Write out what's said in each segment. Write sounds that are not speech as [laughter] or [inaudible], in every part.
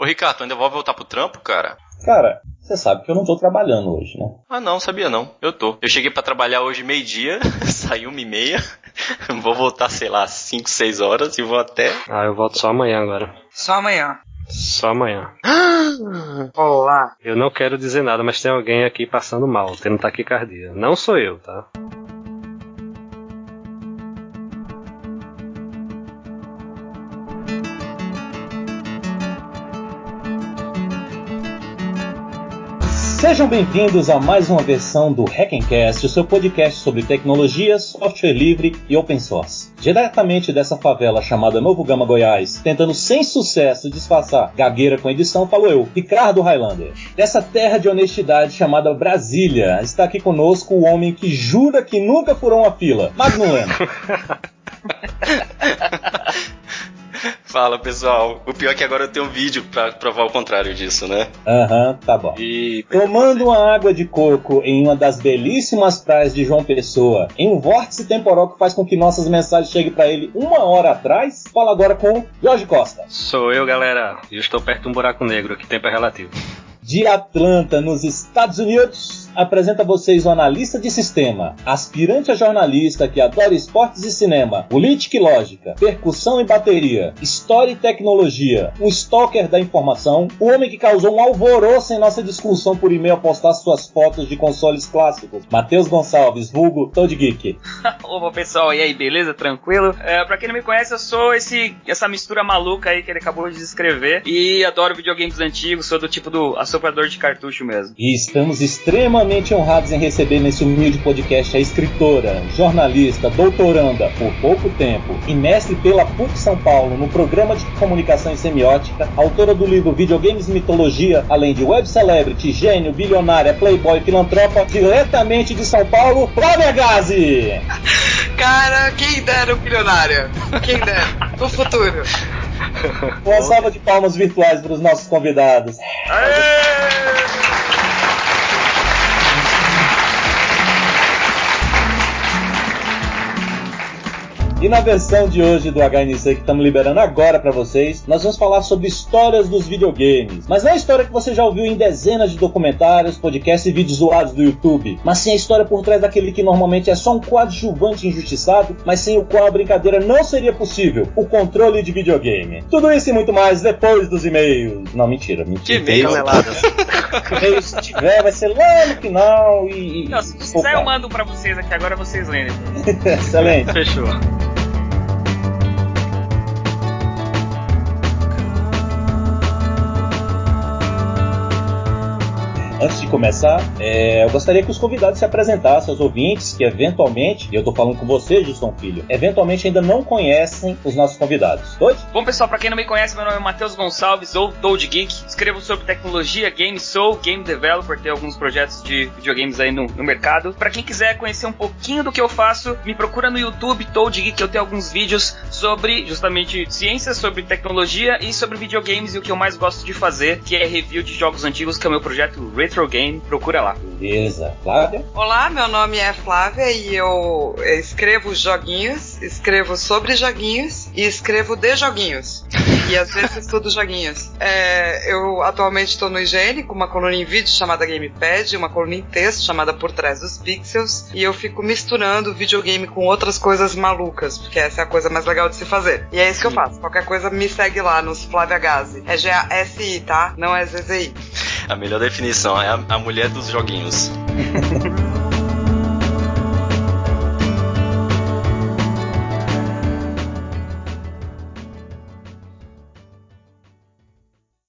Ô Ricardo, tu ainda vai voltar pro trampo, cara? Cara, você sabe que eu não tô trabalhando hoje, né? Ah não, sabia não. Eu tô. Eu cheguei para trabalhar hoje meio-dia, [laughs] saí uma e meia. [laughs] vou voltar, sei lá, 5, 6 horas e vou até. Ah, eu volto só amanhã agora. Só amanhã. Só amanhã. [gasps] Olá. Eu não quero dizer nada, mas tem alguém aqui passando mal, tendo taquicardia. Não sou eu, tá? Sejam bem-vindos a mais uma versão do Hackencast, o seu podcast sobre tecnologia, software livre e open source. Diretamente dessa favela chamada Novo Gama Goiás, tentando sem sucesso disfarçar gagueira com edição, falo eu, Ricardo Highlander. Dessa terra de honestidade chamada Brasília, está aqui conosco o homem que jura que nunca furou uma fila, Magno Leno. [laughs] Fala pessoal, o pior é que agora eu tenho um vídeo pra provar o contrário disso, né? Aham, uhum, tá bom. E... Tomando uma água de coco em uma das belíssimas praias de João Pessoa, em um vórtice temporal que faz com que nossas mensagens cheguem para ele uma hora atrás, fala agora com Jorge Costa. Sou eu, galera. Eu estou perto de um buraco negro, que tempo é relativo. De Atlanta, nos Estados Unidos, apresenta a vocês o analista de sistema, aspirante a jornalista que adora esportes e cinema, política e lógica, percussão e bateria, história e tecnologia, um stalker da informação, o homem que causou um alvoroço em nossa discussão por e-mail postar suas fotos de consoles clássicos, Matheus Gonçalves, vulgo Toad Geek. [laughs] Opa pessoal, e aí, beleza? Tranquilo? É, pra quem não me conhece, eu sou esse, essa mistura maluca aí que ele acabou de descrever e adoro videogames antigos, sou do tipo do assoprador de cartucho mesmo. E estamos extremamente extremamente honrados em receber nesse humilde podcast a escritora, jornalista, doutoranda por pouco tempo e mestre pela PUC São Paulo no programa de comunicação e semiótica, autora do livro Videogames e Mitologia, além de web celebrity, gênio, bilionária, playboy, filantropa, diretamente de São Paulo, Flávia Gazi! [laughs] Cara, quem dera o bilionária? Quem dera? No futuro. Uma salva de palmas virtuais para os nossos convidados. Aê! E na versão de hoje do HNC que estamos liberando agora para vocês, nós vamos falar sobre histórias dos videogames. Mas não é a história que você já ouviu em dezenas de documentários, podcasts e vídeos zoados do YouTube, mas sim a história por trás daquele que normalmente é só um coadjuvante injustiçado, mas sem o qual a brincadeira não seria possível, o controle de videogame. Tudo isso e muito mais depois dos e-mails. Não, mentira, mentira. Que e-mails? e-mails, se tiver, vai ser lá no final e... Não, se quiser eu mando pra vocês aqui, agora vocês leem. [laughs] Excelente. Fechou. Antes de começar, é, eu gostaria que os convidados se apresentassem aos ouvintes que eventualmente, e eu tô falando com você, Juston Filho, eventualmente ainda não conhecem os nossos convidados. Dois? Bom, pessoal, para quem não me conhece, meu nome é Matheus Gonçalves, ou Toad Geek. Escrevo sobre tecnologia, game, sou game developer, tenho alguns projetos de videogames aí no, no mercado. Para quem quiser conhecer um pouquinho do que eu faço, me procura no YouTube, Toad Geek, eu tenho alguns vídeos sobre justamente ciências, sobre tecnologia e sobre videogames e o que eu mais gosto de fazer, que é review de jogos antigos, que é o meu projeto Retro Game, procura lá. Beleza. Flávia? Olá, meu nome é Flávia e eu escrevo joguinhos, escrevo sobre joguinhos e escrevo de joguinhos. e às vezes estudo joguinhos. É, eu atualmente estou no IGN com uma coluna em vídeo chamada Gamepad, uma coluna em texto chamada Por Trás dos Pixels, e eu fico misturando videogame com outras coisas malucas, porque essa é a coisa mais legal de se fazer. E é isso que eu faço. Qualquer coisa me segue lá nos Flávia Gazi. É G-A-S-I, tá? Não é Z-Z-I. A melhor definição é a, a mulher dos joguinhos.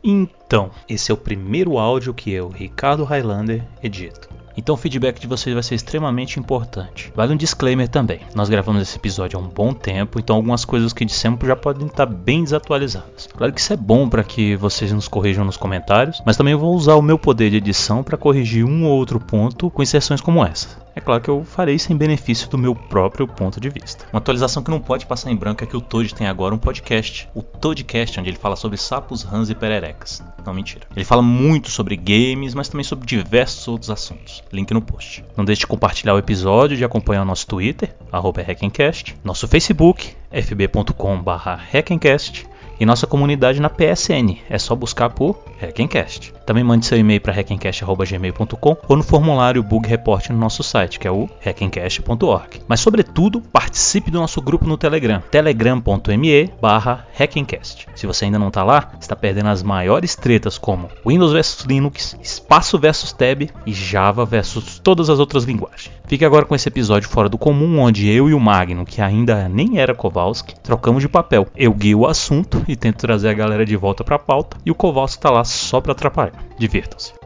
Então, esse é o primeiro áudio que eu, Ricardo Highlander, edito. Então o feedback de vocês vai ser extremamente importante. Vale um disclaimer também. Nós gravamos esse episódio há um bom tempo, então algumas coisas que dissemos já podem estar bem desatualizadas. Claro que isso é bom para que vocês nos corrijam nos comentários, mas também vou usar o meu poder de edição para corrigir um ou outro ponto com inserções como essa. É claro que eu farei sem benefício do meu próprio ponto de vista. Uma atualização que não pode passar em branco é que o Toad tem agora um podcast, o Toadcast, onde ele fala sobre sapos, rãs e pererecas. Não, mentira. Ele fala muito sobre games, mas também sobre diversos outros assuntos. Link no post. Não deixe de compartilhar o episódio, de acompanhar o nosso Twitter, arroba Hackencast, nosso Facebook, fb.com.br Hackencast, e nossa comunidade na PSN. É só buscar por Hackencast. Também mande seu e-mail para hackencast.gmail.com ou no formulário Bug Report no nosso site, que é o hackencast.org. Mas sobretudo, participe do nosso grupo no Telegram, telegram.me barra hackencast. Se você ainda não está lá, está perdendo as maiores tretas como Windows versus Linux, espaço versus tab e Java versus todas as outras linguagens. Fique agora com esse episódio fora do comum, onde eu e o Magno, que ainda nem era Kowalski, trocamos de papel. Eu guio o assunto e tento trazer a galera de volta para a pauta, e o Kowalski está lá só para atrapalhar. Divirtam-se.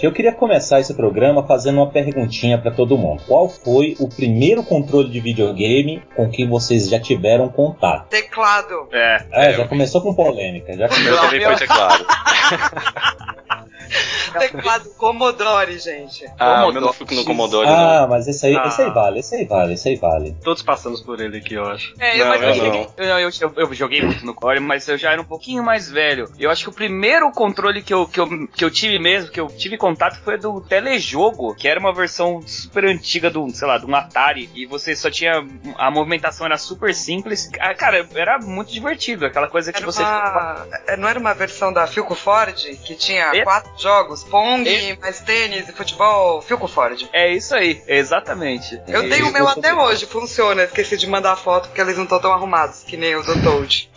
Eu queria começar esse programa fazendo uma perguntinha para todo mundo. Qual foi o primeiro controle de videogame com que vocês já tiveram contato? Teclado. É. É, já começou com polêmica. Já O meu também foi teclado. [laughs] [laughs] Teclado Commodore, gente. Ah, o meu não fui no Commodore, Ah, não. mas esse aí, Ah. esse aí vale, esse aí vale, esse aí vale. Todos passamos por ele aqui, eu acho. É, Não, mas eu eu, cheguei- eu, eu, eu- eu joguei muito no Core, mas eu já era um pouquinho mais velho. Eu acho que o primeiro controle que eu, que eu, que eu tive mesmo, que eu tive contato, foi do Telejogo, que era uma versão super antiga do, sei lá, de um Atari, e você só tinha. A movimentação era super simples. Ah, Cara, era muito divertido, aquela coisa que Era você. uma- é, Não era uma versão da Philco Ford que tinha É. quatro jogos: Pong, É. mais tênis e futebol? Philco Ford. É isso aí, exatamente. Eu E- tenho o meu até hoje, funciona. Esqueci de mandar foto porque eles não estão tão arrumados que nem o do Toad.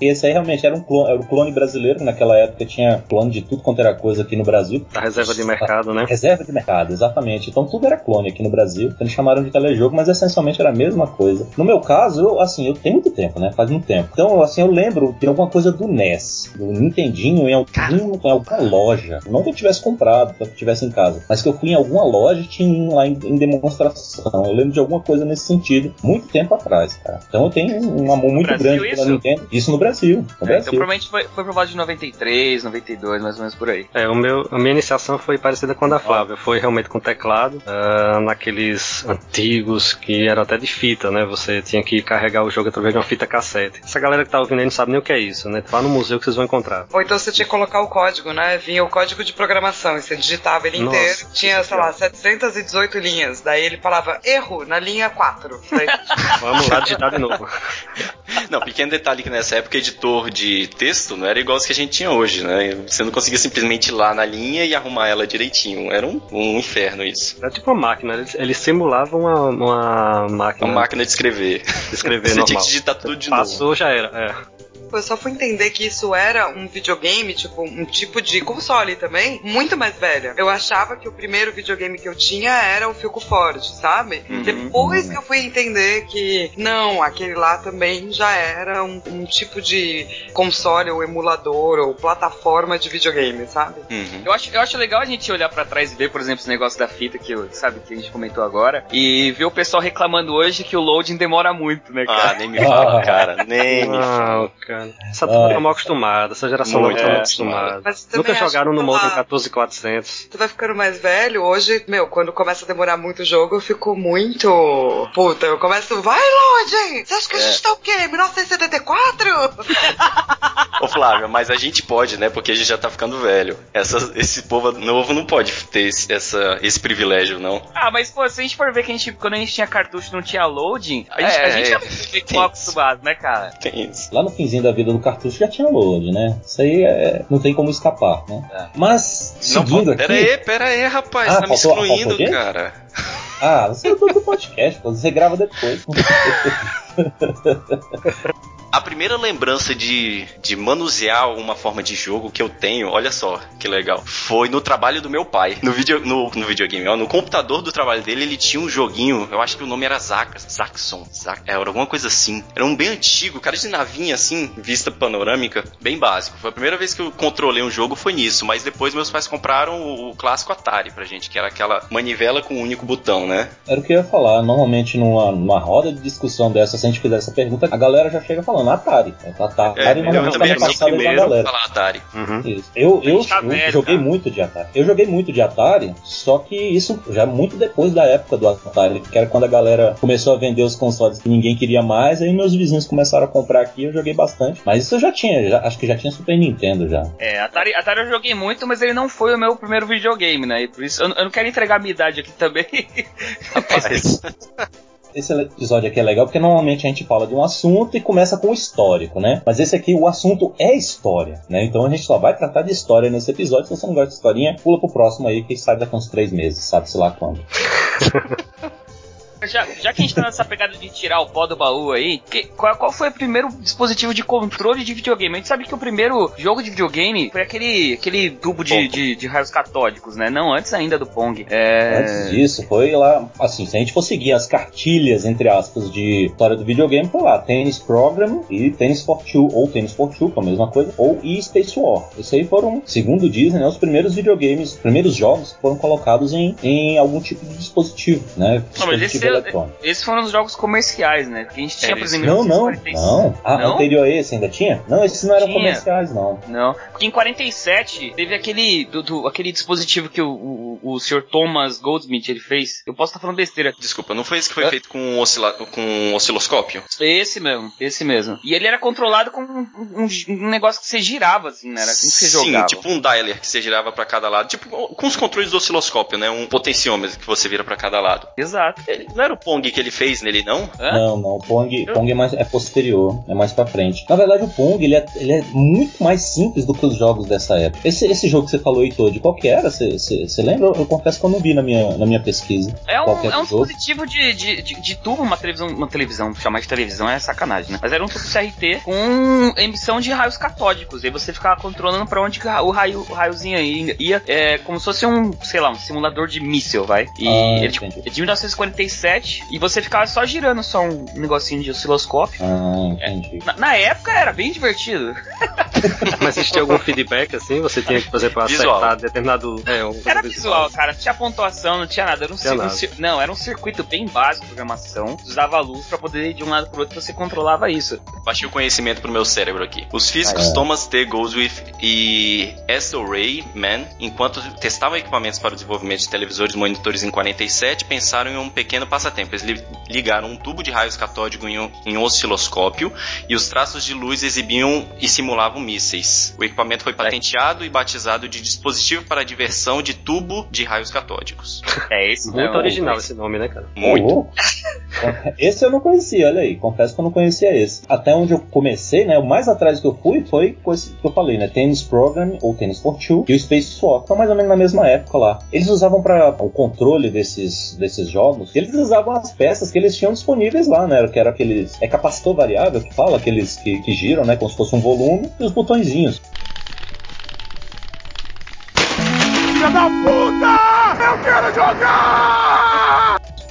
E [laughs] esse aí realmente era um clone, era um clone brasileiro, naquela época tinha clone de tudo quanto era coisa aqui no Brasil. Da reserva de mercado, né? Reserva de mercado, exatamente. Então tudo era clone aqui no Brasil. Eles chamaram de telejogo, mas essencialmente era a mesma coisa. No meu caso, eu, assim, eu tenho muito tempo, né? Faz muito tempo. Então, assim, eu lembro de alguma coisa do NES, do Nintendinho, em, algum, em alguma loja. Não que eu tivesse comprado, que eu tivesse em casa, mas que eu fui em alguma loja e tinha um lá em, em demonstração. Eu lembro de alguma coisa nesse sentido, muito tempo atrás, cara. Então eu tenho um amor muito Brasil, grande pela isso? Nintendo. Isso no Brasil. No É, então Brasil. provavelmente foi, foi volta de 93, 92, mais ou menos por aí. É, o meu, a minha iniciação foi parecida com a da Flávia. Foi realmente com teclado, ah, naqueles antigos que eram até de fita, né? Você tinha que carregar o jogo através de uma fita cassete. Essa galera que tá ouvindo aí não sabe nem o que é isso, né? Vá no museu que vocês vão encontrar. Ou então você tinha que colocar o código, né? Vinha o código de programação e você digitava ele Nossa, inteiro. Tinha, sei lá, 718 linhas. Daí ele falava erro na linha 4. Daí, [laughs] Vamos lá digitar de novo. [laughs] Não, pequeno detalhe que nessa época editor de texto não era igual os que a gente tinha hoje, né? Você não conseguia simplesmente ir lá na linha e arrumar ela direitinho. Era um, um inferno isso. Era tipo uma máquina, eles, eles simulavam uma, uma máquina Uma máquina de escrever. de escrever [laughs] Você normal. tinha que digitar tudo de novo. Passou, já era. É. eu só fui entender que isso era um videogame, tipo, um tipo de console também, muito mais velha. Eu achava que o primeiro videogame que eu tinha era o Philco Ford, sabe? Uhum. Depois que eu fui entender que, não, aquele lá também já era um, um tipo de console ou emulador ou plataforma de videogame, sabe? Uhum. Eu acho, eu acho legal a gente olhar pra trás e ver, por exemplo, esse negócio da fita que, eu- sabe, que a gente comentou agora, e ver o pessoal reclamando hoje que o loading demora muito, né, Ah, cara? nem me fala, cara. Nem me fala. Cara. Essa turma Ai. tá mal acostumada, essa geração Muito, não tá mal é. acostumada. Nunca jogaram no modem ela- 14400. Tu vai ficando mais velho, hoje, meu, quando começa a demorar muito o jogo, eu fico muito. Puta, eu começo. Vai, Loading! Você acha que a É. gente tá o quê? 1974? [laughs] Ô Flávio, mas a gente pode, né? Porque a gente já tá ficando velho. Essa, esse povo novo não pode ter esse, essa, esse privilégio, não. Ah, mas pô, se a gente for ver que a gente, quando a gente tinha cartucho não tinha loading, a gente, É, a gente é. já fica mal acostumado, né, cara? Tem isso. Lá no finzinho da vida do cartucho já tinha load, né? Isso aí é- não tem como escapar, né? É. Mas, Não, seguindo pera aqui... aí, pera aí, rapaz. Ah, tá me faltou- faltou excluindo, gente? cara. Ah, você é do do podcast, você grava depois. [laughs] A primeira lembrança de, de manusear uma forma de jogo que eu tenho, olha só que legal, foi no trabalho do meu pai. No, video, no, no videogame, ó, no computador do trabalho dele, ele tinha um joguinho, eu acho que o nome era Zax, Zaxxon, Zax, é, era alguma coisa assim. Era um bem antigo, cara de navinha assim, vista panorâmica, bem básico. Foi a primeira vez que eu controlei um jogo, foi nisso, mas depois meus pais compraram o, o clássico Atari pra gente, que era aquela manivela com um único botão, né? Era o que eu ia falar. Normalmente, numa, numa roda de discussão dessa, se a gente fizer essa pergunta, a galera já chega falando: no Atari. O Atari É, normalmente eu também tá era passado meu da primeiro. galera. falar Atari. Uhum. Isso. Eu, eu, tá eu velho, joguei cara. muito de Atari. Eu joguei muito de Atari, só que isso já muito depois da época do Atari, que era quando a galera começou a vender os consoles que ninguém queria mais, aí meus vizinhos começaram a comprar aqui, eu joguei bastante. Mas isso eu já tinha, já- acho que já tinha Super Nintendo já. É, Atari, Atari eu joguei muito, mas ele não foi o meu primeiro videogame, né? E por isso eu, eu não quero entregar a minha idade aqui também. [laughs] Rapaz. Esse episódio aqui é legal porque normalmente a gente fala de um assunto e começa com o histórico, né? Mas esse aqui, o assunto é história, né? Então a gente só vai tratar de história nesse episódio. Se você não gosta de historinha, pula pro próximo aí que sai daqui uns três meses, sabe-se lá quando. [laughs] já, já que a gente tá nessa pegada de tirar o pó do baú aí, que- qual, qual foi o primeiro dispositivo de controle de videogame? A gente sabe que o primeiro jogo de videogame foi aquele, aquele tubo de, de, de raios catódicos, né? Não, antes ainda do Pong. É... Antes disso, foi lá, assim, se a gente for seguir as cartilhas, entre aspas, de história do videogame, foi lá, Tennis Program e Tennis for Two, ou Tennis for Two, que é a mesma coisa, ou e Space War. Esses aí foram, segundo dizem, né, os primeiros videogames, os primeiros jogos que foram colocados em, em algum tipo de dispositivo, né? Não, mas esse, é- esses foram os jogos comerciais, né? Porque a gente tinha, por Eles- exemplo, Não, não, 1946. não. Ah, Não? anterior a esse ainda tinha? Não, esses não eram Tinha. comerciais, não. Não, porque em 47 teve aquele do, do- aquele dispositivo que o, o, o Sr. Thomas Goldsmith ele fez. Eu posso estar falando besteira. Desculpa, não foi esse que foi Hã? feito com um, oscila- com um osciloscópio? Esse mesmo, esse mesmo. E ele era controlado com um, um- um negócio que você girava, assim, né? Era assim que você Sim, jogava. tipo um dialer que você girava pra cada lado. Tipo com os controles do osciloscópio, né? Um potenciômetro que você vira pra cada lado. Exato. Ele, não era o Pong que ele fez nele, não? Hã? Não, não. O Pong, Pong é, mais, é posterior, é mais pra frente. Na verdade, o Pong ele é, ele é muito mais simples do que os jogos dessa época. Esse, esse jogo que você falou, Heitor, de qual que era? Você lembra? Eu, eu confesso que eu não vi na minha, na minha pesquisa. É um, é um jogo. dispositivo de, de, de, de tubo, uma televisão, uma televisão, chamar de televisão é sacanagem, né? Mas era um tubo CRT com emissão de raios catódicos. E aí você ficava controlando pra onde que o raio, o raiozinho ia, ia é, como se fosse um, sei lá, um simulador de míssil, vai. E Ah, ele, tipo, é de 1947 e você ficava só girando só um negocinho de osciloscópio. Ah, entendi. Na, na época era bem divertido. [laughs] Mas existia algum feedback assim? Você tinha que, por exemplo, Visual. acertar determinado. É, um Era visual, cara. Não tinha pontuação, não tinha nada. Era um, Tinha um nada. cir- Não, era um circuito bem básico de programação. Usava luz pra poder ir de um lado pro outro você controlava isso. Baixei o conhecimento pro meu cérebro aqui. Os físicos Ah, é. Thomas T. Goldsmith e Esther Ray Mann, enquanto testavam equipamentos para o desenvolvimento de televisores e monitores em 47, pensaram em um pequeno passatempo. Eles li- ligaram um tubo de raios catódico em um, em um osciloscópio e os traços de luz exibiam e simulavam mísseis. O equipamento foi patenteado e batizado de dispositivo para diversão de tubo de raios catódicos. É esse Muito mesmo. original esse nome, né, cara? Muito. Louco. Esse eu não conhecia, olha aí. Confesso que eu não conhecia esse. Até onde eu comecei, né? O mais atrás que eu fui foi com esse que eu falei, né? Tennis Program ou Tennis for Two e o Space Swap. Então, mais ou menos na mesma época lá. Eles usavam para o controle desses, desses jogos, eles usavam as peças que eles tinham disponíveis lá, né? Que era aqueles. É capacitor variável que fala, aqueles que, que giram, né? Como se fosse um volume, e os botõezinhos.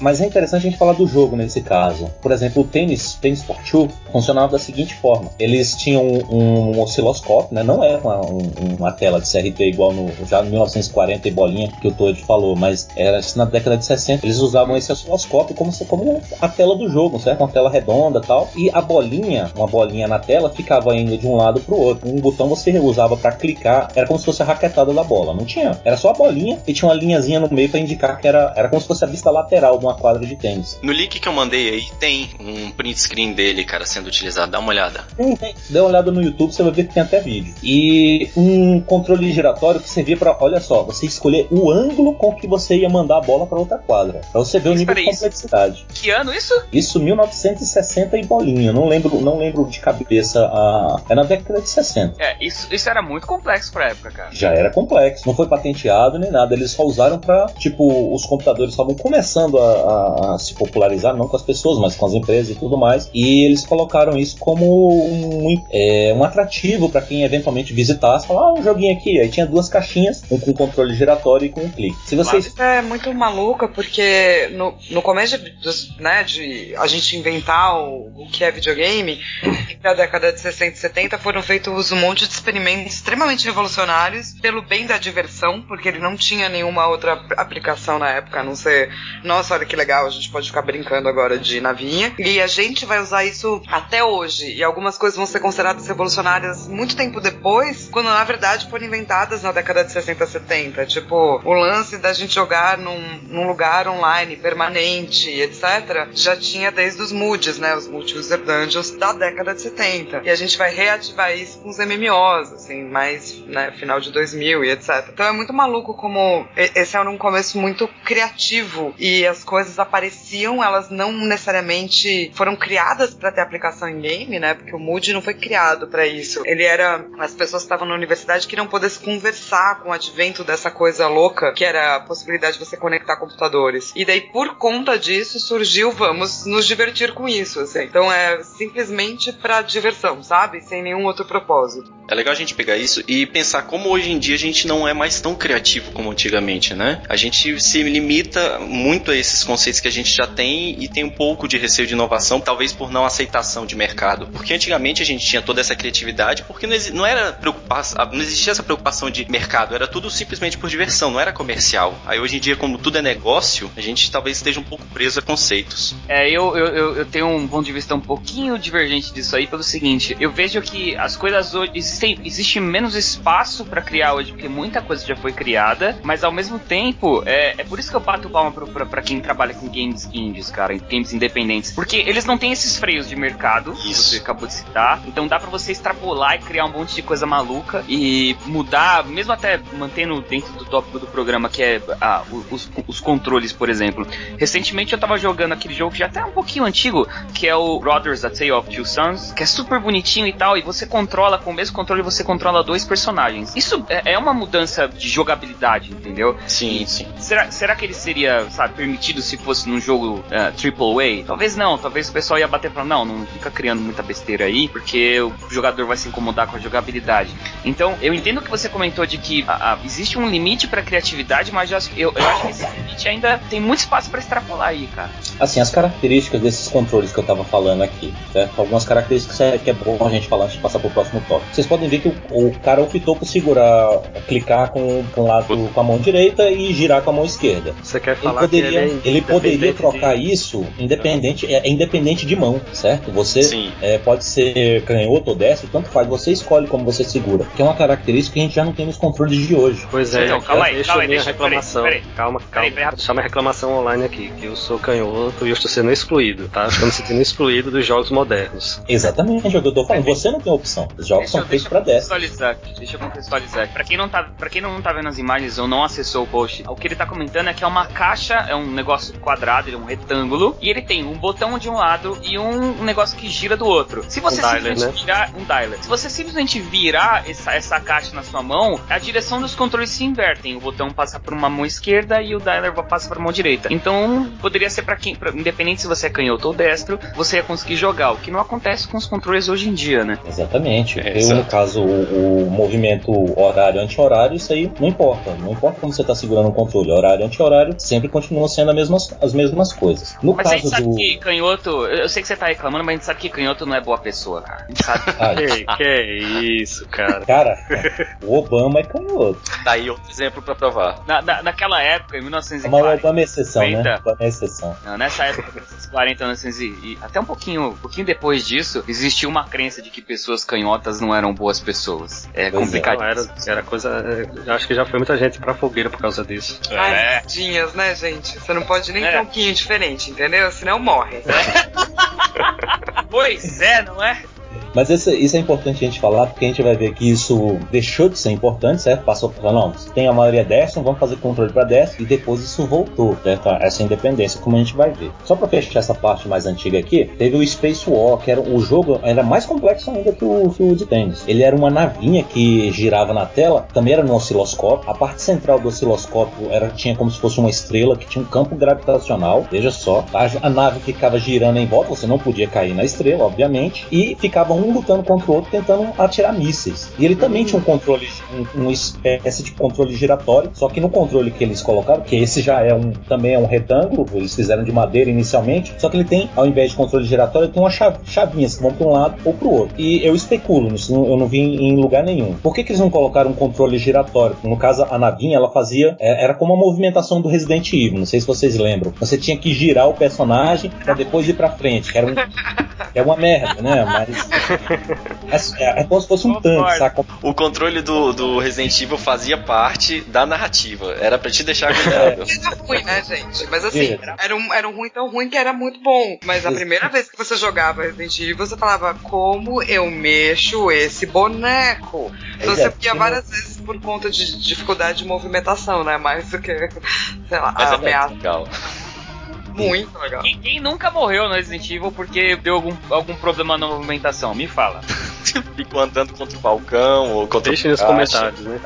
Mas é interessante a gente falar do jogo nesse caso. Por exemplo, o tênis, tênis for two funcionava da seguinte forma: eles tinham um, osciloscópio, né? Não era uma, um- uma tela de CRT igual no já em 1940 e bolinha que o Todd falou, mas era assim, na década de 60 eles usavam esse osciloscópio como, como a tela do jogo, certo? Uma tela redonda tal. E a bolinha, uma bolinha na tela, ficava indo de um lado pro outro. Um botão você usava para clicar, era como se fosse a raquetada da bola. Não tinha, era só a bolinha e tinha uma linhazinha no meio para indicar que era, era como se fosse a vista lateral de uma quadra de tênis. No link que eu mandei aí tem um print screen dele, cara, sendo utilizado. Dá uma olhada. Tem, tem. Dê uma olhada no YouTube, você vai ver que tem até vídeo. E um controle giratório que servia para, olha só, você escolher o ângulo com que você ia mandar a bola para outra quadra. Pra você ver o nível de isso- complexidade. Que ano isso? Isso 1960 e bolinha. Não lembro, não lembro de cabeça a. É na década de 60. É, isso, isso era muito complexo pra época, cara. Já era complexo, não foi patenteado nem nada. Eles só usaram pra, tipo, os computadores estavam começando a, a- a se popularizar, não com as pessoas, mas com as empresas e tudo mais. E eles colocaram isso como um, é, um atrativo pra quem eventualmente visitasse. Falar, ah, um joguinho aqui. Aí tinha duas caixinhas, um com controle giratório e com um clique. Se vocês. Isso é muito maluca, porque no, no começo de, né, de a gente inventar o, o que é videogame, na década de 60 e 70 foram feitos um monte de experimentos extremamente revolucionários pelo bem da diversão, porque ele não tinha nenhuma outra aplicação na época, a não ser, nossa, olha que legal, a gente pode ficar brincando agora de navinha. E a gente vai usar isso até hoje. E algumas coisas vão ser consideradas revolucionárias muito tempo depois, quando na verdade foram inventadas na década de 60, 70. Tipo, o lance da gente jogar num, num lugar online permanente, etc., já tinha desde os moods, né? Os multi-user dungeons da década de 70. E a gente vai reativar isso com os MMOs, assim, mais, né, final de 2000 e etc. Então é muito maluco como esse era um começo muito criativo e as coisas apareciam, elas não necessariamente foram criadas para ter aplicação em game, né? Porque o Mood não foi criado para isso. Ele era as pessoas que estavam na universidade queriam poder se conversar com o advento dessa coisa louca que era a possibilidade de você conectar computadores. E daí por conta disso surgiu vamos nos divertir com isso, assim. Então é simplesmente para diversão, sabe? Sem nenhum outro propósito. É legal a gente pegar isso e pensar como hoje em dia a gente não é mais tão criativo como antigamente, né? A gente se limita muito a esses conceitos que a gente já tem e tem um pouco de receio de inovação, talvez por não aceitação de mercado. Porque antigamente a gente tinha toda essa criatividade porque não, não era preocupação, não existia essa preocupação de mercado, era tudo simplesmente por diversão, não era comercial. Aí hoje em dia, como tudo é negócio, a gente talvez esteja um pouco preso a conceitos. É, eu, eu, eu tenho um ponto de vista um pouquinho divergente disso aí pelo seguinte, eu vejo que as coisas hoje existem, existe menos espaço para criar hoje, porque muita coisa já foi criada, mas ao mesmo tempo, é, é por isso que eu bato palma para quem trabalha com games indies, cara, games independentes, porque eles não têm esses freios de mercado, isso. que você acabou de citar, então dá para você extrapolar e criar um monte de coisa maluca e mudar, mesmo até mantendo dentro do tópico do programa, que é ah, os, os controles, por exemplo. Recentemente eu tava jogando aquele jogo que já até é um pouquinho antigo, que é o Brothers A Tale of Two Sons, que é super bonitinho e tal, e você controla com o mesmo controle você controla dois personagens. Isso é, é uma mudança de jogabilidade, entendeu? Sim, e sim. Será, será que ele seria, sabe, permitido se fosse num jogo uh, é, AAA? Talvez não, talvez o pessoal ia bater e falar, não, não fica criando muita besteira aí, porque o jogador vai se incomodar com a jogabilidade. Então, eu entendo que você comentou de que a, a, existe um limite para criatividade, mas eu, eu, eu, acho que esse limite ainda tem muito espaço para extrapolar aí, cara. Assim, as características desses controles que eu tava falando aqui, certo? Algumas características que é bom a gente falar antes de passar pro próximo tópico. Vocês podem ver que o, o cara optou por segurar, clicar com, com o lado com a mão direita e girar com a mão esquerda. Você quer falar ele poderia, que ele, é ele poderia trocar de... isso independente, é, é, independente de mão, certo? Você é, pode ser canhoto ou destro, tanto faz, você escolhe como você segura. Que é uma característica que a gente já não tem nos controles de hoje. Pois é, então, calma aí, deixa calma aí, minha deixa, reclamação. Peraí, peraí. Calma, calma. Peraí, deixa minha reclamação online aqui, que eu sou canhoto e eu estou sendo excluído, tá? Estou me sentindo excluído dos jogos modernos. Exatamente, é o que eu tô falando. Você não tem opção. Os jogos deixa, são feitos para destro. Deixa eu contextualizar. Pra quem, não tá, pra quem não tá vendo as imagens ou não acessou o post, o que ele tá comentando é que é uma caixa, é um negócio quadrado, ele é um retângulo, e ele tem um botão de um lado e um, negócio que gira do outro. Se você um simplesmente dialer, né? virar um dialer, se você simplesmente virar essa, essa caixa na sua mão, a direção dos controles se invertem. O botão passa por uma mão esquerda e o dialer passa para a mão direita. Então, poderia ser para quem, pra, independente se você é canhoto ou destro, você ia conseguir jogar, o que não acontece com os controles hoje em dia, né? Exatamente. É, Eu, no caso, o, o movimento horário anti-horário, isso aí não importa. Não importa como você está segurando o controle. Horário anti-horário sempre continuam sendo as mesmas, as mesmas coisas. No mas caso a gente sabe do... que canhoto, eu sei que você tá reclamando, mas a gente sabe que canhoto não é boa pessoa, cara. A gente sabe. [laughs] Ai, que, que isso, cara. Cara, o Obama é canhoto. Tá aí outro exemplo pra provar. Na, na, naquela época, em 1940. Mas o Obama é exceção, 50, né? Obama é exceção. Não, nessa época, 1940, 1900 e até um pouquinho, um pouquinho depois disso, existia uma crença de que pessoas canhotas não eram boas pessoas. É pois complicado. É, era, era coisa. É, acho que já foi muita gente pra fogueira por causa disso. É. Ai, dinhas, né, gente? Você não pode nem é. ter um pouquinho diferente, entendeu? Senão morre. [laughs] pois é, não é? Mas isso, isso, é importante a gente falar, porque a gente vai ver que isso deixou de ser importante, certo? Passou para não, tem a maioria destro, vamos fazer controle para destro, e depois isso voltou, certo? Essa independência, como a gente vai ver. Só para fechar essa parte mais antiga aqui, teve o Space War, que era o jogo era mais complexo ainda que o, que o de tênis. Ele era uma navinha que girava na tela, também era no osciloscópio. A parte central do osciloscópio era, tinha como se fosse uma estrela que tinha um campo gravitacional, veja só. A, a nave ficava girando em volta, você não podia cair na estrela, obviamente, e ficava um um lutando contra o outro, tentando atirar mísseis. E ele também tinha um controle, um, uma espécie de controle giratório, só que no controle que eles colocaram, que esse já é um também é um retângulo, eles fizeram de madeira inicialmente, só que ele tem, ao invés de controle giratório, ele tem umas chavinhas que vão para um lado ou para o outro. E eu especulo, eu não vi em lugar nenhum. Por que, que eles não colocaram um controle giratório? No caso, a navinha, ela fazia, é, era como a movimentação do Resident Evil, não sei se vocês lembram. Você tinha que girar o personagem para depois ir para frente, que era um, [laughs] é uma merda, né? Mas é, é, como se fosse um tanque, saca? O controle do, do Resident Evil fazia parte da narrativa. Era para te deixar cuidado. Era ruim, né, gente? Mas assim, era um, era um ruim tão ruim que era muito bom. Mas a primeira vez que você jogava Resident Evil, você falava, como eu mexo esse boneco? Então você via várias vezes por conta de dificuldade de movimentação, né? Mais do que, sei lá, Mas a é ameaça. Legal. Muito legal. Quem, quem, nunca morreu no Resident Evil porque deu algum, algum problema na movimentação? Me fala. [laughs] Ficou andando contra o balcão ou contra Deixa nos comentários, né?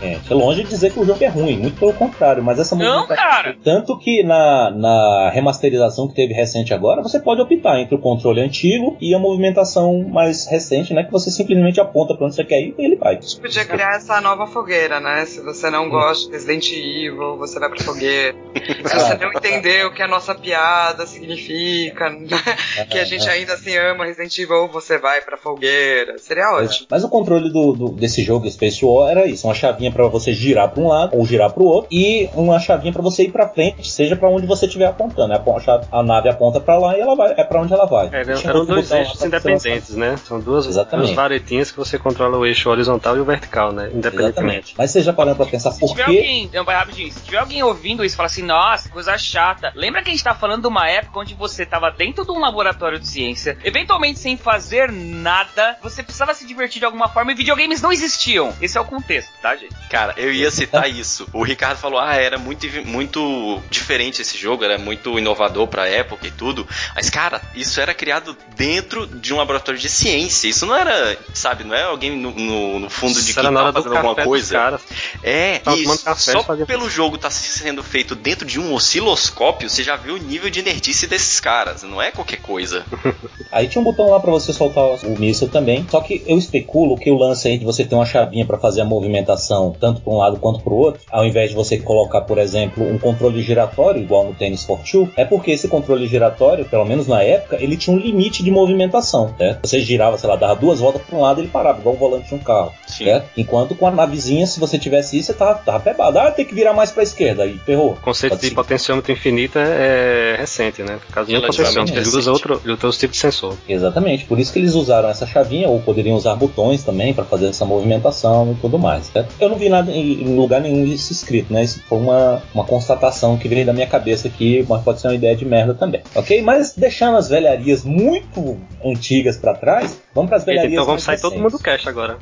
É. é. longe de dizer que o jogo é ruim, muito pelo contrário, mas essa Não, cara! Tanto que na, na remasterização que teve recente agora, você pode optar entre o controle antigo e a movimentação mais recente, né? Que você simplesmente aponta pra onde você quer ir e ele vai. Você podia criar essa nova fogueira, né? Se você não gosta de Resident Evil, você vai pra fogueira. [laughs] Se você não entendeu o que a nossa piada significa, né? [laughs] que a gente ainda assim ama Resident Evil, você vai pra fogueira. Seria ótimo. Mas o controle do, do, desse jogo Space War era isso: uma chavinha para você girar para um lado ou girar para o outro, e uma chavinha para você ir para frente, seja para onde você estiver apontando. A, a, nave aponta para lá e ela vai, é para onde ela vai. É, eram dois eixos independentes, né? São duas, duas varetinhas que você controla o eixo horizontal e o vertical, né? Independentemente. Exatamente. Mas você já parando para pensar por quê? Alguém, rapidinho, se tiver alguém ouvindo isso e falar assim, nossa, coisa chata. Lembra que a gente tá falando de uma época onde você tava dentro de um laboratório de ciência, eventualmente sem fazer nada, você precisava se divertir de alguma forma e videogames não existiam. Esse é o contexto, tá, gente? Cara, eu ia citar isso. O Ricardo falou: ah, era muito, muito diferente esse jogo, era muito inovador pra época e tudo. Mas, cara, isso era criado dentro de um laboratório de ciência. Isso não era, sabe, não é alguém no, no, no fundo de quintal fazendo alguma coisa. É, e só pelo jogo estar tá sendo feito dentro de um osciloscópio, você já viu o nível de nerdice desses caras. Não é qualquer coisa. [laughs] Aí tinha um botão lá para você soltar o míssil também. Só que eu especulo que o lance aí de você ter uma chavinha para fazer a movimentação tanto para um lado quanto para o outro, ao invés de você colocar, por exemplo, um controle giratório igual no tênis Fortune, é porque esse controle giratório, pelo menos na época, ele tinha um limite de movimentação, né? Você girava, sei lá, dava duas voltas para um lado e ele parava, igual o volante de um carro, certo? Enquanto com a navezinha, se você tivesse isso, você tava, tava pebado. Ah, tem que virar mais para a esquerda, aí ferrou. O conceito Pode de seguir. potenciômetro infinito é, é recente, né? Por causa do potenciômetro, ele usa outro, outro tipo de sensor. Exatamente, por isso que eles usaram essa chavinha, ou poderiam usar botões também para fazer essa movimentação e tudo mais. Certo? Eu não vi nada em lugar nenhum isso escrito, né? Isso foi uma, uma constatação que veio da minha cabeça aqui, mas pode ser uma ideia de merda também, ok? Mas deixando as velharias muito antigas para trás, vamos para as velharias Então vamos sair recentes. todo mundo do cash agora.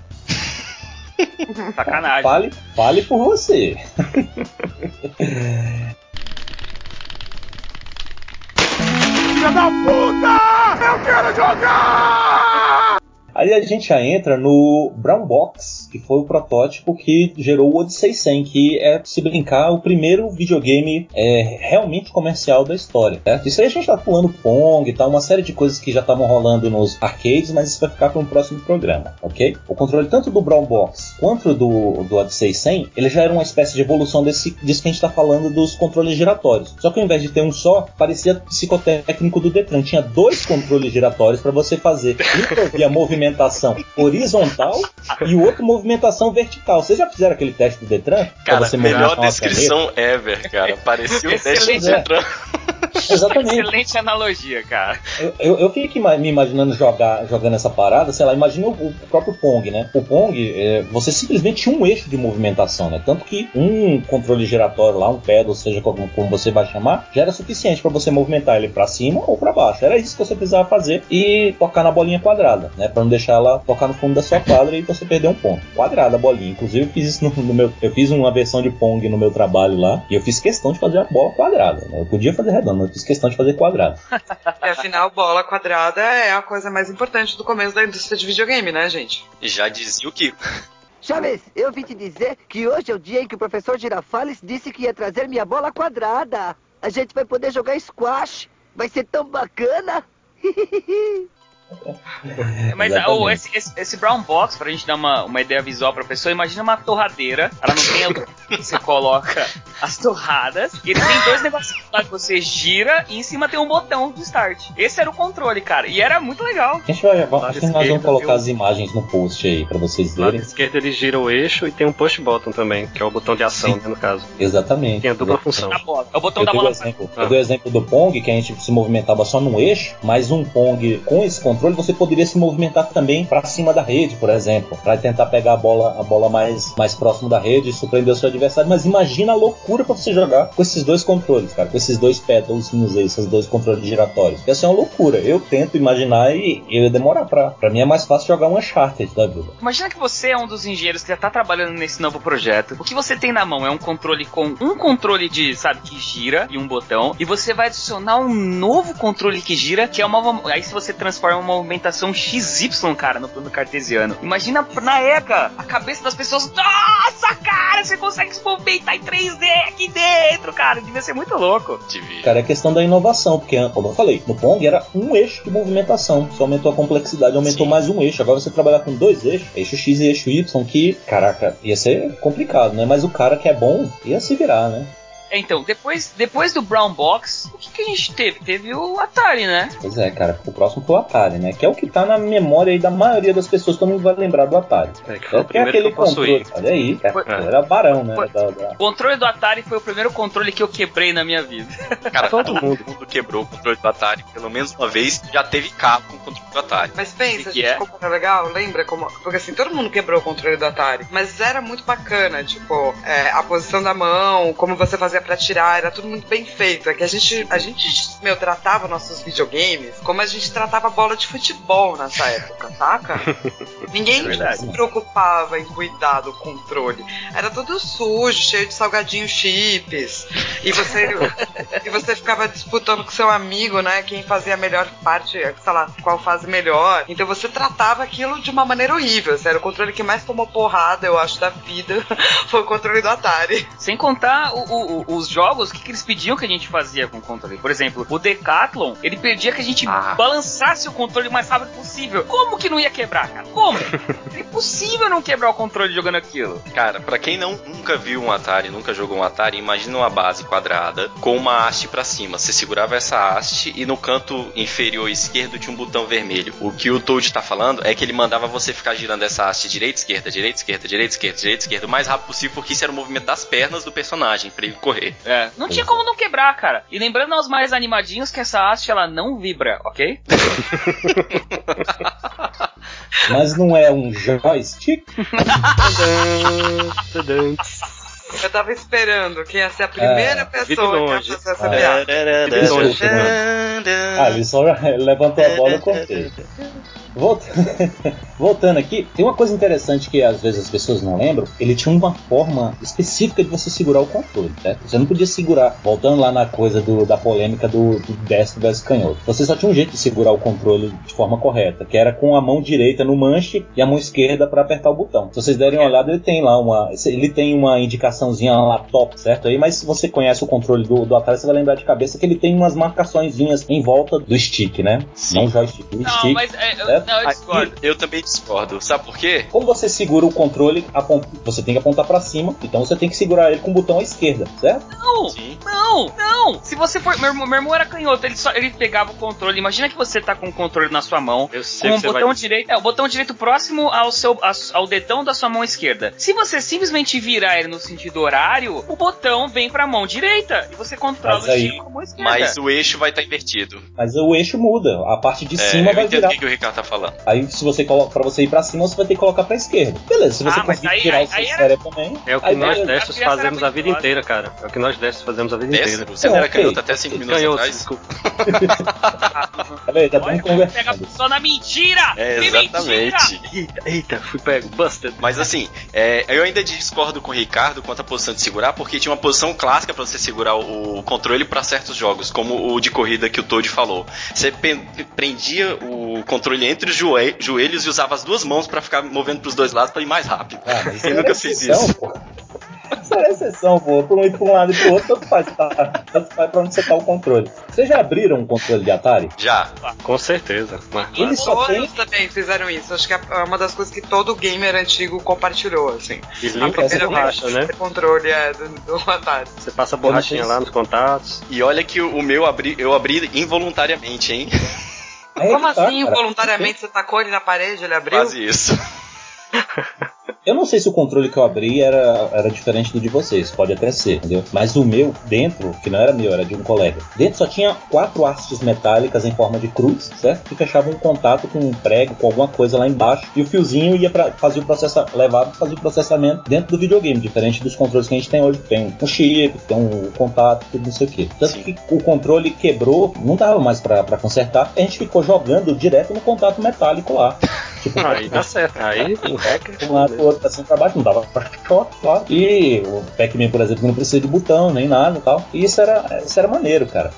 [laughs] Sacanagem. Fale, fale por você. [laughs] Filha da puta! Eu quero jogar! Aí a gente já entra no Brown Box, que foi o protótipo que gerou o Odyssey 100, que é, se brincar, o primeiro videogame é, realmente comercial da história. Certo? Isso aí a gente tá pulando Pong e tal, uma série de coisas que já estavam rolando nos arcades, mas isso vai ficar para um próximo programa, ok? O controle tanto do Brown Box quanto do, do Odyssey 100, ele já era uma espécie de evolução desse, disso que a gente está falando dos controles giratórios. Só que ao invés de ter um só, parecia psicotécnico do Detran. Tinha dois controles giratórios para você fazer. [laughs] Um a movimento movimentação horizontal e o outro movimentação vertical. Vocês já fizeram aquele teste do Detran? Cara, melhor descrição ever, cara. Parecia um teste do Detran. [laughs] Exatamente. Excelente analogia, cara. Eu, eu, eu fico me imaginando jogar, jogando essa parada, sei lá, imagina o, o próprio Pong, né? O Pong, é, você simplesmente tinha um eixo de movimentação, né? Tanto que um controle giratório lá, um pedal, seja como, como você vai chamar, já era suficiente para você movimentar ele para cima ou para baixo. Era isso que você precisava fazer e tocar na bolinha quadrada, né? Para não deixar ela tocar no fundo da sua quadra e você perder um ponto. Quadrada a bolinha. Inclusive eu fiz isso no, no meu, eu fiz uma versão de Pong no meu trabalho lá e eu fiz questão de fazer a bola quadrada. Né? Eu podia fazer redonda, mas eu fiz questão de fazer quadrado. [laughs] e afinal, bola quadrada é a coisa mais importante do começo da indústria de videogame, né, gente? Já dizia o Kiko. [laughs] Chaves, eu vim te dizer que hoje é o dia em que o professor Girafales disse que ia trazer minha bola quadrada. A gente vai poder jogar squash. Vai ser tão bacana. [laughs] Mas Exatamente. oh, esse, esse, esse brown box, pra gente dar uma, uma ideia visual pra pessoa, imagina uma torradeira. Ela não tem você coloca as torradas. E ele tem dois negócios lá que você gira e em cima tem um botão de start. Esse era o controle, cara. E era muito legal. A gente vai, acho que nós vamos esquerda, colocar viu? as imagens no post aí pra vocês Do lado verem. esquerdo ele gira o eixo e tem um push button também, que é o botão de ação, né, no caso. Exatamente. Tem a dupla Exatamente. função. Bola. É o botão Eu da bola. exemplo, Ah. eu dei o exemplo do Pong, que a gente se movimentava só num eixo, mas um Pong com esse controle você poderia se movimentar também para cima da rede, por exemplo, para tentar pegar a bola, a bola mais, mais próximo da rede e surpreender o seu adversário. Mas imagina a loucura para você jogar com esses dois controles, cara, com esses dois pedalzinhos aí, esses dois controles giratórios. Ia ser uma loucura. Eu tento imaginar e eu ia demorar pra. Pra mim é mais fácil jogar um Uncharted da vida. Imagina que você é um dos engenheiros que já tá trabalhando nesse novo projeto. O que você tem na mão é um controle com um controle de, sabe, que gira e um botão. E você vai adicionar um novo controle que gira, que é uma. Aí se você transforma uma movimentação XY, cara, no plano cartesiano. Imagina na época a cabeça das pessoas. Nossa, cara, você consegue se movimentar em 3D aqui dentro, cara. Devia ser muito louco. Cara, é questão da inovação, porque, como eu falei, no Pong era um eixo de movimentação. Você aumentou a complexidade, aumentou Sim. mais um eixo. Agora você trabalhar com dois eixos, eixo X e eixo Y, que, caraca, ia ser complicado, né? Mas o cara que é bom ia se virar, né? É, Então, depois, depois do Brown Box, o que, que a gente teve? Teve o Atari, né? Pois é, cara, o próximo foi o Atari, né? Que é o que tá na memória aí da maioria das pessoas, todo mundo vai lembrar do Atari. É, que foi É o que é primeiro que aquele eu possuí. controle, olha aí, é, Foi- era barão, né? Foi- da- da- O controle do Atari foi o primeiro controle que eu quebrei na minha vida. Cara, Todo todo mundo. quebrou o controle do Atari. Pelo menos uma vez já teve cabo com o controle do Atari. Mas pensa, Que gente, é? como era legal, lembra como. Porque assim, todo mundo quebrou o controle do Atari. Mas era muito bacana, tipo, é, a posição da mão, como você fazia pra tirar, era tudo muito bem feito. É que a gente, a gente, meu, tratava nossos videogames como a gente tratava bola de futebol nessa época, saca? [laughs] Ninguém É se preocupava em cuidar do controle. Era tudo sujo, cheio de salgadinhos chips. E você, e você ficava disputando com seu amigo, né? Quem fazia a melhor parte, sei lá, qual fase melhor. Então você tratava aquilo de uma maneira horrível. Era o controle que mais tomou porrada, eu acho, da vida. [laughs] Foi o controle do Atari. Sem contar o- o- os jogos, o que, que eles pediam que a gente fazia com o controle. Por exemplo, o Decathlon, ele pedia que a gente Ah. balançasse o controle o mais rápido possível. Como que não ia quebrar, cara? Como? [laughs] é impossível não quebrar o controle jogando aquilo. Cara, pra quem não nunca viu um Atari, nunca jogou um Atari, imagina uma base quadrada com uma haste pra cima. Você segurava essa haste e no canto inferior esquerdo tinha um botão vermelho. O que o Toad tá falando é que ele mandava você ficar girando essa haste direita, esquerda, direita, esquerda, direita, esquerda, direita, esquerda, o mais rápido possível, porque isso era o movimento das pernas do personagem pra ele correr. É. Não tinha como não quebrar, cara. E lembrando aos mais animadinhos que essa haste ela não vibra, ok? [laughs] Mas não é um joystick? [laughs] Eu tava esperando quem ia ser a primeira É, pessoa que ia fazer essa É. piada. Isso, Ah, ele só levantou a bola e eu cortei. Volta- [laughs] Voltando aqui, tem uma coisa interessante que às vezes as pessoas não lembram. Ele tinha uma forma específica de você segurar o controle, certo? Você não podia segurar, voltando lá na coisa do- da polêmica do, do destro versus canhoto. Você só tinha um jeito de segurar o controle de forma correta, que era com a mão direita no manche e a mão esquerda para apertar o botão. Se vocês derem uma olhada, ele tem lá uma, ele tem uma indicaçãozinha lá top, certo? Aí, mas se você conhece o controle do, do Atari, você vai lembrar de cabeça que ele tem umas marcaçõezinhas em volta do stick, né? Sim. Não o joystick, o Não, stick. mas é, eu? Não, eu Aí, discordo. eu também discordo. Sabe por quê? Como você segura o controle, você tem que apontar pra cima, então você tem que segurar ele com o botão à esquerda, certo? Não, Sim. não, não. Se você for. Meu, irmão- meu irmão era canhoto, ele, só, ele pegava o controle. Imagina que você tá com o controle na sua mão. Eu sei Com que o botão vai... direito. É, o botão direito próximo ao seu ao, dedão da sua mão esquerda. Se você simplesmente virar ele no sentido horário, o botão vem pra mão direita. E você controla Mas o aí- com a mão esquerda. Mas o eixo vai estar invertido. Mas o eixo muda, a parte de É, cima eu vai entendo virar. o que, que o Ricardo tá falando. Aí se você coloca para você ir pra cima, você vai ter que colocar pra esquerda. Beleza, se você Ah, conseguir aí- tirar aí- o seu aí era- também. É o que aí nós beleza. destros fazemos a vida inteira, cara. É o que nós destros fazemos a vida Destro? inteira. Você não era ok. canhoto até 5 minutos Canhoto, atrás? desculpa. [laughs] Tá vendo? Já Olha, pega pessoa na mentira! É, exatamente. mentira! Eita, eita, fui pego, busted. Mas assim, é, eu ainda discordo com o Ricardo quanto à posição de segurar, porque tinha uma posição clássica pra você segurar o, controle pra certos jogos, como o de corrida que o Toad falou. Você prendia o controle entre os joe- joelhos e usava as duas mãos pra ficar movendo pros dois lados pra ir mais rápido. Ah, mas Quem era nunca fez exceção, isso? pô. Isso era exceção, pô. Por um pra um lado e pro outro, tanto faz, tá? tanto faz pra onde você tá o controle. Vocês já abriram um controle de Atari? Já. Com certeza. Mas, Ele só tem. Também fizeram isso. Acho que é uma das coisas que todo gamer antigo compartilhou, assim. e limpa essa borracha, né? Controle é do, do Atari. Você passa a borrachinha Eu lá nos contatos. E olha que o o meu abri, eu abri involuntariamente, hein? Como tá, assim, cara. voluntariamente você tacou ele na parede, ele abriu? Quase isso. [laughs] Eu não sei se o controle que eu abri era, era diferente do de vocês, pode até ser, entendeu? Mas o meu, dentro, que não era meu, era de um colega, dentro só tinha quatro hastes metálicas em forma de cruz, certo? Que fechavam um contato com um prego, com alguma coisa lá embaixo, e o fiozinho ia para fazer o processamento, levava pra fazer o processamento dentro do videogame, diferente dos controles que a gente tem hoje, tem um chip, tem um contato, tudo não sei o quê. Tanto que o controle quebrou, não dava mais pra pra consertar, a gente ficou jogando direto no contato metálico lá. [laughs] Tipo, Aí tá certo. Aí o hacker. [laughs] um lado outro, pra cima pra baixo, não dava pra choque, claro. E o Pac-Man, por exemplo, não precisa de botão nem nada e tal. E isso era, isso era maneiro, cara.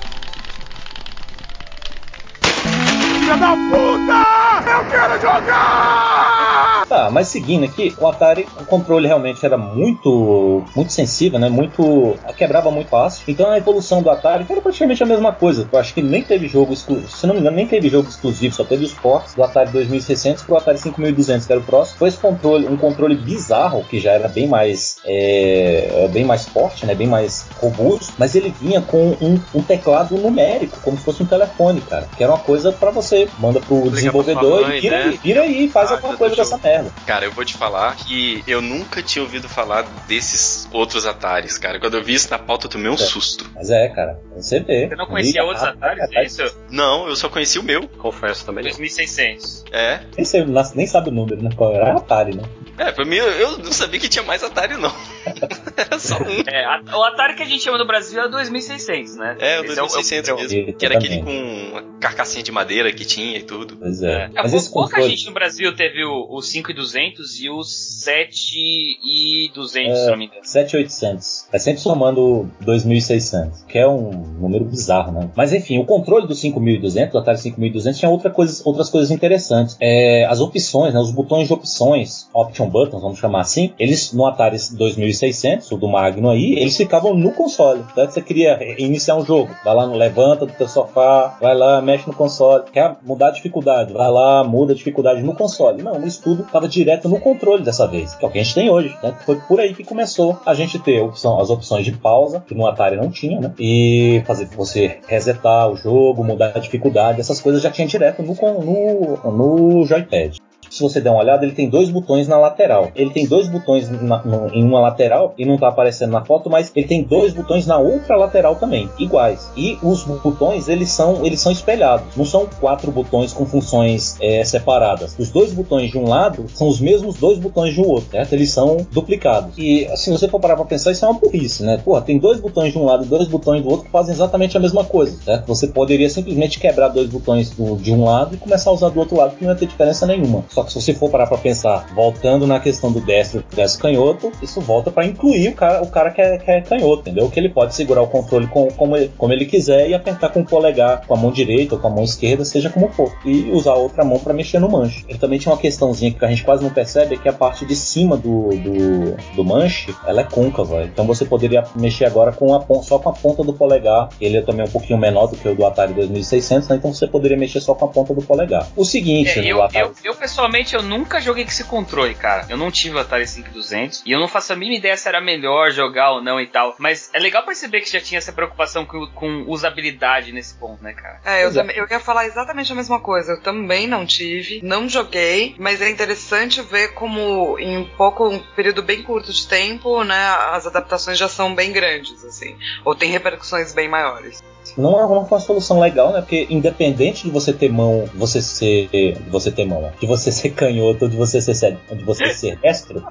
Filha da puta! Eu quero jogar! Tá, mas seguindo aqui, o Atari, o controle realmente era muito muito sensível, né? Muito. quebrava muito fácil. Então a evolução do Atari era praticamente a mesma coisa. Eu acho que nem teve jogo exclusivo, se não me engano, nem teve jogo exclusivo, só teve os ports do Atari 2600 pro Atari 5200, que era o próximo. Foi esse controle, um controle bizarro, que já era bem mais é, bem mais forte, né? Bem mais robusto, mas ele vinha com um, um teclado numérico, como se fosse um telefone, cara. Que era uma coisa pra você, manda pro pra desenvolvedor mãe, e vira né? aí, vira aí e faz Ah, alguma coisa jogo. dessa merda. Cara, eu vou te falar que eu nunca tinha ouvido falar desses outros Ataris, cara. Quando eu vi isso na pauta, eu tomei um É. susto. Mas é, cara, você vê. Você não conhecia E- outros Ataris, ah, é isso? Não, eu só conheci o meu. Confesso também. não. 2600. É. Nem, sei, nem sabe o número, né? Qual era Atari, né? É, pra mim, eu- não sabia que tinha mais Atari, não. [laughs] Era só um. É, o Atari que a gente chama no Brasil é o 2600, né? É, o Esse 2600 padrão. mesmo. Que era aquele com uma carcassinha de madeira que tinha e tudo. Pois é. É, Mas esse pouca controle. gente no Brasil teve o, o 5200 e o 7200, se não me engano. 7800. É sempre somando 2600, que é um número bizarro, né? Mas enfim, o controle do 5200, do Atari 5200, tinha outra coisa, outras coisas interessantes. É, as opções, né, os botões de opções, option buttons, vamos chamar assim, eles no Atari 2600, o do Magno aí, eles ficavam no console. Certo? Você queria iniciar um jogo, vai lá no levanta do teu sofá, vai lá, mexe no console. Mudar a dificuldade, vai lá, muda a dificuldade no console. Não, o estudo estava direto no controle dessa vez, que é o que a gente tem hoje. Né? Foi por aí que começou a gente ter opção- as opções de pausa, que no Atari não tinha, né? E fazer você resetar o jogo, mudar a dificuldade, essas coisas já tinha direto no, no, no joypad. Se você der uma olhada, ele tem dois botões na lateral. Ele tem dois botões na- no- em uma lateral e não tá aparecendo na foto, mas ele tem dois botões na outra lateral também, iguais. E os botões eles são eles são espelhados. Não são quatro botões com funções é, separadas. Os dois botões de um lado são os mesmos dois botões de um outro, certo? Eles são duplicados. E se você for parar pra pensar, isso é uma burrice, né? Porra, tem dois botões de um lado e dois botões do outro que fazem exatamente a mesma coisa, certo? Você poderia simplesmente quebrar dois botões do- de um lado e começar a usar do outro lado, que não ia ter diferença nenhuma. Só que se você for parar pra pensar, voltando na questão do destro destro canhoto, isso volta pra incluir o cara, o cara que, é, que é canhoto, entendeu? Que ele pode segurar o controle com, como, ele, como ele quiser e apertar com o polegar, com a mão direita ou com a mão esquerda, seja como for. E usar a outra mão pra mexer no manche. Ele também tinha uma questãozinha que a gente quase não percebe, é que a parte de cima do, do, do manche, ela é côncava. Então você poderia mexer agora com a, só com a ponta do polegar. Ele é também um pouquinho menor do que o do Atari 2600, né? Então você poderia mexer só com a ponta do polegar. O seguinte, É, no eu, Atari... eu, eu, pessoalmente eu nunca joguei com esse controle, cara. Eu não tive o Atari 5200 e eu não faço a mínima ideia se era melhor jogar ou não e tal. Mas é legal perceber que já tinha essa preocupação com, com usabilidade nesse ponto, né, cara? É, eu, é. também, eu ia falar exatamente a mesma coisa. Eu também não tive, não joguei, mas é interessante ver como em um pouco, um período bem curto de tempo, né, as adaptações já são bem grandes, assim, ou tem repercussões bem maiores. Não é uma, uma solução legal, né? Porque independente de você ter mão, você ser, de você ter mão, de você ser canhoto, ou de você ser, de você ser destro, [laughs]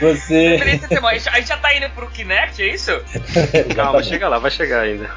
você. A gente já tá indo pro Kinect, é isso? Calma, chega lá, vai chegar ainda.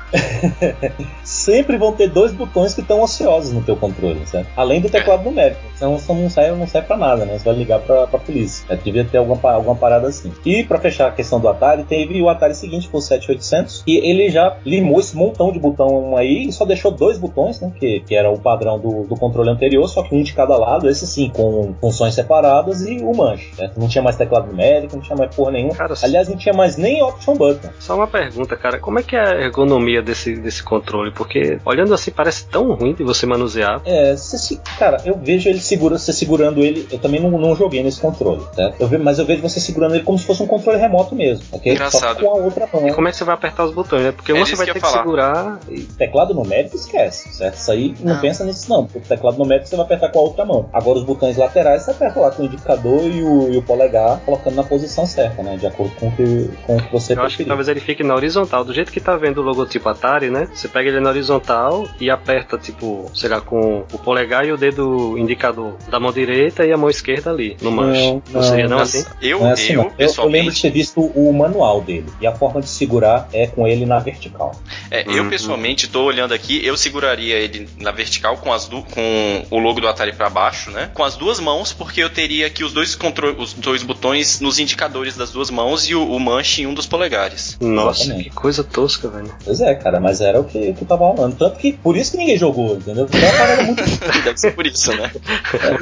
[laughs] sempre vão ter dois botões que estão ociosos no teu controle, certo? Além do teclado numérico. Senão você não serve, não serve pra nada, né? Você vai ligar pra, pra polícia. É, devia ter alguma, alguma parada assim. E pra fechar a questão do Atari, teve o Atari seguinte, foi o 7800, e ele já limou esse montão de botão aí e só deixou dois botões, né? Que, que era o padrão do, do controle anterior, só que um de cada lado, esse sim, com funções separadas e o manche. né? Não tinha mais teclado numérico, não tinha mais porra nenhuma. Cara, Aliás, não tinha mais nem option button. Só uma pergunta, cara. Como é que é a ergonomia desse, desse controle? Porque olhando assim parece tão ruim de você manusear. É, se- cara, eu vejo ele segura, você segurando ele. Eu também não, não joguei nesse controle, certo? Eu mas eu vejo você segurando ele como se fosse um controle remoto mesmo, ok? Engraçado. Só com a outra mão. E como é que você vai apertar os botões, né? Porque É você vai que ter que falar. segurar e Teclado numérico, esquece, certo? Isso aí não Não. pensa nisso, não. Porque o teclado numérico você vai apertar com a outra mão. Agora, os botões laterais você aperta lá com o indicador e o, e o polegar, colocando na posição certa, né? De acordo com o que, com o que você eu acho que preferir. talvez ele fique na horizontal. Do jeito que tá vendo o logotipo Atari, né? Você pega ele na horizontal e aperta, tipo, sei lá, com o polegar e o dedo indicador da mão direita e a mão esquerda ali, no manche. Não, Não, seria não Nossa, assim? eu, Não é assim, eu, não. eu, eu lembro de pessoalmente, ter visto o manual dele. E a forma de segurar é com ele na vertical. é, eu Uhum. pessoalmente tô olhando aqui, eu seguraria ele na vertical com as du- com o logo do Atari pra baixo, né? Com as duas mãos, porque eu teria aqui os dois os dois botões nos indicadores das duas mãos e o, o manche em um dos polegares. Nossa, Exatamente. que coisa tosca, velho. Pois é, cara, mas era o que, o que tava rolando. Tanto que por isso que ninguém jogou, entendeu? Porque é uma parada muito. [laughs] Deve ser por isso, né?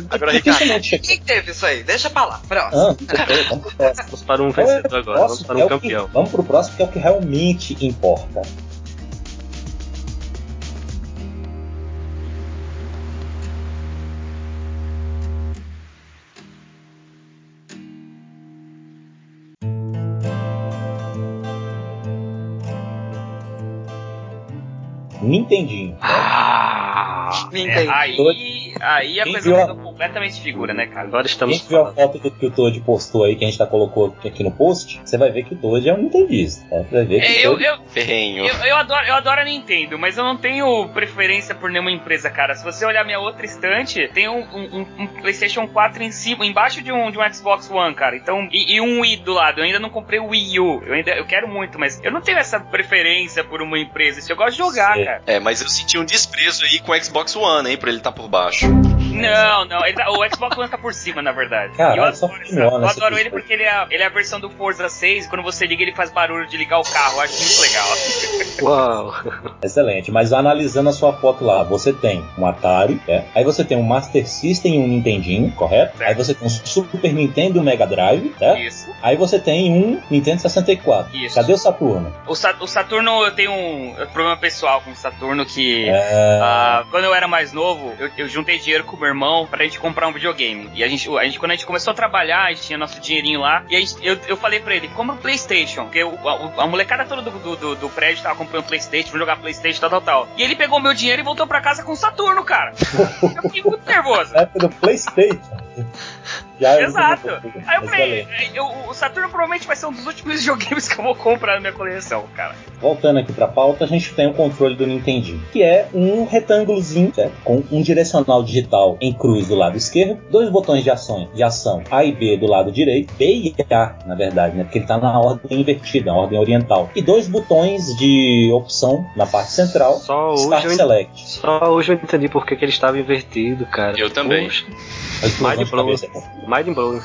Agora, Ricardo, Quem teve isso aí? Deixa pra lá. Próximo. Ah, vamos pro próximo. Vamos para um Qual é vencedor agora, vamos para É um que- campeão. vamos pro próximo, que é o que realmente importa. Nintendinho. Ah, Me É, aí, aí a coisa completamente figura, né, cara? agora estamos Quem viu a foto do que o Toad postou aí, que a gente tá colocou aqui no post, você vai ver que o Toad é um nintendista. Né? Você vai ver que É, eu, Toad- eu, ferrenho. eu, eu adoro, eu adoro a Nintendo, mas eu não tenho preferência por nenhuma empresa, cara. Se você olhar minha outra estante, tem um, um- um- PlayStation 4 em cima, embaixo de um, de um Xbox One, cara. Então, e, e um Wii do lado. Eu ainda não comprei o Wii U. Eu ainda eu quero muito, mas eu não tenho essa preferência por uma empresa. Isso eu gosto de jogar, Sim. cara. É, mas eu senti um desprezo aí com o Xbox One, hein, por ele estar por baixo. Não, não. ele tá- o Xbox One tá por cima, na verdade. Caralho, E eu só adoro, essa- filhona eu adoro ele porque ele é, ele é a versão do Forza 6. Quando você liga, ele faz barulho de ligar o carro. Eu acho muito legal. [laughs] Uau! Excelente, mas analisando a sua foto lá, você tem um Atari, é? aí você tem um Master System e um Nintendinho, correto? Certo. Aí você tem um Super Nintendo e um Mega Drive, certo? Isso. Aí você tem um Nintendo 64. Isso. Cadê o Saturno? O, Sa- o Saturno, eu tenho um problema pessoal com o Saturno que. É... ah, quando eu era mais novo, eu, eu juntei dinheiro com o meu irmão pra gente comprar um videogame. E a gente, a gente, quando a gente começou a trabalhar, a gente tinha nosso dinheirinho lá. E gente- eu, eu falei pra ele, compra Playstation. Porque o- a, a molecada toda do, do, do- do prédio tava comprando Playstation, vamos jogar Playstation, tal, tal, tal. E ele pegou meu dinheiro e voltou pra casa com Saturno, cara. [laughs] Eu fiquei muito nervoso. Época do Playstation. Já Exato. Aí eu falei, eu- o Saturno provavelmente vai ser um dos últimos [laughs] videogames que eu vou comprar na minha coleção, cara. Voltando aqui pra pauta, a gente tem o controle do Nintendinho, que é um retângulozinho, certo? Com um direcional digital em cruz do lado esquerdo, dois botões de ação, de ação A e B do lado direito, B e A, na verdade, né? Porque ele tá na ordem invertida, na ordem oriental. E dois botões de opção na parte central, Só hoje, Start eu, en- Select. só hoje eu entendi por que, que ele estava invertido, cara. Eu também. Poxa, A explosão Mind cabeça. mind blowing.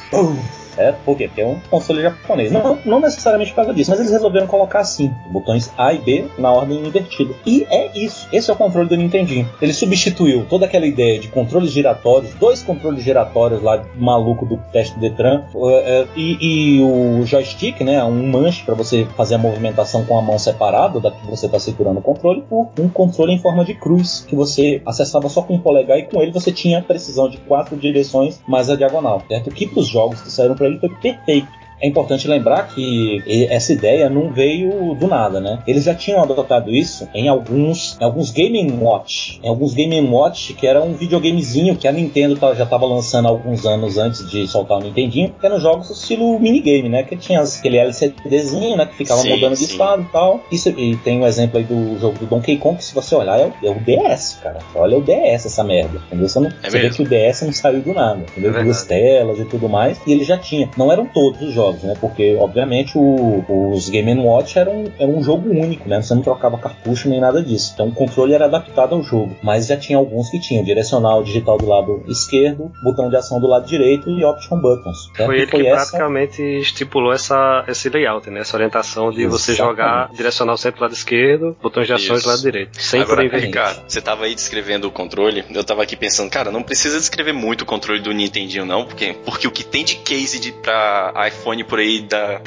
É, por quê? Porque é um console japonês. Não, não necessariamente por causa disso, mas eles resolveram colocar assim: botões A e B na ordem invertida. E é isso. Esse é o controle do Nintendinho. Ele substituiu toda aquela ideia de controles giratórios, dois controles giratórios lá maluco do teste Detran, é, é, e, e o joystick, né? Um manche para você fazer a movimentação com a mão separada da que você está segurando o controle, por um controle em forma de cruz que você acessava só com o polegar e com ele você tinha a precisão de quatro direções mais a diagonal, certo? Que para os jogos que saíram para ele foi perfeito. É importante lembrar que essa ideia não veio do nada, né? Eles já tinham adotado isso em alguns, em alguns Game Watch, em alguns Game Watch que era um videogamezinho que a Nintendo já estava lançando alguns anos antes de soltar o Nintendinho, que eram jogos estilo minigame, né? Que tinha aquele LCDzinho, né? Que ficava Sim, mudando de sim. estado e tal. Isso, e tem um exemplo aí do jogo do Donkey Kong que se você olhar é o, é o DS, cara. Olha o DS essa merda, entendeu? Você, não, você vê que o DS não saiu do nada, entendeu? É Duas telas e tudo mais, e ele já tinha. Não eram todos os jogos jogos, né? Porque, obviamente, o, os Game Watch eram, era um jogo único, né? Você não trocava cartucho nem nada disso. Então o controle era adaptado ao jogo. Mas já tinha alguns que tinham direcional digital do lado esquerdo, botão de ação do lado direito e option buttons. Certo? Foi ele foi que essa... praticamente estipulou essa, esse layout, né? Essa orientação de Exatamente. você jogar direcional sempre do lado esquerdo, botões de ação do lado direito. Sem Agora, Ricardo, você tava aí descrevendo o controle, eu tava aqui pensando, cara, não precisa descrever muito o controle do Nintendinho, não, porque, porque o que tem de case de, pra iPhone por aí da,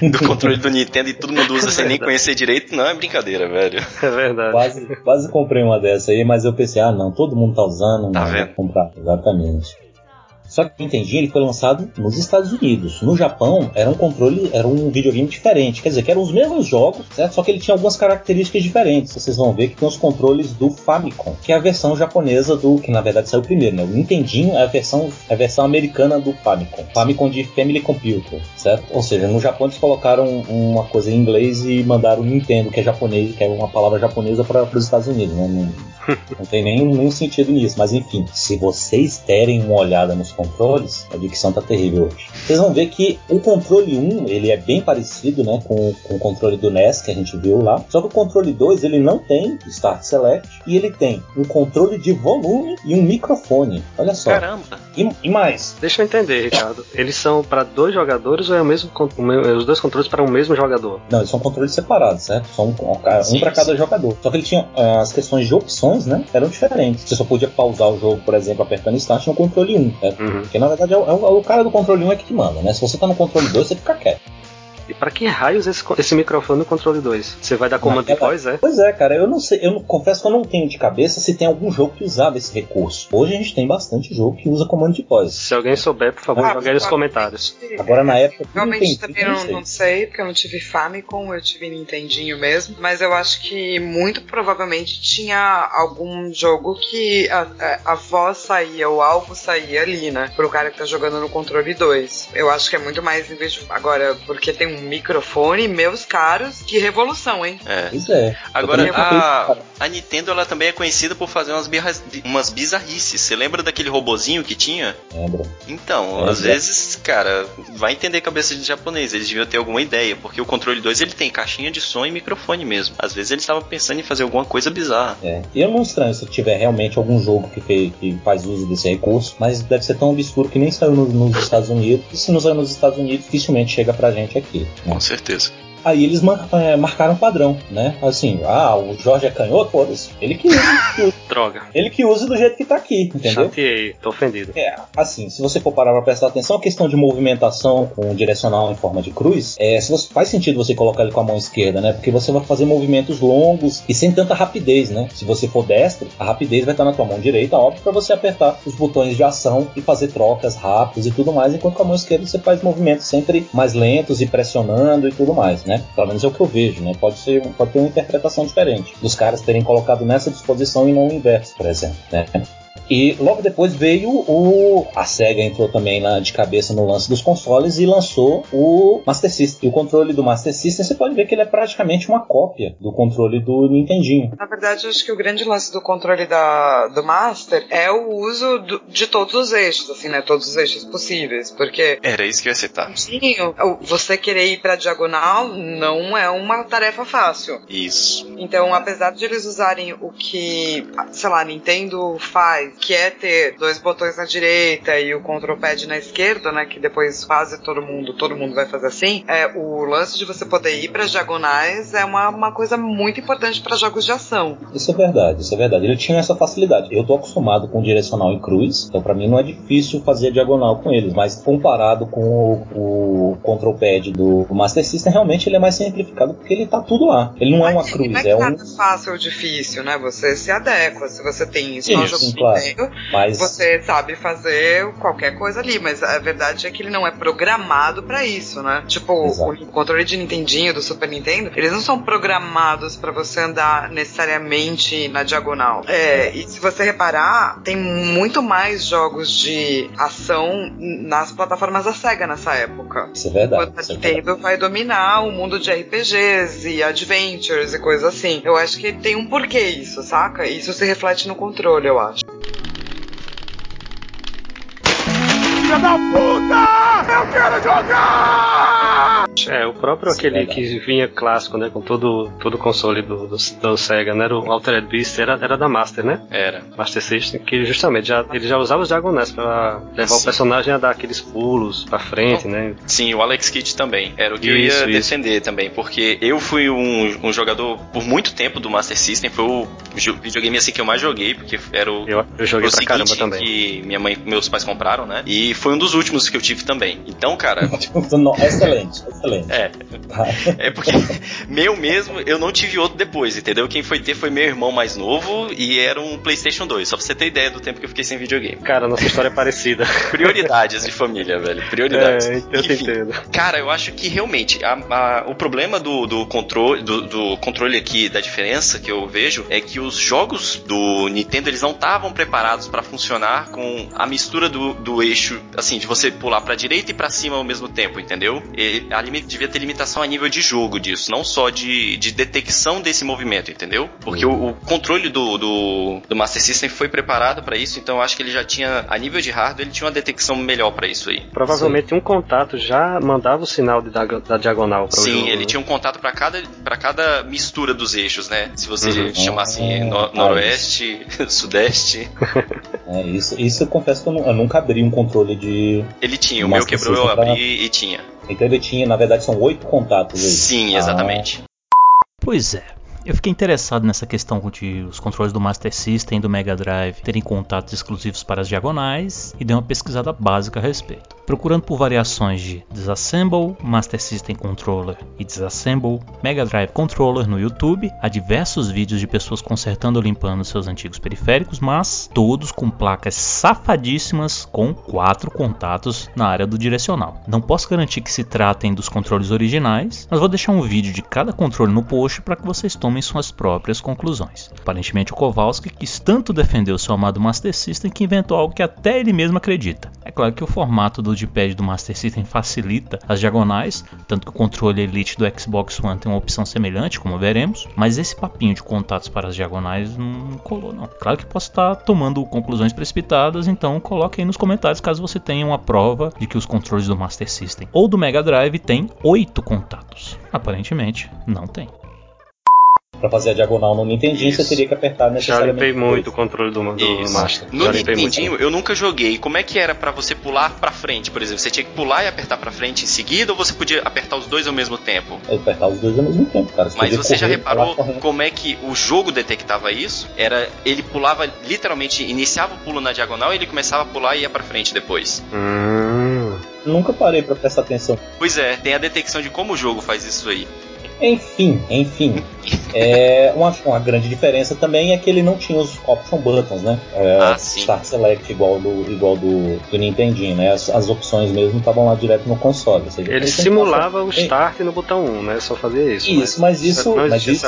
do controle do Nintendo e todo mundo usa sem nem conhecer direito, não é brincadeira, velho. É verdade. Quase, quase comprei uma dessa aí, mas eu pensei, ah não, todo mundo tá usando, tá vendo? vou comprar. Exatamente. Só que o Nintendinho ele foi lançado nos Estados Unidos. No Japão era um controle, era um videogame diferente. Quer dizer, que eram os mesmos jogos, certo? Só que ele tinha algumas características diferentes. Vocês vão ver que tem os controles do Famicom, que é a versão japonesa do, que na verdade saiu primeiro, né? O Nintendinho é a versão, é a versão americana do Famicom. Famicom de Family Computer, certo? Ou seja, no Japão eles colocaram uma coisa em inglês e mandaram Nintendo, que é japonês, que é uma palavra japonesa para os Estados Unidos, né? Não, tem nenhum, nenhum sentido nisso. Mas enfim, se vocês derem uma olhada nos controles, a dicção tá terrível hoje. Vocês vão ver que o controle 1, ele é bem parecido, né, com, com o controle do NES que a gente viu lá. Só que o controle 2, ele não tem Start Select e ele tem um controle de volume e um microfone. Olha só. Caramba. E, e mais. Deixa eu entender, Ricardo. Eles são para dois jogadores ou é o mesmo os dois controles para um mesmo jogador? Não, eles são controles separados, certo? São um, um para cada jogador. Só que ele tinha uh, as questões de opções, né? Eram diferentes. Você só podia pausar o jogo, por exemplo, apertando Start no controle 1, certo? Uhum. Porque na verdade é o, é o, cara do controle 1 é que te manda, né? Se você tá no controle 2, você fica quieto. E para que raios esse, esse microfone no controle 2? Você vai dar comando de voz, é? Pois é, cara, eu não sei, eu não, confesso que eu não tenho de cabeça se tem algum jogo que usava esse recurso. Hoje a gente tem bastante jogo que usa comando de voz. Se alguém souber, por favor, ah, jogue aí nos comentários. Agora na época. Realmente também não, não, sei, porque eu não tive Famicom, eu tive Nintendinho mesmo. Mas eu acho que muito provavelmente tinha algum jogo que a, a, a voz saía, ou algo saía ali, né? Pro cara que tá jogando no controle 2. Eu acho que é muito mais em vez de. Agora, porque tem um microfone meus caros, que revolução, hein? É. Pois é. Agora, a, a Nintendo ela também é conhecida por fazer umas, birras, umas bizarrices. Você lembra daquele robozinho que tinha? Lembro. Então, às vezes, cara, vai entender a cabeça de japonês. Eles deviam ter alguma ideia, porque o controle 2 ele tem caixinha de som e microfone mesmo. Às vezes eles estavam pensando em fazer alguma coisa bizarra. É. E eu não estranho se tiver realmente algum jogo que, fez, que faz uso desse recurso, mas deve ser tão obscuro que nem saiu nos, nos Estados Unidos. E se não saiu nos Estados Unidos, dificilmente chega pra gente aqui. Com certeza. Aí eles mar, é, marcaram padrão, né? Assim, ah, o Jorge é canhoto, foda-se. Ele que [laughs] Droga. Ele que use do jeito que tá aqui, entendeu? Chateei, tô ofendido. É, assim, se você for parar pra prestar atenção, a questão de movimentação com direcional em forma de cruz, é, se você, faz sentido você colocar ele com a mão esquerda, né? Porque você vai fazer movimentos longos e sem tanta rapidez, né? Se você for destro, a rapidez vai estar na tua mão direita, óbvio, para você apertar os botões de ação e fazer trocas rápidas e tudo mais, enquanto com a mão esquerda você faz movimentos sempre mais lentos e pressionando e tudo mais, né? Né? Pelo menos é o que eu vejo, né? Pode, ser, pode ter uma interpretação diferente dos caras terem colocado nessa disposição e não o inverso, por exemplo, né? E logo depois veio o. A SEGA entrou também na, de cabeça no lance dos consoles e lançou o Master System. E o controle do Master System você pode ver que ele é praticamente uma cópia do controle do Nintendinho. Na verdade, eu acho que o grande lance do controle da, do Master é o uso do, de todos os eixos, assim, né? Todos os eixos possíveis. Porque. Era isso que eu ia citar. Você querer ir pra diagonal não é uma tarefa fácil. Isso. Então, apesar de eles usarem o que, sei lá, Nintendo faz que é ter dois botões na direita e o control pad na esquerda, né? Que depois quase todo mundo, todo mundo vai fazer assim. É, o lance de você poder ir para diagonais é uma, uma coisa muito importante para jogos de ação. Isso é verdade, isso é verdade. Ele tinha essa facilidade. Eu tô acostumado com direcional em cruz, então para mim não é difícil fazer diagonal com eles, mas comparado com o, o control pad do Master System, realmente ele é mais simplificado porque ele tá tudo lá. Ele não é uma cruz, não é, é um fácil ou difícil, né? Você se adequa se você tem isso, isso sim, claro mas... você sabe fazer qualquer coisa ali, mas a verdade é que ele não é programado para isso, né? Tipo, Exato. o controle de Nintendinho, do Super Nintendo, eles não são programados para você andar necessariamente na diagonal. É, e se você reparar, tem muito mais jogos de ação nas plataformas da SEGA nessa época. Isso é verdade. Quando a é Nintendo é vai dominar o mundo de RPGs e adventures e coisas assim. Eu acho que tem um porquê isso, saca? Isso se reflete no controle, eu acho filha da puta! Eu quero jogar! É, o próprio Isso é aquele verdade. que vinha clássico, né? Com todo, todo o console do, do, do Sega, né? Era o Altered Beast, era, era da Master, né? Era. Master System, que justamente já, ele já usava os diagonais pra levar o Sim. personagem a dar aqueles pulos pra frente, né? Sim, o Alex Kidd também. Era o que eu Isso, ia isso. defender também, porque eu fui um, um jogador por muito tempo do Master System, foi o videogame assim que eu mais joguei, porque era o, Eu, eu joguei o pra caramba também. que minha mãe, meus pais compraram, né? E foi um dos últimos que eu tive também. Então, cara, [laughs] Não, excelente, excelente. é, é porque [laughs] meu mesmo, eu não tive outro depois, entendeu? Quem foi ter foi meu irmão mais novo e era um PlayStation 2, só pra você ter ideia do tempo que eu fiquei sem videogame. Cara, nossa história é parecida. [laughs] Prioridades de família, velho. Prioridades. É, eu Enfim, entendo. Cara, eu acho que realmente a- a- o problema do, do controle do, do controle aqui da diferença que eu vejo é que os jogos do Nintendo eles não estavam preparados pra funcionar com a mistura do, do eixo, assim, de você pular pra direita e pra cima ao mesmo tempo, entendeu? E a devia ter limitação a nível de jogo disso, não só de, de detecção desse movimento, entendeu? Porque o, o controle do, do, do Master System foi preparado pra isso, então eu acho que ele já tinha, a nível de hardware, ele tinha uma detecção melhor pra isso aí. Provavelmente um contato já mandava o sinal de da, da diagonal para o Sim, jogo. ele né? tinha um contato pra cada, pra cada mistura dos eixos, né? Se você Uhum. chamasse Ah, no- noroeste, [laughs] sudeste, [laughs] É, isso, isso eu confesso que eu, nu- eu nunca abri um controle de. ele tinha. O meu quebrou, eu pra- abri e tinha. Então ele tinha, na verdade, são oito contatos aí. Sim, exatamente. Pois é. Eu fiquei interessado nessa questão de os controles do Master System e do Mega Drive terem contatos exclusivos para as diagonais e dei uma pesquisada básica a respeito. Procurando por variações de Disassemble Master System Controller e Disassemble Mega Drive Controller no YouTube, há diversos vídeos de pessoas consertando ou limpando seus antigos periféricos, mas todos com placas safadíssimas com quatro contatos na área do direcional. Não posso garantir que se tratem dos controles originais, mas vou deixar um vídeo de cada controle no post para que vocês tomem suas próprias conclusões. Aparentemente o Kowalski quis tanto defender o seu amado Master System que inventou algo que até ele mesmo acredita. É claro que o formato do D-pad do Master System facilita as diagonais, tanto que o controle Elite do Xbox One tem uma opção semelhante, como veremos, mas esse papinho de contatos para as diagonais não colou não. Claro que posso estar tomando conclusões precipitadas, então coloque aí nos comentários caso você tenha uma prova de que os controles do Master System ou do Mega Drive têm oito contatos. Aparentemente, não tem. Pra fazer a diagonal no Nintendinho, Isso. você teria que apertar Já necessariamente. limpei dois. muito o controle do, do Isso. Master. No Já limpei muito. Nintendinho eu nunca joguei. Como é que era pra você pular pra frente, por exemplo? Você tinha que pular e apertar pra frente em seguida ou você podia apertar os dois ao mesmo tempo? É apertar os dois ao mesmo tempo, cara. Mas podia você já correr, reparou falar correndo. como é que o jogo detectava isso? Era ele pulava literalmente, iniciava o pulo na diagonal e ele começava a pular e ia pra frente depois. Hum, Nunca parei pra prestar atenção. Pois é, tem a detecção de como o jogo faz isso aí. Enfim, enfim. É, uma, uma grande diferença também é que ele não tinha os option buttons, né? É, Ah, sim. Start Select igual do, igual do, do Nintendinho, né? As, as opções mesmo estavam lá direto no console. Seja, ele simulava o start no botão 1, né? Só fazia isso. Isso, mas isso, não mas isso,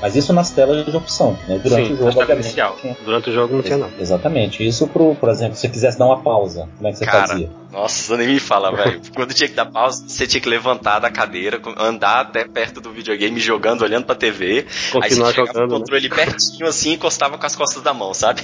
mas isso nas telas de opção, né? Durante Sim, o jogo, obviamente. inicial. Durante o jogo não tinha, não. Exatamente. Isso, pro, por exemplo, se você quisesse dar uma pausa, como é que você Cara, fazia? Nossa, nem me fala, velho. Quando tinha que dar pausa, você tinha que levantar da cadeira, andar até perto do videogame, jogando, olhando pra TV. Continuar aí você jogando, o né? controle pertinho assim e encostava com as costas da mão, sabe?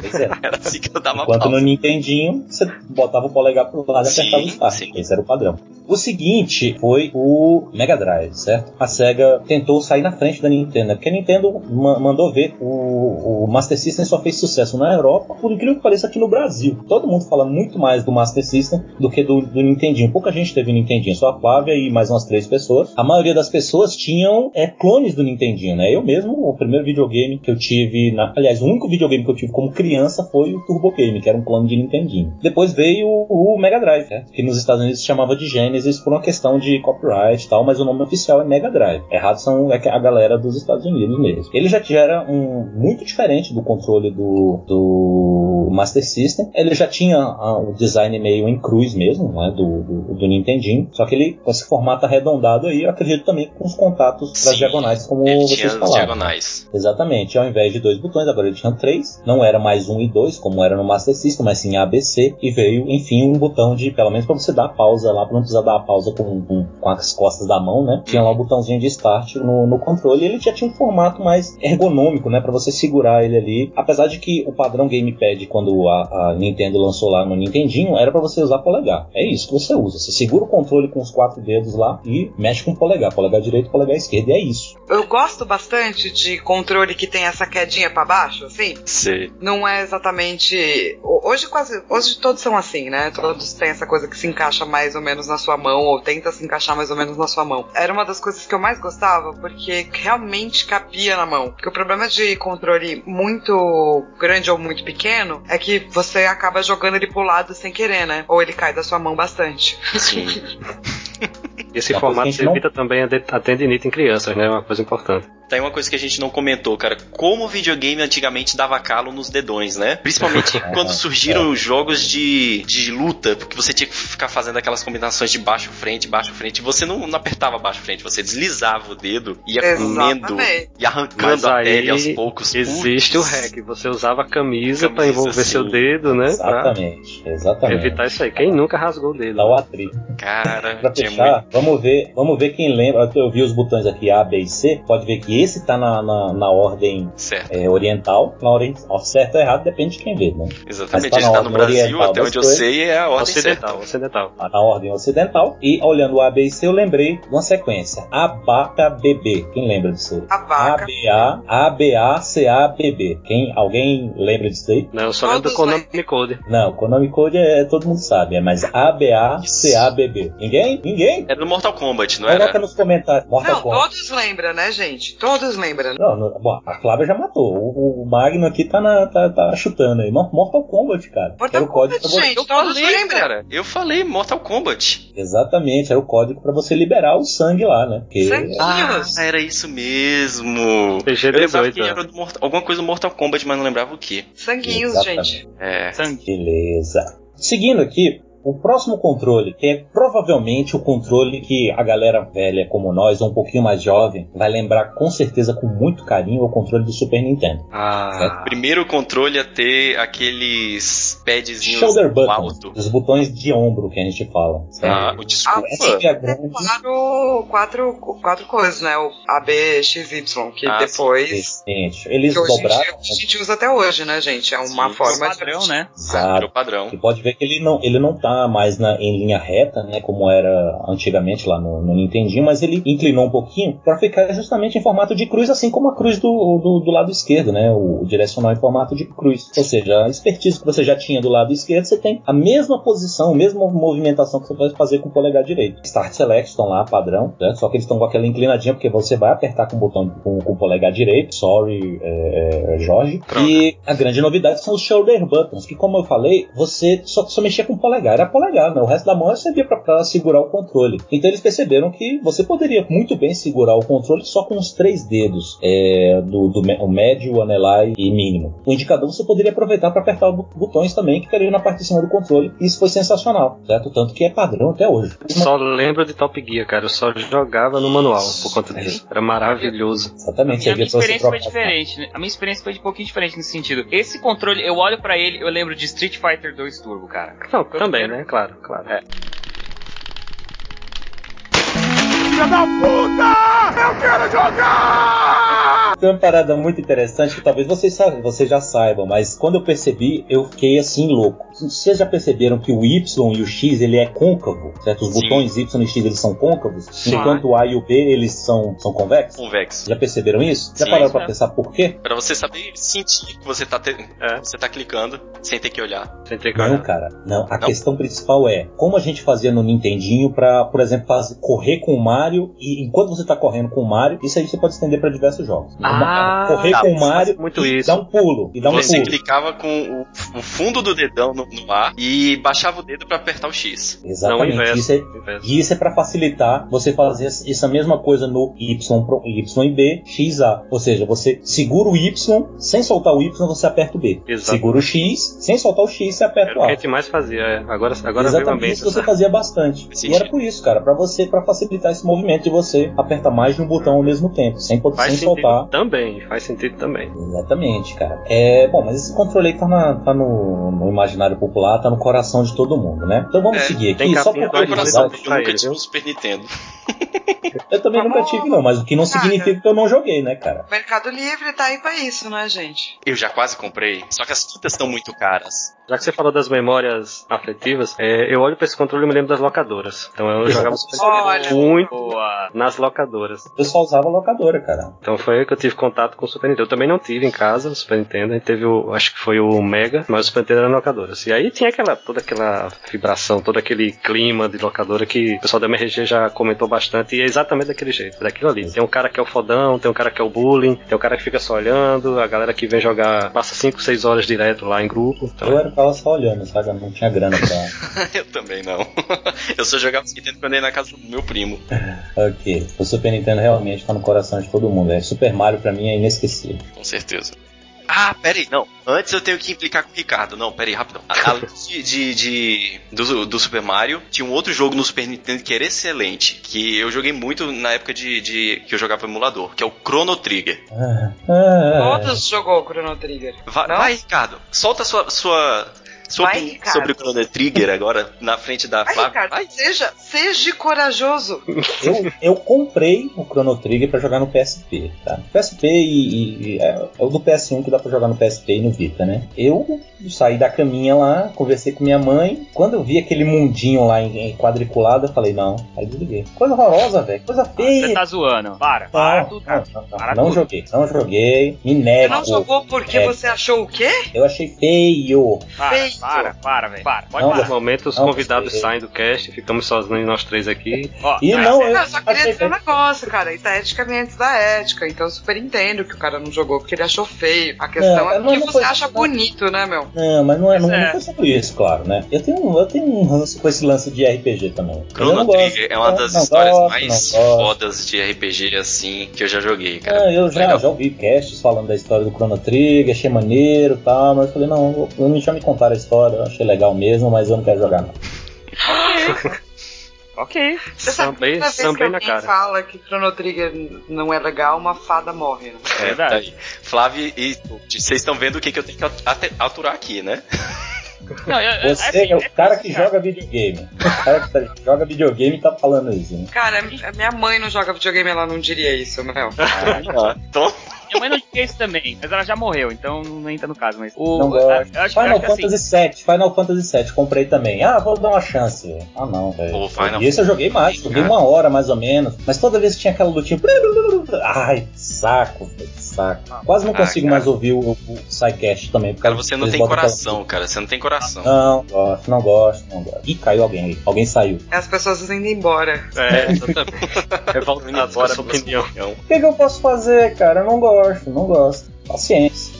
Pois é. [laughs] Era assim que eu dava Enquanto pausa. no Nintendinho, você botava o polegar pro lado e apertava o start. sim. Esse era o padrão. O seguinte foi o Mega Drive, certo? A SEGA tentou sair na frente da Nintendo, né? porque a Nintendo ma- mandou ver o, o Master System só fez sucesso na Europa, por incrível que pareça aqui no Brasil. Todo mundo fala muito mais do Master System do que do, do Nintendinho. Pouca gente teve Nintendinho, só a Flávia e mais umas três pessoas. A maioria das pessoas tinham é, clones do Nintendinho, né? Eu mesmo, o primeiro videogame que eu tive, na- aliás, o único videogame que eu tive como criança foi o Turbo Game, que era um clone de Nintendinho. Depois veio o, o Mega Drive, né? que nos Estados Unidos se chamava de Genesis por uma questão de copyright e tal, mas o nome oficial é Mega Drive. Errado são é a galera dos Estados Unidos mesmo. Ele já era um muito diferente do controle do, do Master System. Ele já tinha ah, o design meio em cruz mesmo, né? Do, do, do Nintendinho. Só que ele com esse formato arredondado aí, eu acredito também com os contatos das Sim, diagonais, como vocês falaram. diagonais. Exatamente, ao invés de dois botões, agora ele tinha três. Não era mais um e dois, como era no Master System, mas sim ABC. E veio, enfim, um botão de, pelo menos pra você dar pausa lá, pra não precisar dar pausa com, com, com as costas da mão, né? Tinha lá o botãozinho de start no, no controle. E ele já tinha um formato mais ergonômico, né? Pra você segurar ele ali. Apesar de que o padrão gamepad, quando quando a, a Nintendo lançou lá no Nintendinho, era para você usar polegar. É isso que você usa. Você segura o controle com os quatro dedos lá e mexe com o polegar. Polegar direito, polegar esquerdo. E é isso. Eu gosto bastante de controle que tem essa quedinha para baixo, assim. Sei. Não é exatamente. Hoje quase. Hoje todos são assim, né? Todos têm essa coisa que se encaixa mais ou menos na sua mão, ou tenta se encaixar mais ou menos na sua mão. Era uma das coisas que eu mais gostava, porque realmente capia na mão. Porque o problema de controle muito grande ou muito pequeno é que você acaba jogando ele pro lado sem querer, né? Ou ele cai da sua mão bastante. Sim. [laughs] Esse a formato gente não- evita também a, tendinite em crianças, né? É uma coisa importante. Tem uma coisa que a gente não comentou, cara. Como o videogame antigamente dava calo nos dedões, né? Principalmente [laughs] quando surgiram os jogos de, de luta, porque você tinha que ficar fazendo aquelas combinações de baixo frente, baixo frente. E você não, não apertava baixo frente, você deslizava o dedo, ia comendo Exatamente. e arrancando Mas a pele aos poucos. existe Putz. o hack. Você usava a camisa, pra Camisa, envolver sim. seu dedo, né? Exatamente. Exatamente. evitar isso aí. Quem nunca rasgou o dedo? Dá o atrito. Cara, Fechar, vamos ver, vamos ver quem lembra. Eu vi os botões aqui A, B e C. Pode ver que esse tá na, na, na ordem muito é, oriental. Na ordem certo ou errado, depende de quem vê, né? Exatamente. Mas tá tá no Brasil, oriental até onde eu coisas. sei, é a ordem Ocidental, ocidental. Tá Na ordem ocidental. E olhando o A, B e C, eu lembrei de uma sequência. Abaca, BB. Quem lembra disso aí? A vaca. A-B-A, A-B-A, C-A-B-B. Quem, alguém lembra disso aí? Não, eu só lembro do Konami Code. Não, Konami Code é, todo mundo sabe, é mais A-B-A, C-A-B-B. Ninguém? Ninguém? Era no Mortal Kombat, não Coloca era? nos comentários. Mortal Não, Kombat. todos lembram, né, gente? Todos lembram. Não, não, bom, a Flávia já matou. O, o Magno aqui tá, na, tá, tá chutando aí. Mor- Mortal Kombat, cara. Mortal era o código Kombat, pra você- gente. Eu Todos falei, lembram. cara. Eu falei Mortal Kombat. Exatamente, era o código pra você liberar o sangue lá, né? Porque Sangue. Ah, era isso mesmo. PG Eu lembrava 18, que né? era do Mortal- alguma coisa do Mortal Kombat, mas não lembrava o que. Sanguinhos, Exatamente. gente. É. Sangue. Beleza. Seguindo aqui, o próximo controle, que é provavelmente o controle que a galera velha como nós, ou um pouquinho mais jovem, vai lembrar com certeza com muito carinho, é o controle do Super Nintendo. Ah, Primeiro controle a ter aqueles padzinhos Shoulder no buttons, alto. os botões de ombro que a gente fala. certo? Ah, desculpa. Essa que é grande Quatro, quatro, quatro coisas, né? O A, B, X, Y, que Ah, depois. Excelente. Eles Que dobraram. dia a gente usa até hoje, né, gente? É uma Sim, forma É padrão, de. né? Exato. O padrão. Você pode ver que ele não, ele não tá mais na, em linha reta, né, como era antigamente lá no, no Nintendinho, mas ele inclinou um pouquinho para ficar justamente em formato de cruz, assim como a cruz do, do, do lado esquerdo, né, o, o direcional em formato de cruz. Ou seja, a expertise que você já tinha do lado esquerdo, você tem a mesma posição, a mesma movimentação que você vai fazer com o polegar direito. Start Select estão lá, padrão, né, só que eles estão com aquela inclinadinha, porque você vai apertar com o botão com, com o polegar direito, sorry, é, é, Jorge. E a grande novidade são os shoulder buttons, que como eu falei, você só, só mexia com o polegar, era polegar, né? O resto da mão servia para segurar o controle. Então eles perceberam que você poderia muito bem segurar o controle só com os três dedos, é, do, do o médio, o anelar e mínimo. O indicador você poderia aproveitar para apertar os botões também que estariam na parte de cima do controle. Isso foi sensacional, certo? Tanto que é padrão até hoje. só lembro de Top Gear, cara. Eu só jogava no manual por conta disso. Era maravilhoso. Exatamente. A minha pra você experiência foi diferente, né? A minha experiência foi um pouquinho diferente nesse sentido. Esse controle, eu olho pra ele, eu lembro de Street Fighter 2 Turbo, cara. Não, também, né? Claro, claro. É. Filha da puta! Eu quero jogar! Tem uma parada muito interessante que talvez vocês, sa- vocês já saibam, mas quando eu percebi, eu fiquei assim louco. Vocês já perceberam que o Y e o X ele é côncavo, certo? Os Sim. botões Y e X eles são côncavos, Sim. enquanto o A e o B eles são, são convexos? Convexo. Já perceberam isso? Já Sim. pararam pra É. pensar por quê? Pra você saber sentir que você tá, te- É. você tá clicando sem ter que olhar. Sem ter que Não, olhar. cara. Não. A Não? questão principal é como a gente fazia no Nintendinho pra, por exemplo, fazer, correr com o Mario e enquanto você tá correndo com o Mario, isso aí você pode estender pra diversos jogos. Ah, correr tá, com o Mario muito e isso. dar um pulo. E dar um você pulo. clicava com o, o fundo do dedão no, no ar e baixava o dedo pra apertar o X. Não, Exatamente. inverso. Isso é, inverso. E isso é para facilitar você fazer essa mesma coisa no Y, pro- Y e B, X, A. Ou seja, você segura o Y, sem soltar o Y, você aperta o B. Exato. Segura o X, sem soltar o X, você aperta Era o o que A. a gente mais fazia. é. Agora, agora Exatamente isso você fazia bastante. Sim, e era por isso, cara, para você, para facilitar esse movimento de você apertar mais de um botão ao mesmo tempo, sem, poder- Faz sem soltar. também, faz sentido também. Exatamente, cara. É, bom, mas esse controle aí tá, na- tá no, no imaginário popular, tá no coração de todo mundo, né? Então vamos É, seguir aqui, só por curiosidade. Eu nunca tive um Super Nintendo. [laughs] Eu também nunca tive, não, mas o que não Cara. significa que eu não joguei, né, cara? O Mercado Livre tá aí pra isso, né, gente? Eu já quase comprei, só que as fitas estão muito caras. Já que você falou das memórias afetivas, é, eu olho pra esse controle e me lembro das locadoras. Então eu jogava Super. Nintendo muito Boa. nas locadoras. Eu só usava locadora, cara. Então foi aí que eu tive contato com o Super Nintendo. Eu também não tive em casa o Super Nintendo, a gente teve o, acho que foi o Mega, mas o Super Nintendo era locadoras. E aí tinha aquela, toda aquela vibração, todo aquele clima de locadora que o pessoal da MRG já comentou bastante e é exatamente daquele jeito, daquilo ali. Tem um cara que é o fodão, tem um cara que é o bullying, tem um cara que fica só olhando, a galera que vem jogar passa 5, 6 horas direto lá em grupo. Então, Eu era ficava só olhando, sabe? Eu não tinha grana pra. [laughs] eu também não. [laughs] eu só jogava Super Nintendo quando eu ia na casa do meu primo. [laughs] ok. O Super Nintendo realmente tá no coração de todo mundo. É, Super Mario pra mim é inesquecível. Com certeza. Ah, pera aí, não. Antes eu tenho que implicar com o Ricardo. Não, pera aí, rapidão. Além [laughs] de, de, de- do, do Super Mario, tinha um outro jogo no Super Nintendo que era excelente. Que eu joguei muito na época de, de- que eu jogava emulador, que é o Chrono Trigger. Ah, ah, Todos jogou o Chrono Trigger. Vai, Não? vai, Ricardo. Solta sua, sua, sua Vai, Ricardo. sobre o Chrono Trigger agora na frente da Vai, Flávia. Ricardo, Vai. seja, seja corajoso. eu, eu comprei o Chrono Trigger pra jogar no PSP, tá? PSP e, e- e- é, é o do PS1 que dá pra jogar no PSP e no Vita, né? Eu saí da caminha lá, conversei com minha mãe. Quando eu vi aquele mundinho lá em, em quadriculado, eu falei, não, aí desliguei. Coisa horrorosa, velho. Coisa feia. Você tá zoando. Para, para Não, tudo. não, não, não, Para não tudo. joguei, não joguei, me Você nego. não jogou porque É. você achou o quê? Eu achei feio. Para, Feio. Para, para, velho. Para, pode Não, parar. momento os Não, convidados gostei. saem do cast, ficamos sozinhos nós três aqui. Ó, E não, é- eu Não, eu só queria dizer um negócio, cara. Isso é eticamente da ética. Então eu super entendo que o cara não jogou porque ele achou feio. A questão Não, é mas porque não você acha bonito, né, meu? Não, mas não, é, não, é. não foi sobre isso, claro, né? Eu tenho, um- eu tenho um ranço com esse lance de RPG também. Chrono não gosto, Trigger é uma das não histórias mais não fodas de RPG assim que eu já joguei, cara. Eu já, já ouvi casts falando da história do Chrono Trigger, achei maneiro e tal, mas eu falei, não, eu- eu não já me contaram a história, eu achei legal mesmo, mas eu não quero jogar não. Ok. Você sabe que Sambei- toda vez que na cara. fala que Chrono Trigger não é legal, uma fada morre, né? É, Verdade. tá. Flávio e vocês estão vendo o que, que eu tenho que atu- aturar aqui, né? Não, eu- eu- [laughs] Você assim, é o cara que cara. joga videogame. O cara que tá- joga videogame e tá falando isso, né? Cara, a minha mãe não joga videogame, ela não diria isso, meu. Ah, então, Minha mãe não tinha isso também, mas ela já morreu, então não entra no caso. Mas o, Não gosto. eu acho, eu acho Final assim, Fantasy VII, Final Fantasy VII, comprei também. Ah, vou dar uma chance. Ah, não, velho. E esse eu joguei mais, joguei uma hora mais ou menos. Mas toda vez que tinha aquela lutinha. Ai, saco, velho, saco. Quase não Ah, consigo cara. mais ouvir o, o SciCast também. porque cara, você não tem aquela- coração, cara. Você não tem coração. Não, gosto, não gosto, não gosto. Ih, caiu alguém aí. Alguém saiu. As pessoas indo embora. É, exatamente. Revoltados com a opinião. O que, que eu posso fazer, cara? Eu não gosto, não gosto. Paciência.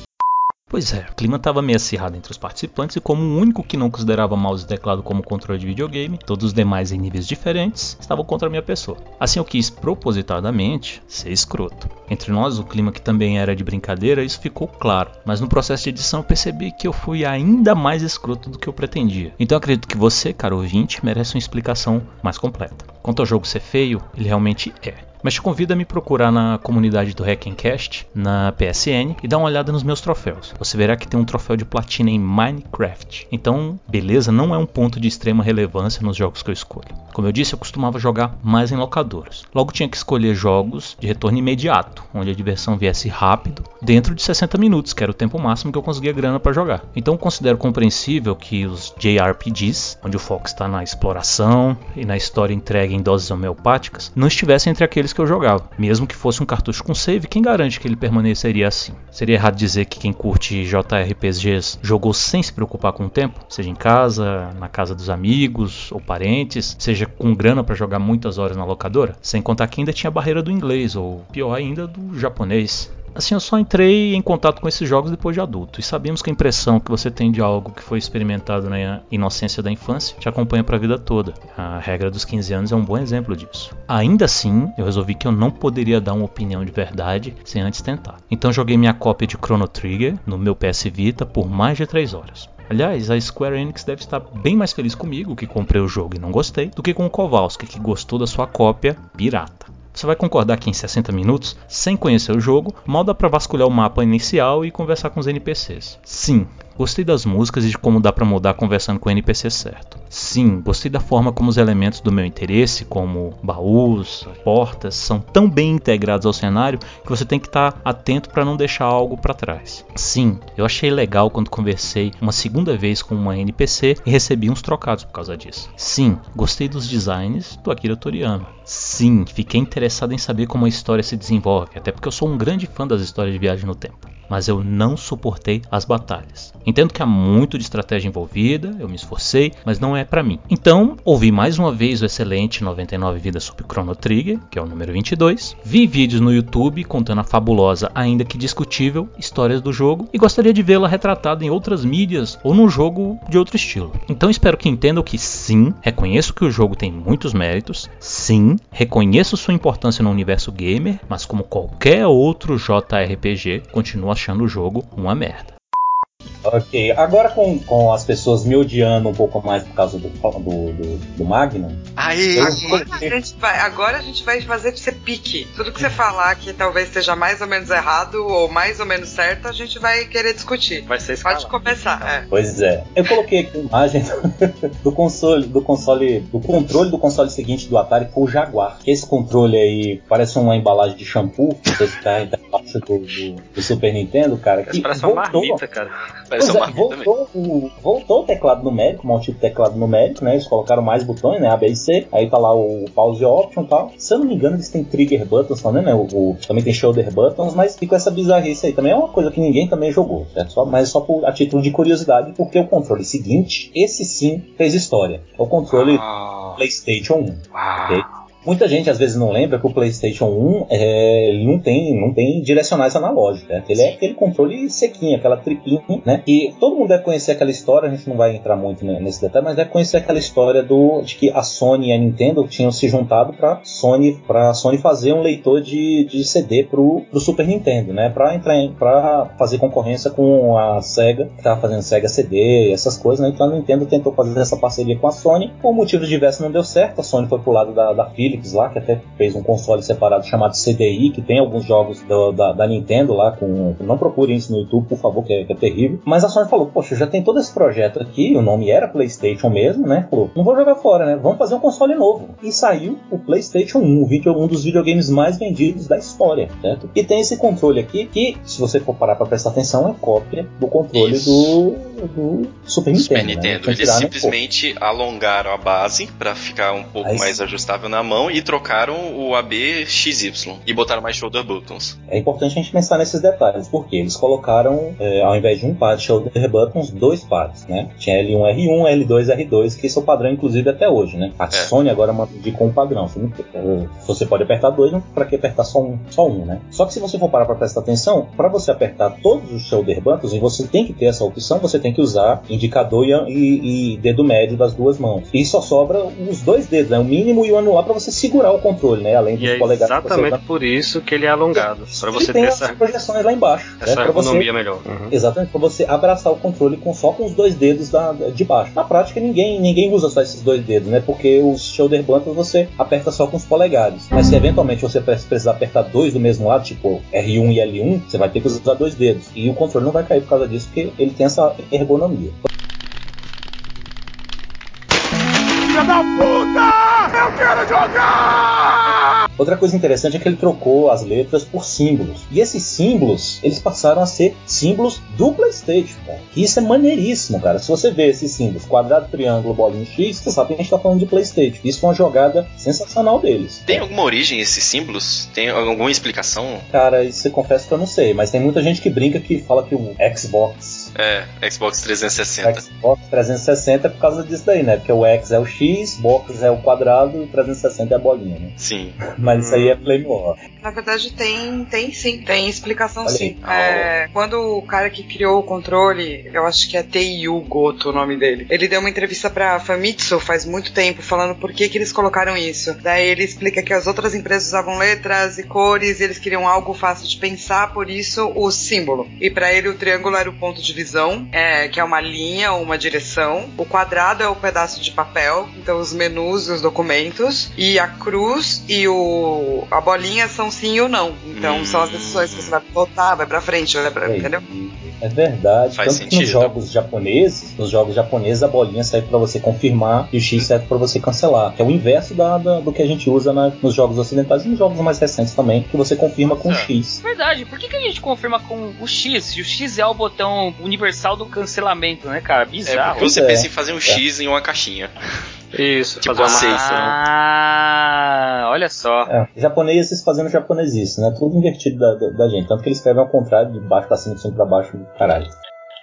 Pois é, o clima estava meio acirrado entre os participantes e como o único que não considerava mouse e teclado como controle de videogame, todos os demais em níveis diferentes estavam contra a minha pessoa. Assim eu quis propositadamente ser escroto. Entre nós, o clima que também era de brincadeira, isso ficou claro, mas no processo de edição eu percebi que eu fui ainda mais escroto do que eu pretendia. Então eu acredito que você, caro ouvinte, merece uma explicação mais completa. Quanto ao jogo ser feio, ele realmente é. Mas te convido a me procurar na comunidade do Hackencast, na PSN, e dar uma olhada nos meus troféus. Você verá que tem um troféu de platina em Minecraft. Então, beleza não é um ponto de extrema relevância nos jogos que eu escolho. Como eu disse, eu costumava jogar mais em locadoras. Logo tinha que escolher jogos de retorno imediato, onde a diversão viesse rápido, dentro de 60 minutos, que era o tempo máximo que eu conseguia grana para jogar. Então considero compreensível que os JRPGs, onde o foco está na exploração e na história entregue em doses homeopáticas, não estivessem entre aqueles que eu jogava. Mesmo que fosse um cartucho com save, quem garante que ele permaneceria assim? Seria errado dizer que quem curte JRPGs jogou sem se preocupar com o tempo, seja em casa, na casa dos amigos ou parentes, seja com grana para jogar muitas horas na locadora, sem contar que ainda tinha a barreira do inglês ou pior ainda do japonês. Assim, eu só entrei em contato com esses jogos depois de adulto, e sabemos que a impressão que você tem de algo que foi experimentado na inocência da infância te acompanha para a vida toda. A regra dos 15 anos é um bom exemplo disso. Ainda assim, eu resolvi que eu não poderia dar uma opinião de verdade sem antes tentar. Então joguei minha cópia de Chrono Trigger no meu PS Vita por mais de 3 horas. Aliás, a Square Enix deve estar bem mais feliz comigo, que comprei o jogo e não gostei, do que com o Kowalski, que gostou da sua cópia pirata. Você vai concordar que em 60 minutos, sem conhecer o jogo, mal dá pra vasculhar o mapa inicial e conversar com os NPCs. Sim, gostei das músicas e de como dá pra mudar conversando com o NPC certo. Sim, gostei da forma como os elementos do meu interesse, como baús, portas, são tão bem integrados ao cenário que você tem que estar atento para não deixar algo para trás. Sim, eu achei legal quando conversei uma segunda vez com uma NPC e recebi uns trocados por causa disso. Sim, gostei dos designs do Akira Toriyama. Sim, fiquei interessado em saber como a história se desenvolve, até porque eu sou um grande fã das histórias de viagem no tempo mas eu não suportei as batalhas. Entendo que há muito de estratégia envolvida, eu me esforcei, mas não é para mim. Então, ouvi mais uma vez o excelente 99 Vidas sobre Chrono Trigger, que é o número 22. Vi vídeos no YouTube contando a fabulosa, ainda que discutível, histórias do jogo e gostaria de vê-la retratada em outras mídias ou num jogo de outro estilo. Então, espero que entendam que sim, reconheço que o jogo tem muitos méritos, sim, reconheço sua importância no universo gamer, mas como qualquer outro JRPG, continua achando o jogo uma merda. Ok, agora com, com as pessoas me odiando um pouco mais por causa do, do, do, do Magnum. Aí, Agora a, gente vai, agora a gente vai fazer pra você pique. Tudo que você falar que talvez esteja mais ou menos errado ou mais ou menos certo, a gente vai querer discutir. Vai ser Pode escalado. começar. É. Pois é. Eu coloquei aqui a imagem [laughs] do console, do console, do controle do console seguinte do Atari, que foi o Jaguar. Esse controle aí parece uma embalagem de shampoo, que você carrega embaixo do, do, do Super Nintendo, cara. Que parece uma marmita, cara. Parece uma é, voltou, o, voltou o teclado numérico, um tipo de teclado numérico, né? Eles colocaram mais botões, né? A, B e C. Aí tá lá o pause option e tal. Se eu não me engano, eles têm trigger buttons também, né? O, o- também tem shoulder buttons, mas fica essa bizarrice aí. Também é uma coisa que ninguém também jogou, certo? Só, mas só por, a título de curiosidade, porque o controle seguinte, esse sim fez história. É o controle Ah, PlayStation 1. ah. ok? Muita gente às vezes não lembra que o PlayStation 1 é, ele não tem, não tem direcionais analógicos, né? Ele é aquele controle sequinho, aquela tripinha, né? E todo mundo deve conhecer aquela história, a gente não vai entrar muito ne- nesse detalhe, mas deve conhecer aquela história do de que a Sony e a Nintendo tinham se juntado para Sony para Sony fazer um leitor de, de CD pro, pro Super Nintendo, né? Para entrar para fazer concorrência com a Sega, que tava fazendo Sega CD, essas coisas, né? Então a Nintendo tentou fazer essa parceria com a Sony, por motivos diversos não deu certo, a Sony foi pro lado da, da Philips lá, que até fez um console separado chamado CDI, que tem alguns jogos do- da, da Nintendo lá, com. Não procurem isso no YouTube, por favor, que é, que é terrível. Mas a Sony falou, poxa, já tem todo esse projeto aqui, o nome era PlayStation mesmo, né? Falou, não vou jogar fora, né? Vamos fazer um console novo. E saiu o PlayStation 1, o vídeo, um dos videogames mais vendidos da história, certo? E tem esse controle aqui, que, se você for parar pra prestar atenção, é cópia do controle do, do Super Nintendo. Super né? Nintendo. Então, Eles um simplesmente alongaram a base pra ficar um pouco Aí mais ajustável na mão e trocaram o AB XY e botaram mais shoulder buttons. É importante a gente pensar nesses detalhes, porque eles colocaram, é, ao invés de um par de shoulder buttons, dois pares, né? Tinha L1R1, L2, R2, que esse é o padrão, inclusive, até hoje, né? A Sony agora indicou um padrão. Você, não- é, você pode apertar dois, não para que apertar só um, só um, né? Só que se você for parar para prestar atenção, para você apertar todos os shoulder buttons, e você tem que ter essa opção, você tem que usar indicador e, e- e dedo médio das duas mãos. E só sobra os dois dedos, né? O mínimo e o anular para você segurar o controle, né? Além dos E é polegares que você exatamente usa. por isso que ele é alongado. Ele você tem ter essa, projeções lá embaixo. essa né? Pra você- ergonomia melhor. Uhum. Exatamente, para você abraçar o controle com, só com os dois dedos da, de baixo. Na prática, ninguém, ninguém usa só esses dois dedos, né? Porque os shoulder buttons você aperta só com os polegares. Mas se eventualmente você pre- precisar apertar dois do mesmo lado, tipo R1 e L1, você vai ter que usar dois dedos. E o controle não vai cair por causa disso, porque ele tem essa ergonomia. Filha da jogar! Outra coisa interessante é que ele trocou as letras por símbolos. E esses símbolos, eles passaram a ser símbolos do PlayStation, cara. E isso é maneiríssimo, cara. Se você vê esses símbolos, quadrado, triângulo, bolinha X, você sabe que a gente tá falando de PlayStation. Isso foi uma jogada sensacional deles. Tem alguma origem esses símbolos? Tem alguma explicação? Cara, isso eu confesso que eu não sei, mas tem muita gente que brinca que fala que o Xbox, É, Xbox 360. Xbox 360 é por causa disso daí, né? Porque o X é o X, box é o quadrado e o 360 é a bolinha, né? Sim. [laughs] Mas isso aí é Flame War. Na verdade, tem, tem sim, tem explicação Olha sim. É, quando o cara que criou o controle, eu acho que é Teiyu Goto o nome dele, ele deu uma entrevista pra Famitsu faz muito tempo falando por que, que eles colocaram isso. Daí ele explica que as outras empresas usavam letras e cores e eles queriam algo fácil de pensar, por isso o símbolo. E pra ele o triângulo era o ponto de visão, é, que é uma linha ou uma direção. O quadrado é o pedaço de papel, então os menus e os documentos. E a cruz e o, a bolinha são sim ou não. Então Hum. são as decisões que você vai botar, vai pra frente, vai pra, É isso. entendeu? É verdade. Faz Tanto que nos sentido. jogos japoneses, nos jogos japoneses a bolinha serve pra você confirmar e o X serve pra você cancelar. Que é o inverso da, da- do que a gente usa na- nos jogos ocidentais e nos jogos mais recentes também, que você confirma com o. X. Verdade, por que, que a gente confirma com o X? Se o X é o botão universal do cancelamento, né, cara? É Bizarro. porque você é. pensa em fazer um X em uma caixinha. Isso, Tipo fazer uma marcação. Ah, olha só. É, japoneses fazendo japonesice, né? Tudo invertido da, da- da gente. Tanto que eles escrevem ao contrário, de baixo pra cima, de cima pra baixo, caralho.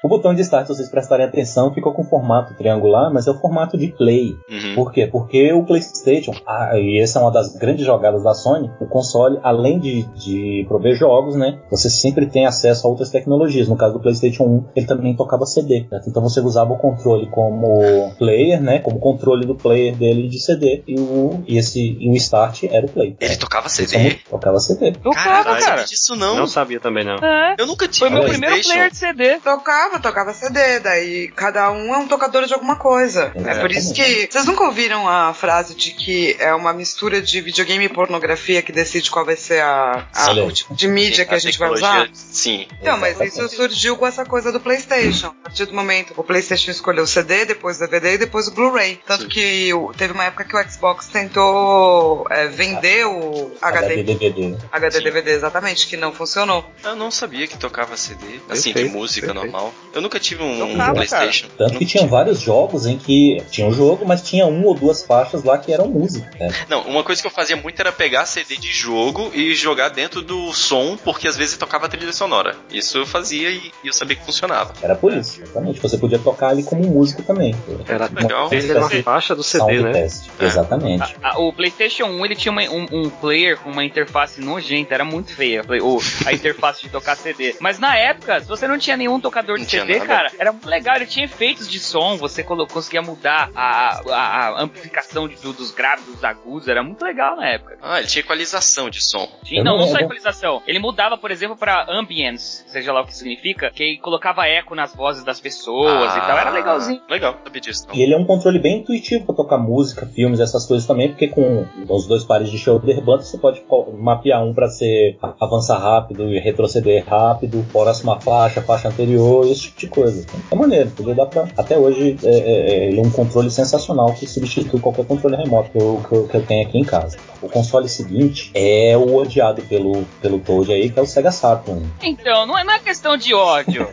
O botão de start, se vocês prestarem atenção, ficou com formato triangular, mas é o formato de play. Uhum. Por quê? Porque o PlayStation, ah, e essa é uma das grandes jogadas da Sony, o console, além de, de prover jogos, né? Você sempre tem acesso a outras tecnologias. No caso do PlayStation 1, ele também tocava CD. certo? Então você usava o controle como player, né? Como controle do player dele de CD. E o, e esse, e o Start era o play. Ele tocava é CD? muito- Tocava CD. Tocava, Caralho, não cara. sabia disso não. Não sabia também, não. É. Eu nunca tive Foi meu primeiro player de CD. Tocava, tocava CD, daí cada um é um tocador de alguma coisa. É por isso que. Vocês nunca ouviram a frase de que é uma mistura de videogame e pornografia que decide qual vai ser a, a- o tipo de mídia Sim, que a gente vai usar? Sim. Então, mas isso surgiu com essa coisa do PlayStation. A partir do momento o PlayStation escolheu o CD, depois o DVD e depois o Blu-ray. Tanto Sim. que teve uma época que o Xbox tentou é, vender o HD. DVD. HD Sim. DVD, exatamente, que não funcionou. Eu não sabia que tocava CD. Assim, de Perfeito, música perfeito. normal. Eu nunca tive um Tocava, PlayStation. Tanto Nunca que tinha tive. vários jogos em que tinha um jogo, mas tinha um ou duas faixas lá que eram música. né? Não, uma coisa que eu fazia muito era pegar CD de jogo e jogar dentro do som, porque às vezes tocava trilha sonora. Isso eu fazia e eu sabia que funcionava. Era por isso, exatamente. Você podia tocar ali como música também. Era Legal. ele era uma faixa do CD, Sound né? test. É. Exatamente. A- o PlayStation 1 ele tinha uma- um, um player com uma interface nojenta, era muito feia o, a [laughs] interface de tocar CD. Mas na época, se você não tinha nenhum tocador de CD, nada. cara, era muito legal. Ele tinha efeitos de som, você conseguia mudar a, a- a amplificação de- do- dos graves, dos agudos, era muito legal na época. Ah, ele tinha equalização de som. Tinha- não, não só equalização. Ele mudava, por exemplo, pra ambience, seja lá o que significa, que ele colocava eco nas vozes das pessoas e tal. Era legalzinho. Ah, Legal, sabia disso. Não. E ele é um controle bem intuitivo para tocar música, filmes, essas coisas também, porque com os dois pares de shoulder buttons você pode mapear um para ser avançar rápido e retroceder rápido, próxima faixa, faixa anterior, esse tipo de coisa. É maneiro, entendeu? Dá pra, até hoje é, é- é- é um controle sensacional que substitui qualquer controle remoto que eu, que eu- que eu tenho aqui em casa. O console seguinte é o odiado pelo, pelo Toad aí, que é o Sega Saturn. Então, não é, não é questão de ódio.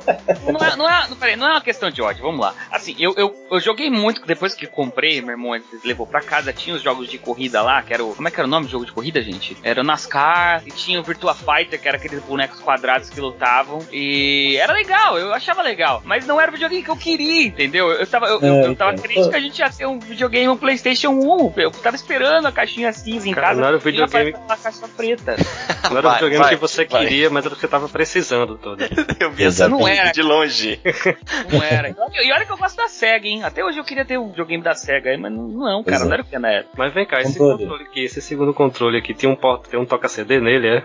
[laughs] não, é, não, é, não, peraí, não é uma questão de ódio, vamos lá. Assim, eu, eu, eu joguei muito, depois que comprei, meu irmão levou pra casa, tinha os jogos de corrida lá, que era o. Como é que era o nome do jogo de corrida, gente? Era o NASCAR, e tinha o Virtua Fighter, que era aqueles bonecos quadrados que lutavam. E era legal, eu achava legal. Mas não era o videogame que eu queria, entendeu? Eu, eu tava, eu, eu, É, eu tava então. triste que a gente ia ter um videogame, um PlayStation 1. Eu tava esperando a caixinha cinza em Cara, casa. não era o videogame- uma caixa preta. [laughs] Não era o videogame vai, que você vai. queria, mas era o que você tava precisando todo. [laughs] Eu vi essa Não era. de longe. [laughs] Não era. E olha que eu gosto da SEGA, hein? Até hoje eu queria ter um videogame da SEGA aí, mas não, não cara, é. não era o que na época. Mas vem cá, esse Controle. controle aqui, esse segundo controle aqui, tem um, porta, tem um toca-CD nele, é?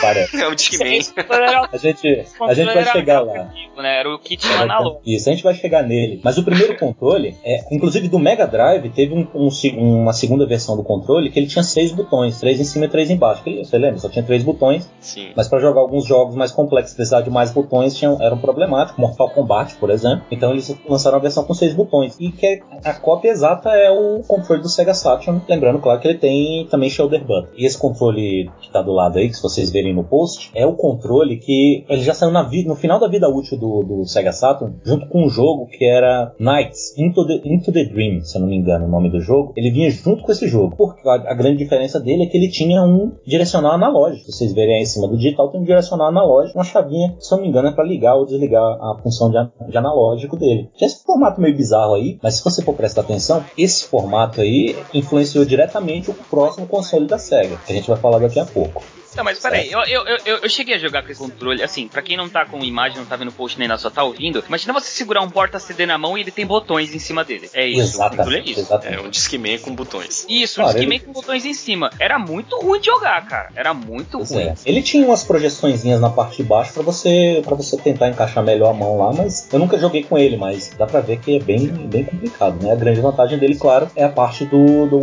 Parece. É o Discman. A gente, a gente vai chegar lá. Né? Era o kit analógico. Isso, a gente vai chegar nele. Mas o primeiro controle, é, inclusive do Mega Drive, teve um- um uma segunda versão do controle que ele tinha seis botões, três em cima e três embaixo. Que, você lembra? Só tinha três botões, Sim. mas para jogar alguns jogos mais complexos, precisar de mais botões, tinham, eram problemáticos. Mortal Kombat, por exemplo. Então eles lançaram a versão com seis botões. E que é- a cópia exata é o controle do Sega Saturn. Lembrando, claro, que ele tem também shoulder button. E esse controle que tá do lado aí, que se vocês verem no post, é o controle que ele já saiu na vi- no final da vida útil do, do Sega Saturn, junto com um jogo que era Knights Into the, Into the Dream, se eu não me engano o nome do jogo. Ele vinha junto com esse jogo. Porque a, a grande diferença dele é que ele tinha um direcional analógico. Vocês verem aí em cima do digital, tem um direcional analógico, uma chavinha, se não me engano, é para ligar ou desligar a função de, de analógico dele. Tinha esse formato meio bizarro aí, mas se você for prestar atenção, esse formato aí influenciou diretamente o próximo console da Sega, que a gente vai falar daqui a pouco. Não, mas peraí, eu, eu, eu, eu cheguei a jogar com esse controle, assim, pra quem não tá com imagem, não tá vendo o post nem nada, só tá ouvindo, imagina você segurar um porta-CD na mão e ele tem botões em cima dele. É isso, o controle é Exatamente. isso. exatamente. É um Discman com botões. Isso, um Claro, Discman ele- com botões em cima. Era muito ruim de jogar, cara. Era muito Pois ruim. é. Ele tinha umas projeçõezinhas na parte de baixo pra você para você tentar encaixar melhor a mão lá, mas eu nunca joguei com ele, mas dá pra ver que é bem, bem complicado, né? A grande vantagem dele, claro, é a parte do, do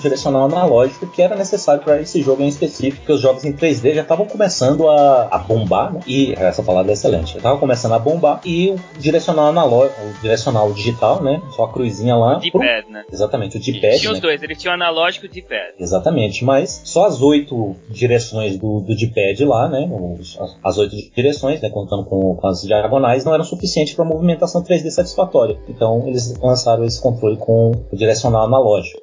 direcional analógico que era necessário para esse jogo em específico, porque os jogos em 3D já estavam começando a, a bombar, né? E essa palavra é excelente. Já estavam começando a bombar e o direcional analógico, o direcional digital, né? Só a cruzinha lá. D-pad, né? Exatamente, o D-pad. Tinha né? os dois, ele tinha o analógico e o D-pad. Exatamente, mas só as oito direções do, do D-pad lá, né? os- as- as oito direções, né? Contando com, com as diagonais, não eram suficientes para movimentação 3D satisfatória. Então eles lançaram esse controle com o direcional analógico.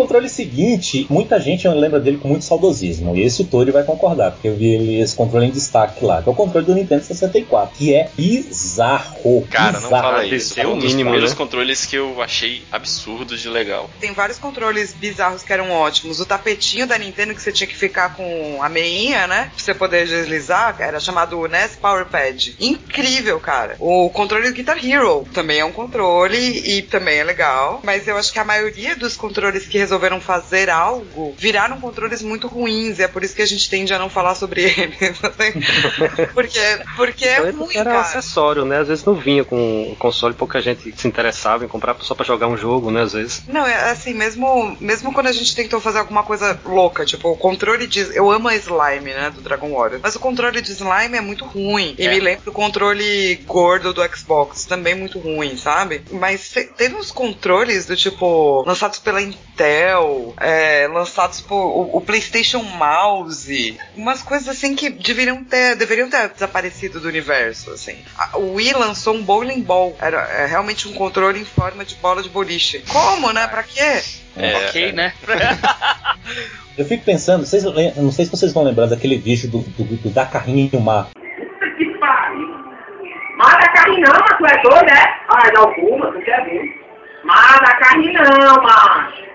Controle seguinte, muita gente lembra dele com muito saudosismo. E esse o Tori vai concordar, porque eu vi ele- esse controle em destaque lá, que é o controle do Nintendo 64, que é bizarro. Cara, não bizarro. fala Esse isso. é o um dos mínimo, primeiros né? controles que eu achei absurdos de legal. Tem vários controles bizarros que eram ótimos. O tapetinho da Nintendo que você tinha que ficar com a meinha, né? Pra você poder deslizar, era chamado NES Power Pad. Incrível, cara. O controle do Guitar Hero também é um controle e também é legal. Mas eu acho que a maioria dos controles que resolveram fazer algo viraram controles muito ruins. E é por isso que a gente tende a não falar sobre eles. [laughs] porque, porque é Então, ruim, era cara. acessório, né? Às vezes não vinha com o console, pouca gente se interessava em comprar só pra jogar um jogo, né? Às vezes. Não, é assim, mesmo, mesmo quando a gente tentou fazer alguma coisa louca, tipo, o controle de. Eu amo a slime, né, do Dragon Warrior. Mas o controle de slime é muito ruim. E É. me lembra o controle gordo do Xbox, também muito ruim, sabe? Mas te- teve uns controles do tipo, lançados pela Intel, é, lançados por o, o PlayStation Mouse, umas coisas assim que deveriam ter, deveriam ter desaparecido do universo, assim. A- O Wii lançou um bowling ball, era é, realmente um controle em forma de bola de boliche. Como, né? Pra quê? É, ok, né? [laughs] Eu fico pensando, vocês, não sei se vocês vão lembrar daquele vídeo do, do, do da carrinho mar. Puta que pariu. Mata não, mas tu é doido, é? Ah, dá alguma, tu quer ver? Mata a carne não, macho.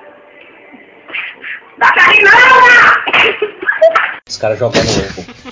Dá macho! Os caras jogando,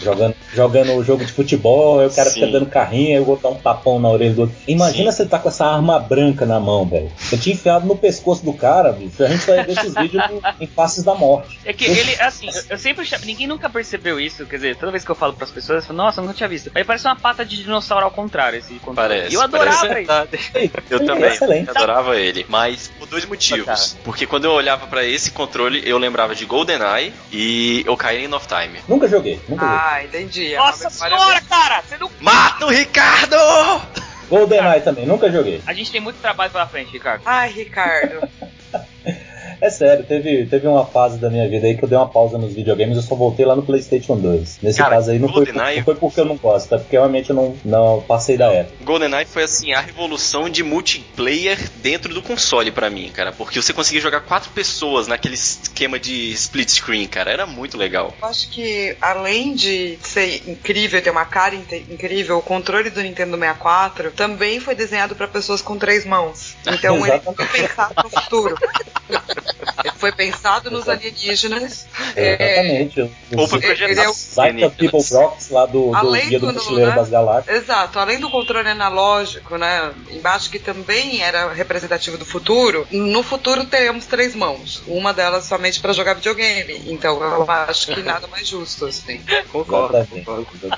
jogando, jogando o jogo de futebol, aí o cara Sim. fica dando carrinho, aí eu vou dar um tapão na orelha do outro. Imagina Sim. você tá com essa arma branca na mão, velho. Você tinha enfiado no pescoço do cara, bicho. A gente vai ver esses vídeos em Faces da Morte. É que ele, assim, eu, sempre ninguém nunca percebeu isso, quer dizer, toda vez que eu falo pras pessoas, eu falo, nossa, eu nunca tinha visto. Aí parece uma pata de dinossauro ao contrário, esse controle. Parece, E eu adorava parece. Ei, Eu é também. Excelente. Eu adorava ele. Mas por dois motivos. Porque quando eu olhava pra esse controle, eu lembrava de GoldenEye e Ocarina of Time. Nunca joguei, nunca joguei. Ah, entendi. É Nossa senhora, cara! Você não... Mata o Ricardo! GoldenEye também, nunca joguei. A gente tem muito trabalho pela frente, Ricardo. Ai, Ricardo. [laughs] É sério, teve, teve uma fase da minha vida aí que eu dei uma pausa nos videogames, eu só voltei lá no PlayStation 2. Nesse Cara, caso aí não foi, não foi porque eu não gosto, é porque realmente eu não, não passei da época. GoldenEye foi assim a revolução de multiplayer dentro do console pra mim, cara, porque você conseguia jogar quatro pessoas naquele esquema de split screen, cara, era muito legal. Eu acho que além de ser incrível, ter uma cara incrível, o controle do Nintendo 64 também foi desenhado para pessoas com três mãos. Então ele [laughs] pensado no futuro. [laughs] Foi pensado nos alienígenas. É, É, exatamente. Os, Ou foi ele é o- projetado. Sight of People Blocks lá do, do Além Guia do do- Mochileiro né? das Galáxias. Exato, além do controle analógico, né? Embaixo que também era representativo do futuro, no futuro teremos três mãos. Uma delas somente para jogar videogame. Então eu acho que nada mais justo, assim. [laughs] Concordo, Exatamente, concordo.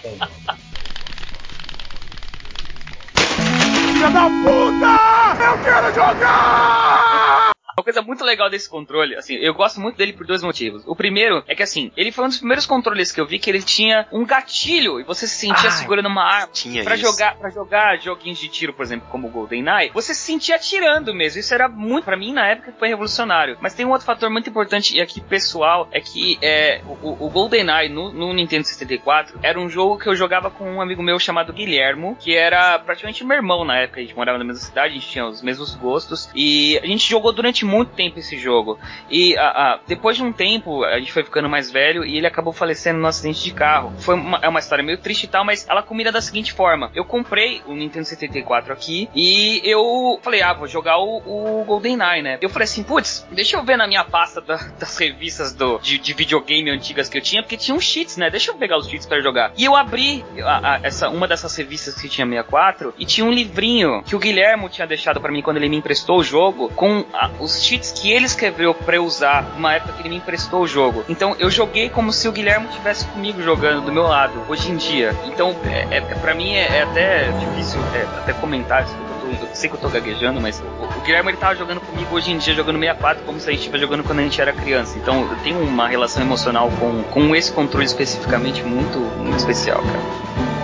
Filha da puta! Eu quero jogar! Uma coisa muito legal desse controle, assim, eu gosto muito dele por dois motivos. O primeiro é que, assim, ele foi um dos primeiros controles que eu vi que ele tinha um gatilho e você se sentia Ah, segurando uma arma. Tinha Pra isso. jogar, pra jogar joguinhos de tiro, por exemplo, como o GoldenEye, você se sentia atirando mesmo. Isso era muito, pra mim, na época, foi revolucionário. Mas tem um outro fator muito importante e aqui pessoal, é que é, o, o GoldenEye no, no Nintendo 64 era um jogo que eu jogava com um amigo meu chamado Guilhermo, que era praticamente meu irmão na época. A gente morava na mesma cidade, a gente tinha os mesmos gostos. E a gente jogou durante muito tempo esse jogo. E a- a- depois de um tempo, a gente foi ficando mais velho e ele acabou falecendo num acidente de carro. Foi uma, é uma história meio triste e tal, mas ela combina da seguinte forma: eu comprei o Nintendo 74 aqui e eu falei, ah, vou jogar o, o GoldenEye, né? Eu falei assim, putz, deixa eu ver na minha pasta da- das revistas do, de, de videogame antigas que eu tinha, porque tinha uns cheats, né? Deixa eu pegar os cheats pra jogar. E eu abri a- a- essa, uma dessas revistas que tinha 64 e tinha um livrinho que o Guilhermo tinha deixado pra mim quando ele me emprestou o jogo com a- os os cheats que ele escreveu eu usar numa época que ele me emprestou o jogo. Então eu joguei como se o Guilherme estivesse comigo jogando do meu lado, hoje em dia. Então, é, é, pra mim é, é até difícil é, até comentar isso. Eu, sei que eu tô gaguejando, mas o Guilherme ele tava jogando comigo hoje em dia, jogando 64, como se a gente estivesse jogando quando a gente era criança. Então eu tenho uma relação emocional com, com esse controle especificamente muito, muito especial, cara.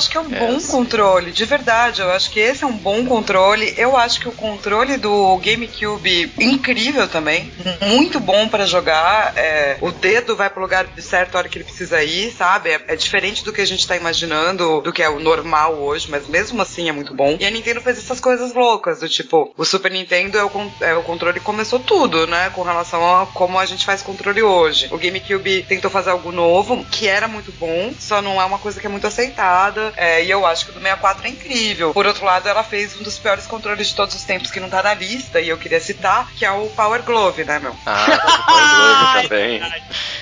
Acho que é um bom controle, de verdade. Eu acho que esse é um bom controle. Eu acho que o controle do GameCube incrível também, muito bom para jogar. É, o dedo vai pro lugar certo a hora que ele precisa ir, sabe? É, é, diferente do que a gente tá imaginando, do que é o normal hoje, mas mesmo assim é muito bom. E a Nintendo fez essas coisas loucas, do tipo, o Super Nintendo é o, é o controle que começou tudo, né? Com relação a como a gente faz controle hoje. O GameCube tentou fazer algo novo, que era muito bom, só não é uma coisa que é muito aceitada é, e eu acho que o do 64 é incrível. Por outro lado, ela fez um dos piores controles de todos os tempos que não tá na lista, e eu queria citar, que é o Power Glove, né, meu? Ah, o Power Glove [laughs] também.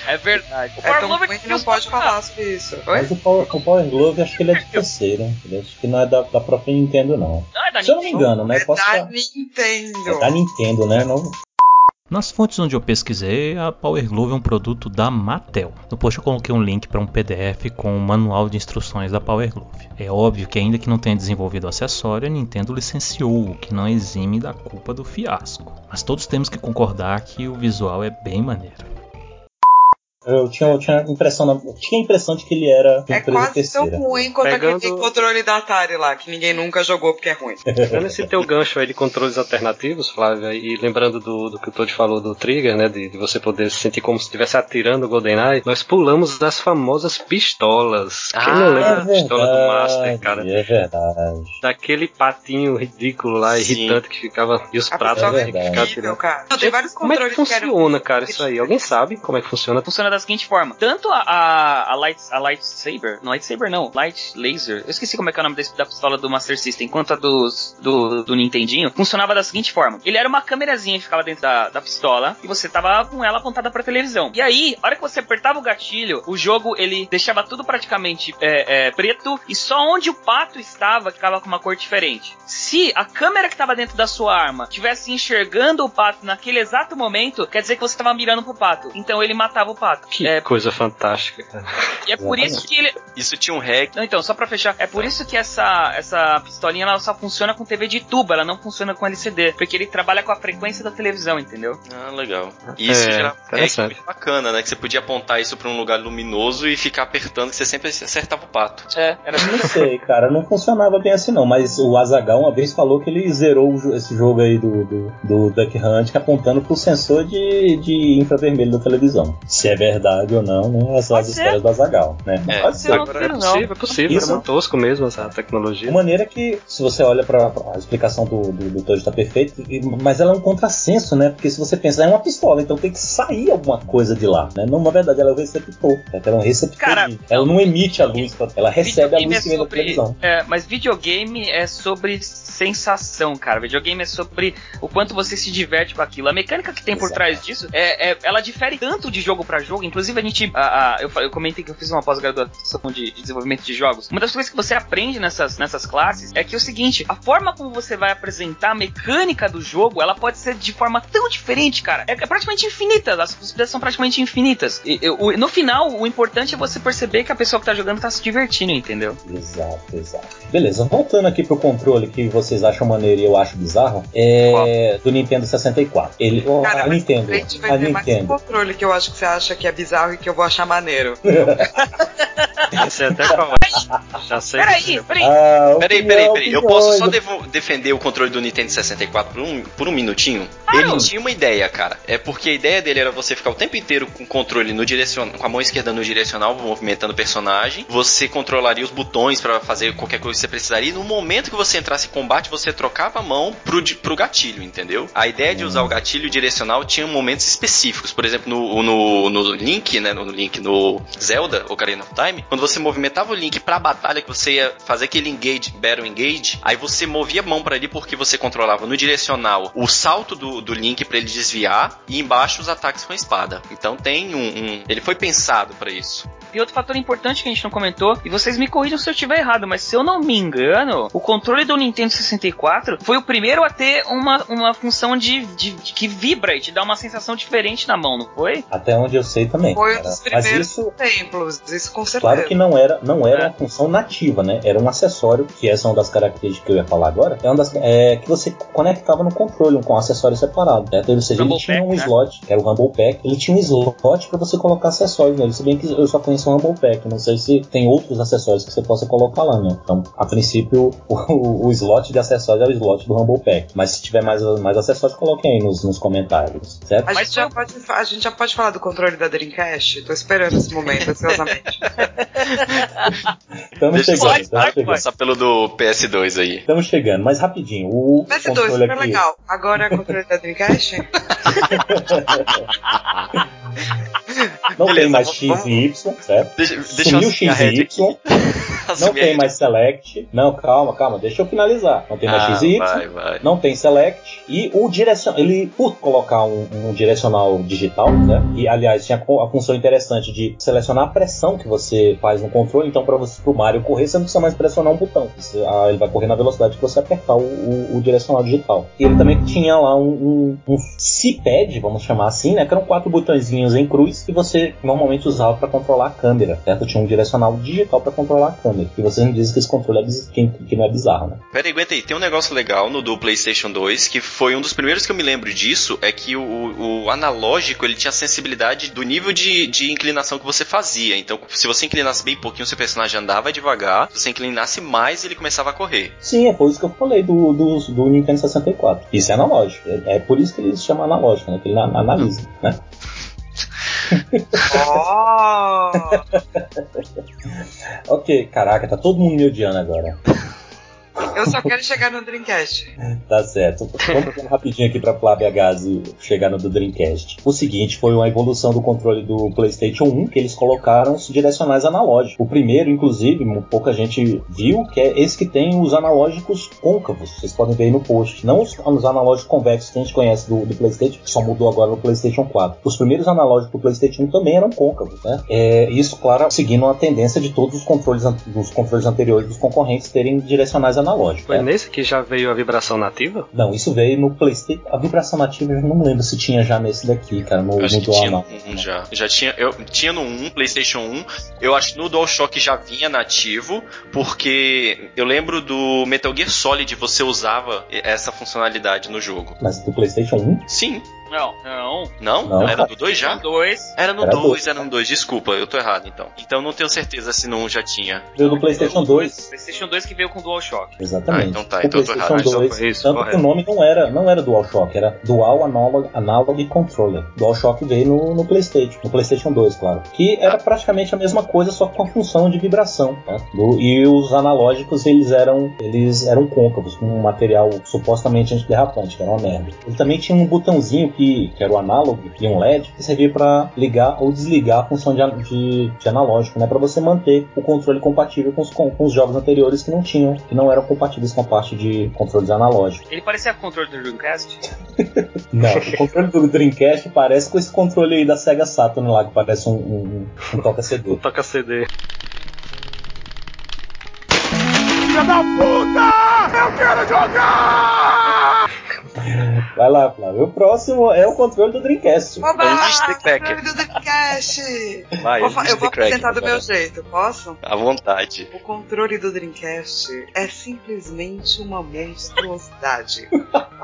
É verdade. O é tão ruim que não pode falar sobre isso. Oi? Mas o Power, o Power Glove, acho que ele é de terceiro. Ele acho que não é da, da própria Nintendo, não. Não, é da Se eu não me engano, né? É Posso da falar- Nintendo. É da Nintendo, né? Não, Nas fontes onde eu pesquisei, a Power Glove é um produto da Mattel. No post eu coloquei um link para um PDF com o manual de instruções da Power Glove. É óbvio que ainda que não tenha desenvolvido o acessório, a Nintendo licenciou, o que não exime da culpa do fiasco. Mas todos temos que concordar que o visual é bem maneiro. Eu tinha, eu tinha, a impressão, na- eu tinha a impressão de que ele era É quase tão terceira. ruim quanto Pegando- aquele controle da Atari lá, que ninguém nunca jogou porque é ruim. Pegando esse teu gancho aí de controles alternativos, Flávia, e lembrando do, do que o Todd falou do Trigger, né? De, de você poder se sentir como se estivesse atirando o GoldenEye, nós pulamos das famosas pistolas. Quem não lembra É da pistola do Master, verdade, cara? é verdade. Daquele patinho ridículo lá, Sim. irritante que ficava. E os A pratos é que ficavam tirando. cara. Não, tem vários Como é que funciona, cara, isso aí? Alguém sabe como é que funciona? Funciona da seguinte forma: tanto a, a, a, light, a Lightsaber, não Lightsaber não, Light Laser, eu esqueci como é que é o nome da pistola do Master System, quanto a dos, do, do Nintendinho, funcionava da seguinte forma: ele era uma câmerazinha que ficava dentro da, da pistola e você tava com ela apontada pra televisão. E aí, a hora que você apertava o gatilho, o jogo ele deixava tudo praticamente é, é, preto e só onde o pato estava ficava com uma cor diferente. Se a câmera que estava dentro da sua arma estivesse enxergando o pato naquele exato momento, quer dizer que você estava mirando pro pato. Então ele matava o pato. Que É, coisa fantástica, cara. e é por isso que ele. Isso tinha um hack. Não, então, só pra fechar, é por isso que essa, essa pistolinha ela só funciona com TV de tubo, ela não funciona com LCD. Porque ele trabalha com a frequência da televisão, entendeu? Ah, legal. E isso É, gerava um bacana, né? Que você podia apontar isso pra um lugar luminoso e ficar apertando que você sempre acertava o pato. É, era Não sei, cara, não funcionava bem assim não, mas o Azagal uma vez falou que ele zerou esse jogo aí do, do, do Duck Hunt apontando pro sensor de, de infravermelho da televisão. Se é verdade ou não, né? Essas são as Pode ser. histórias do Azagal, né? Mas É. pode ser. Agora é não. possível, é possível, Isso- é muito tosco mesmo essa tecnologia. De maneira que, se você olha pra, pra- a explicação do, do, do Todd tá perfeito, e- mas ela é um contrassenso, né? Porque se você pensa, é uma pistola, então tem que sair alguma coisa de lá, né? Não, na verdade, ela é o receptor. né? Ela é um receptor. Cara, ela não emite a luz, ela recebe a luz que vem da televisão. É, mas videogame é sobre sensação, cara. Videogame é sobre o quanto você se diverte com aquilo. A mecânica que tem por Exato. trás disso, é, é- ela difere tanto de jogo pra jogo. Inclusive, a gente. a- a- eu, eu comentei que eu fiz uma pós-graduação de desenvolvimento de jogos. Uma das coisas que você aprende nessas, nessas classes é que é o seguinte: a forma como você vai apresentar a mecânica do jogo, ela pode ser de forma tão diferente, cara. É, é praticamente infinita. As possibilidades são praticamente infinitas. E, eu- no final, o importante é você perceber que a pessoa que tá jogando tá se divertindo, entendeu? Exato, exato. Beleza, voltando aqui pro controle que vocês acham maneiro e eu acho bizarro, é do Nintendo 64. Ele, Cara, a mas Nintendo, A gente vai a ver mais um Nintendo. controle que eu acho que você acha que é bizarro e que eu vou achar maneiro. [laughs] Já sei até qual é. Já sei. Peraí, peraí. Ah, Peraí, peraí, peraí. Eu posso só defender o controle do Nintendo 64 por um, por um minutinho? Ele tinha uma ideia, cara. É porque a ideia dele era você ficar o tempo inteiro com o controle no direcional, com a mão esquerda no direcional, movimentando o personagem. Você controlaria os botões pra fazer qualquer coisa que você precisaria. E no momento que você entrasse em combate, você trocava a mão pro, pro gatilho, entendeu? A ideia de usar o gatilho direcional tinha momentos específicos. Por exemplo, no, no, no Link, né? No Link, no Zelda, Ocarina of Time, quando você movimentava o Link pra batalha, que você ia fazer aquele engage, battle engage, aí você movia a mão pra ali porque você controlava no direcional o salto do, do, Link para ele desviar e embaixo os ataques com a espada. Então tem um, um ele foi pensado para isso. E outro fator importante que a gente não comentou, e vocês me corrijam se eu estiver errado, mas se eu não me engano, o controle do Nintendo 64 foi o primeiro a ter uma, uma função de, de, de que vibra e te dá uma sensação diferente na mão, não foi? Até onde eu sei também. Foi um cara. dos Mas primeiros isso, exemplos, isso com certeza. claro que não era, não era É. uma função nativa, né? Era um acessório, que essa é uma das características que eu ia falar agora, é uma das é, que você conectava no controle com um acessório separado. Certo? Ou seja, ele Rumble tinha Pack, um né? slot, que era o Rumble Pack, ele tinha um slot para você colocar acessórios nele. Se bem que eu só conheço o Rumble Pack, não sei se tem outros acessórios que você possa colocar lá, né? Então, a princípio, [laughs] o, o- o slot de acessórios é o slot do Rumble Pack. Mas se tiver mais, mais acessórios, coloquem aí nos, nos comentários, certo? A gente, já pode, a gente já pode falar do controle da Dreamcast? Tô esperando esse momento, ansiosamente. Estamos chegando, Vai. Começar pelo do PS2 aí. Estamos chegando, mas rapidinho. O PS2, controle super aqui. legal. Agora é controle da Dreamcast? [laughs] Não Beleza, tem mais vamos- X e Y, certo? Deixa, deixa Sumiu X e Y. [laughs] Não tem mais Select. Não, calma, calma, deixa eu finalizar. Não tem mais Ah, X e Y. vai, vai. Não tem Select. E o direcional. Ele, por colocar um, um direcional digital, né? E aliás, tinha a função interessante de selecionar a pressão que você faz no controle. Então, para você pro Mario correr, você não precisa mais pressionar um botão. Você- ah, ele vai correr na velocidade que você apertar o, o- o direcional digital. E ele também tinha lá um, um, um C-pad, vamos chamar assim, né? Que eram quatro botõezinhos em cruz que você normalmente usava para controlar a câmera, certo? Tinha um direcional digital para controlar a câmera. E você não diz que esse controle é biz- que, que não é bizarro, né? Pera aí, aguenta aí. Tem um negócio legal no do PlayStation 2 que foi um dos primeiros que eu me lembro disso. É que o, o analógico ele tinha sensibilidade do nível de, de inclinação que você fazia. Então, se você inclinasse bem pouquinho, seu personagem andava devagar. Se você inclinasse mais, ele começava a correr. Sim, é por isso que eu falei do, do, do Nintendo 64. Isso é analógico. É, é por isso que eles chamam analógico, né? Que ele ana- analisa, né? Oh! [laughs] Ok, caraca, tá todo mundo me odiando agora. Eu só quero chegar no Dreamcast. Tá certo. Vamos rapidinho aqui pra Flávia Gazi chegar no do Dreamcast. O seguinte foi uma evolução do controle do PlayStation 1 que eles colocaram os direcionais analógicos. O primeiro, inclusive, pouca gente viu, que é esse que tem os analógicos côncavos. Vocês podem ver aí no post. Não os, os analógicos convexos que a gente conhece do, do PlayStation, que só mudou agora no PlayStation 4. Os primeiros analógicos do PlayStation 1 também eram côncavos, né? É, isso, claro, seguindo a tendência de todos os controles, dos controles anteriores dos concorrentes terem direcionais analógicos. Foi né? nesse que já veio a vibração nativa? Não, isso veio no PlayStation. A vibração nativa eu não lembro se tinha já nesse daqui, cara, no, Acho no que Dual tinha no não. 1 já. Já tinha, eu, tinha no 1, PlayStation 1. Eu acho que no DualShock já vinha nativo, porque eu lembro do Metal Gear Solid você usava essa funcionalidade no jogo. Mas do PlayStation 1? Sim. Não, não. Não? Não, Era no 2 já? Dois. Era no Era 2, dois. era no 2, desculpa, eu tô errado então. Então não tenho certeza se no 1 já tinha. Veio do PlayStation 2. PlayStation 2 que veio com DualShock. Exatamente. Ah, então tá, o então eu tô PlayStation errado, 2, só foi isso, tanto que correto. o nome não era, não era DualShock, era Dual Analog, Analog Controller. DualShock veio no, no PlayStation, no PlayStation 2, claro. Que era praticamente a mesma coisa, só com a função de vibração. né? Do- e os analógicos, eles eram, eles eram côncavos, com um material supostamente antiderrapante, que era uma merda. Ele também tinha um botãozinho que, que era o analog e um LED, que servia para ligar ou desligar a função de, de, de analógico, né? Para você manter o controle compatível com os, com, com os jogos anteriores que não tinham, que não eram compatíveis com a parte de controles analógicos. Ele parecia com o controle do Dreamcast? [laughs] Não, o controle do Dreamcast parece com esse controle aí da Sega Saturn lá, que parece um, um, um toca-CD. Toca CD. Vai lá, Flávio. O próximo é o controle do Dreamcast. Oba! The Cracker. Controle do Dreamcast! Vai, Vou eu vou apresentar do meu jeito, posso? À vontade. O controle do Dreamcast é simplesmente uma monstruosidade.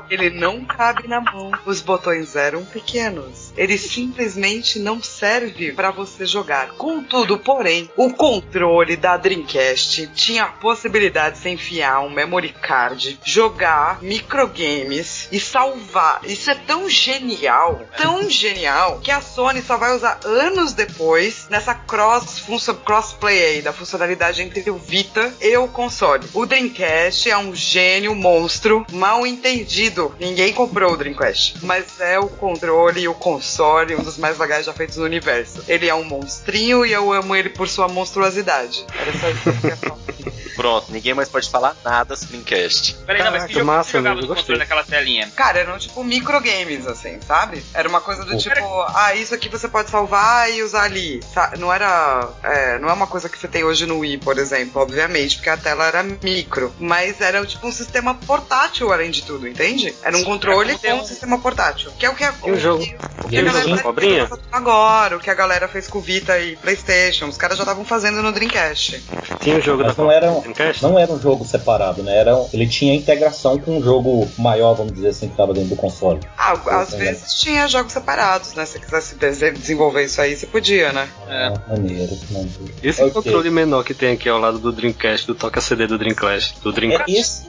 Ele não cabe na mão. Os botões eram pequenos. Ele simplesmente não serve para você jogar. Contudo, porém, o controle da Dreamcast tinha a possibilidade de você enfiar um memory card, jogar microgames e salvar. Isso é tão genial, tão [laughs] genial, que a Sony só vai usar anos depois nessa cross crossplay aí da funcionalidade entre o Vita e o console. O Dreamcast é um gênio monstro mal entendido. Ninguém comprou o Dreamcast, mas é o controle e o console um dos mais legais já feitos no universo. Ele é um monstrinho e eu amo ele por sua monstruosidade. Era só isso que eu ia falar. [laughs] Pronto, ninguém mais pode falar nada sobre Dreamcast. Peraí, não, mas que jogo massa, você jogava amigo, no controle naquela telinha? Cara, eram tipo microgames, assim, sabe? Era uma coisa do Pô. tipo, ah, isso aqui você pode salvar e usar ali. Não era. é, não é uma coisa que você tem hoje no Wii, por exemplo, obviamente, porque a tela era micro. Mas era tipo um sistema portátil, além de tudo, entende? Era um controle com um um- sistema portátil. Que é o que, E o jogo? que, o E que a galera tá cobrinha? agora, o que a galera fez com o Vita e Playstation. Os caras já estavam fazendo no Dreamcast. Tinha o jogo Mas da não era, um- Dreamcast? não era um jogo separado, né? Era, ele tinha integração com um jogo maior, vamos dizer assim, que estava dentro do console. Ah, às É. vezes tinha jogos separados, né? Se você quisesse de- desenvolver isso aí, você podia, né? É. Ah, maneiro, maneiro. Esse Ok. controle menor que tem aqui ao lado do Dreamcast, do toca CD do Dreamcast, do É, Dreamcast. esse,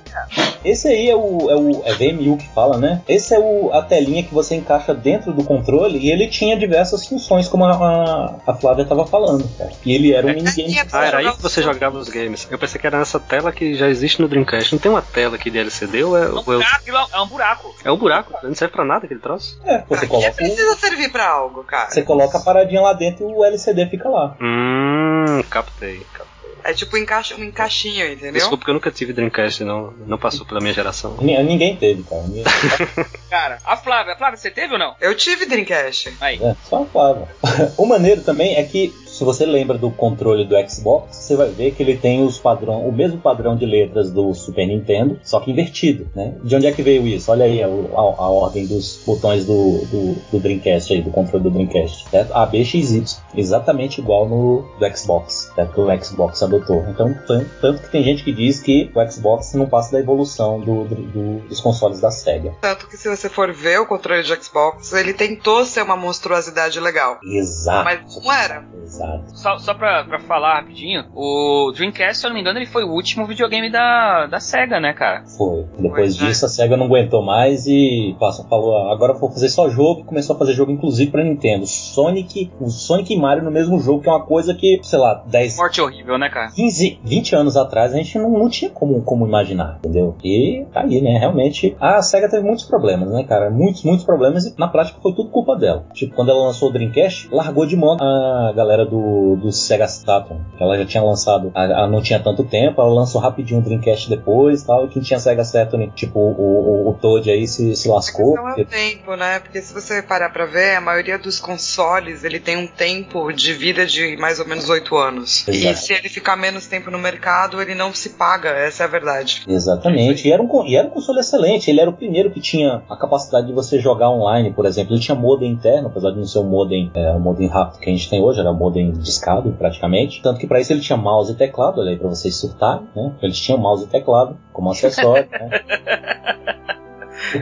esse aí é o, é o é VMU que fala, né? Esse é o, a telinha que você encaixa dentro do controle e ele tinha diversas funções, como a, a, a Flávia estava falando, cara. E ele era um minigame. tinha- Ah, era aí que você jogava os games. Eu pensei que era nessa tela que já existe no Dreamcast. Não tem uma tela aqui de LCD ou é, É um ou é, buraco, aquilo é um buraco. é um buraco? Não serve pra nada aquele troço? É, você coloca, precisa servir pra algo, cara. você coloca a paradinha lá dentro e o LCD fica lá. Hum, captei. captei. É tipo um, um encaixinho, entendeu? Desculpa que eu nunca tive Dreamcast, não, não passou pela minha geração. Ni- Ninguém teve, cara. Ninguém- [laughs] Cara, a Flávia, a Flávia, você teve ou não? Eu tive Dreamcast. Aí. É, só a Flávia. [laughs] O maneiro também é que, se você lembra do controle do Xbox, você vai ver que ele tem os padrão, o mesmo padrão de letras do Super Nintendo, só que invertido, né? De onde é que veio isso? Olha aí a, a- a ordem dos botões do, do, do Dreamcast aí, do controle do Dreamcast. Certo? A, B, X, Y. Exatamente igual no do Xbox, certo? Que o Xbox adotou. Então, tanto, tanto que tem gente que diz que o Xbox não passa da evolução do- do- dos consoles da SEGA. Tanto que se você for ver o controle de Xbox, ele tentou ser uma monstruosidade legal. Exato. Mas não era. Exato. Só, só pra, pra falar rapidinho, o Dreamcast, se eu não me engano, ele foi o último videogame da, da SEGA, né, cara? Foi. Depois Pois é. disso, a SEGA não aguentou mais e passou, falou: "Ah, agora eu vou fazer só jogo. E começou a fazer jogo, inclusive, pra Nintendo. Sonic, o Sonic e Mario no mesmo jogo, que é uma coisa que, sei lá, 10, Morte horrível, né, cara? 15, 20 anos atrás a gente não, não tinha como, como imaginar, entendeu? E tá aí, né? Realmente, a SEGA teve muitos problemas, né, cara? Muitos, muitos problemas e na prática foi tudo culpa dela. Tipo, quando ela lançou o Dreamcast, largou de mão a galera do, do Sega Saturn. Ela já tinha lançado, ela não tinha tanto tempo, ela lançou rapidinho o Dreamcast depois e tal. E quem tinha Sega Saturn, tipo, o, o, o Toad aí se, se lascou. Não é o porque- tempo, né? Porque se você parar pra ver, a maioria dos consoles ele tem um tempo de vida de mais ou menos 8 anos. E Exato. se ele ficar menos tempo no mercado, ele não se paga, essa é a verdade. Exatamente, e era, um, e era um console excelente. Ele era o primeiro que tinha a capacidade de você jogar online, por exemplo. Ele tinha modem interno, apesar de não ser um modem, é, um modem rápido que a gente tem hoje, era um modem discado praticamente. Tanto que para isso ele tinha mouse e teclado, olha aí pra vocês surtarem, né? Eles tinham mouse e teclado como acessório, né? [laughs]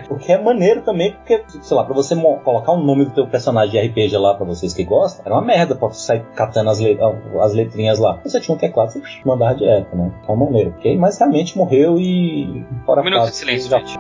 O que é maneiro também, porque, sei lá, pra você colocar o nome do teu personagem de RPG lá pra vocês que gostam, era uma merda pra sair catando as, le- as letrinhas lá. Você tinha um teclado, você mandava direto, né? É uma maneiro. ok? Mas realmente morreu e. Fora Um minuto de silêncio, já- gente.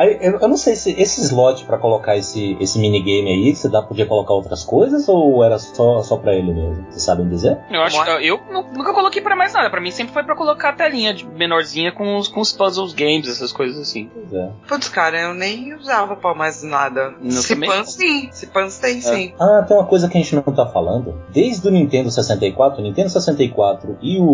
Aí, eu, eu não sei se esse slot pra colocar esse, esse minigame aí, você dá, podia colocar outras coisas ou era só, só pra ele mesmo? Vocês sabem dizer? Eu acho Como eu nu- nunca coloquei pra mais nada. Pra mim sempre foi pra colocar a telinha de menorzinha com os, com os puzzles games, essas coisas assim. Pois é. Putz, cara, eu nem usava pra mais nada. Se pan sim, se pan tem sim. Ah, tem uma coisa que a gente não tá falando. Desde o Nintendo 64, o Nintendo 64 e o,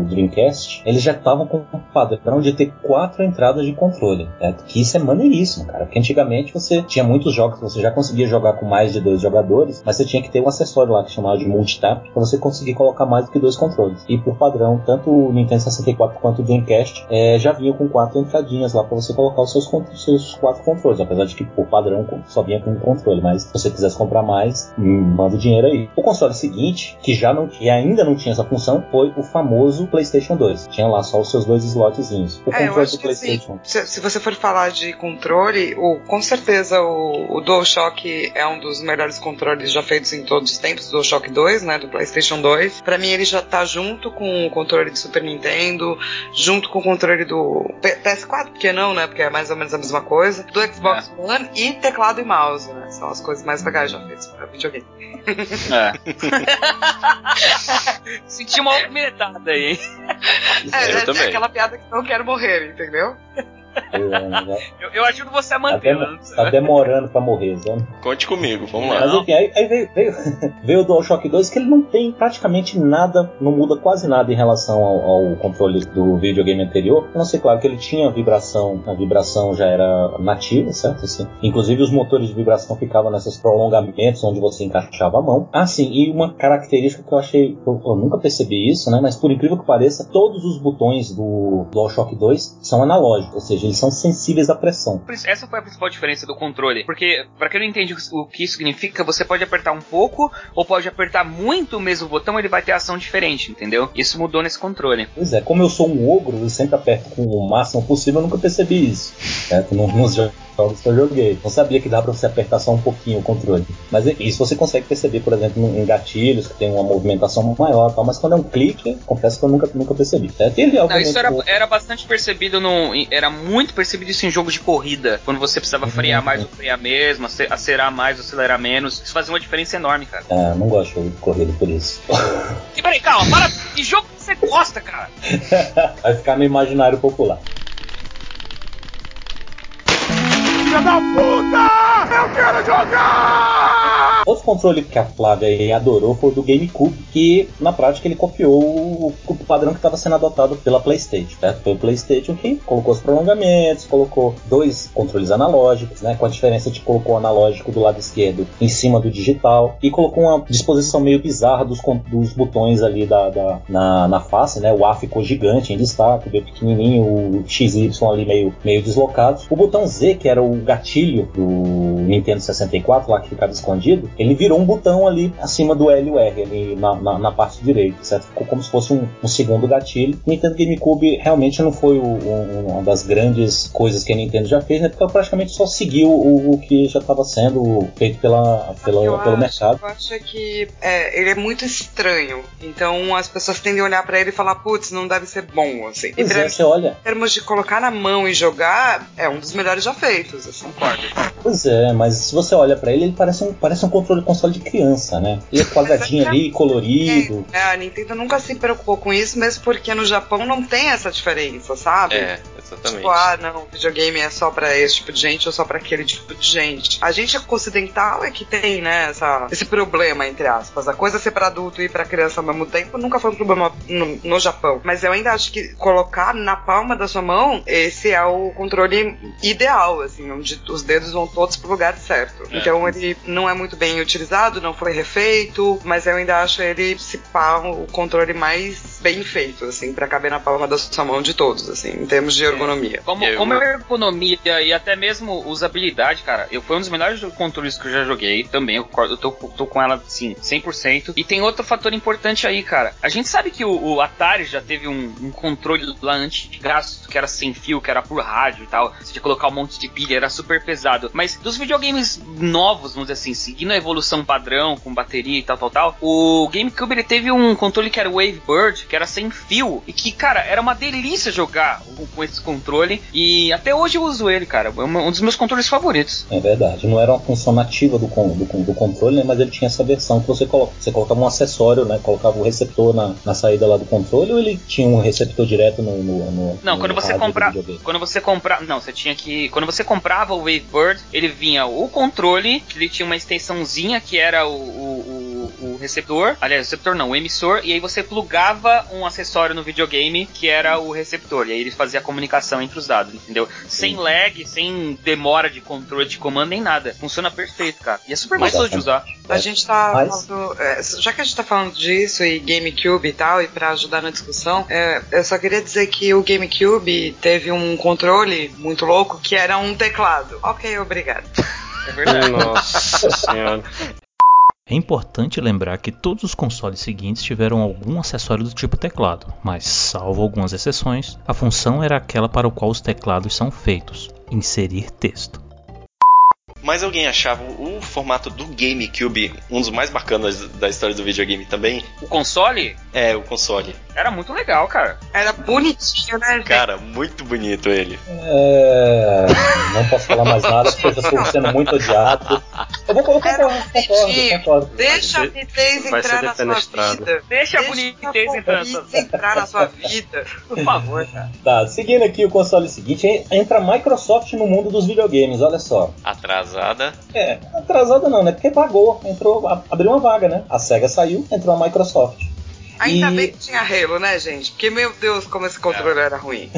o Dreamcast, eles já estavam com um padrão de ter quatro entradas de controle. Certo? Que isso é maneiríssimo, cara. Porque antigamente você tinha muitos jogos que você já conseguia jogar com mais de dois jogadores, mas você tinha que ter um acessório lá que chamava de multitap pra você conseguir colocar mais do que dois controles. E por padrão, tanto o Nintendo 64 quanto o Dreamcast eh, já vinham com quatro entradinhas lá pra você colocar os seus, con- seus quatro controles. Apesar de que por padrão só vinha com um controle, mas se você quisesse comprar mais, hum, manda o dinheiro aí. O console seguinte, que já não que ainda não tinha essa função, foi o famoso PlayStation 2. Tinha lá só os seus dois slotzinhos. O É, controle do assim, PlayStation. se, se você for falar de controle, o, com certeza o, o DualShock é um dos melhores controles já feitos em todos os tempos, o DualShock 2, né, do PlayStation 2. Pra mim ele já tá junto com o controle de Super Nintendo, junto com o controle do P- PS4, porque não, né, porque é mais ou menos a mesma coisa, do Xbox One e teclado e mouse, né, são as coisas mais legais já feitas pra videogame. É. [laughs] Senti uma alfinetada aí, hein? É, Eu é, também. é aquela piada que não quero morrer, entendeu? Eu, eu ajudo você a Tá, manter. dem tá demorando pra morrer, sabe? Conte comigo, vamos lá. Mas enfim, aí, aí veio, veio, [laughs] veio o DualShock 2 que ele não tem praticamente nada, não muda quase nada em relação ao, ao controle do videogame anterior. A não ser, claro, que ele tinha vibração, a vibração já era nativa, certo? Assim, inclusive os motores de vibração ficavam nesses prolongamentos onde você encaixava a mão. Ah, sim, e uma característica que eu achei, eu, eu nunca percebi isso, né? Mas por incrível que pareça, todos os botões do DualShock 2 são analógicos, ou seja, eles são sensíveis à pressão. Essa foi a principal diferença do controle. Porque, pra quem não entende o que isso significa, você pode apertar um pouco ou pode apertar muito o mesmo botão, ele vai ter ação diferente, entendeu? Isso mudou nesse controle. Pois é, como eu sou um ogro, eu sempre aperto com o máximo possível, eu nunca percebi isso. Certo? Nos jogos que eu joguei. Não sabia que dá pra você apertar só um pouquinho o controle. Mas isso você consegue perceber, por exemplo, em gatilhos que tem uma movimentação maior tal. Mas quando é um clique, confesso que eu nunca, nunca percebi. Certo? Ele, Não, isso era, era bastante percebido no. Era muito percebido isso em jogo de corrida. Quando você precisava frear mais ou frear mesmo, acelerar mais ou acelerar menos. Isso fazia uma diferença enorme, cara. É, não gosto de jogo de corrida por isso. E peraí, calma, para. [laughs] Que jogo você gosta, cara? Vai ficar no imaginário popular. Filha da puta! Eu quero jogar! Controle que a Flávia adorou foi o do GameCube, que na prática ele copiou o, o padrão que estava sendo adotado pela PlayStation. Certo? Foi o PlayStation que colocou os prolongamentos, colocou dois controles analógicos, né, com a diferença de colocou o analógico do lado esquerdo em cima do digital e colocou uma disposição meio bizarra dos, dos botões ali da, da na, na face, né? O A ficou gigante em destaque, o B pequenininho, o XY ali meio, meio deslocado. O botão Z, que era o gatilho do Nintendo 64 lá que ficava escondido, ele virou um botão ali acima do L e o R, ali na, na, na parte direita, certo? Ficou como se fosse um, um segundo gatilho. Nintendo GameCube realmente não foi o, um, uma das grandes coisas que a Nintendo já fez, né? Porque ela praticamente só seguiu o, o que já estava sendo feito pela, pela, eu pelo acho, mercado. Eu acho que é, ele é muito estranho. Então as pessoas tendem a olhar pra ele e falar, putz, não deve ser bom, assim. E Pois pra é, você olha. em termos de colocar na mão e jogar, é um dos melhores já feitos, assim. Concordo. Pois é, mas se você olha pra ele, ele parece um, parece um controle de console de criança, né? Ele é quadradinho ali, colorido. É, a Nintendo nunca se preocupou com isso, mesmo porque no Japão não tem essa diferença, sabe? É, exatamente. Tipo, ah, não, videogame é só pra esse tipo de gente ou só pra aquele tipo de gente. A gente ocidental é que tem, né, essa, esse problema, entre aspas. A coisa ser pra adulto e pra criança ao mesmo tempo nunca foi um problema no, no Japão. Mas eu ainda acho que colocar na palma da sua mão, esse é o controle ideal, assim, onde os dedos vão todos pro lugar certo. É. Então ele não é muito bem utilizado, não foi refeito, mas eu ainda acho ele, se pá, o controle mais bem feito, assim, pra caber na palma da sua mão de todos, assim, em termos de ergonomia. Como, Eu- como ergonomia e até mesmo usabilidade, cara, eu foi um dos melhores controles que eu já joguei também. Eu, concordo, eu tô, tô com ela, sim, 100%. E tem outro fator importante aí, cara. A gente sabe que o, o Atari já teve um, um controle lá antigaço, que era sem fio, que era por rádio e tal. Você tinha que colocar um monte de pilha, era super pesado. Mas dos videogames novos, vamos dizer assim, seguindo a evolução padrão, com bateria e tal, tal, tal, o GameCube ele teve um controle que era o Wavebird, que era sem fio, e que, cara, era uma delícia jogar com, com esse controle. E até hoje eu uso ele, cara. É um dos meus controles favoritos. É verdade, não era uma função nativa do, do, do controle, né, mas ele tinha essa versão que você coloca, você colocava um acessório, né, colocava o receptor na, na saída lá do controle ou ele tinha um receptor direto no, no, no Não, no quando você videogame? quando você comprar, não, você tinha que, quando você comprava o Wavebird, ele vinha o controle, que ele tinha uma extensãozinha que era o, o, o, o receptor, aliás, o receptor não, o emissor, e aí você plugava um acessório no videogame que era o receptor, e aí ele fazia a comunicação entre os dados, entendeu? Sem lag, sem demora de controle de comando nem nada. Funciona perfeito, cara. E é super Mas- gostoso de usar. A gente tá Mas- falando. é, já que a gente tá falando disso e GameCube e tal, e pra ajudar na discussão, é, eu só queria dizer que o GameCube teve um controle muito louco que era um teclado. Ok, obrigado. [laughs] É verdade. Nossa senhora. É importante lembrar que todos os consoles seguintes tiveram algum acessório do tipo teclado, mas, salvo algumas exceções, a função era aquela para o qual os teclados são feitos: inserir texto. Mas alguém achava o formato do GameCube um dos mais bacanas da história do videogame também? O console É, o console. era muito legal, cara. Era bonitinho, né? Cara, muito bonito ele. É, não posso falar mais nada porque eu já estou sendo muito odiado. Eu vou colocar Era concordo, concordo, bonitinho. concordo. Deixa a nitidez entrar na sua vida. Deixa a bonitez entrar na sua entrar na sua vida. Por favor, cara. Tá, seguindo aqui o console seguinte, entra a Microsoft no mundo dos videogames, olha só. Atrasada. É, atrasada não, né? Porque pagou, entrou, abriu uma vaga, né? A SEGA saiu, entrou a Microsoft. Ainda E- bem que tinha Halo, né, gente? Porque, meu Deus, como esse controle era ruim.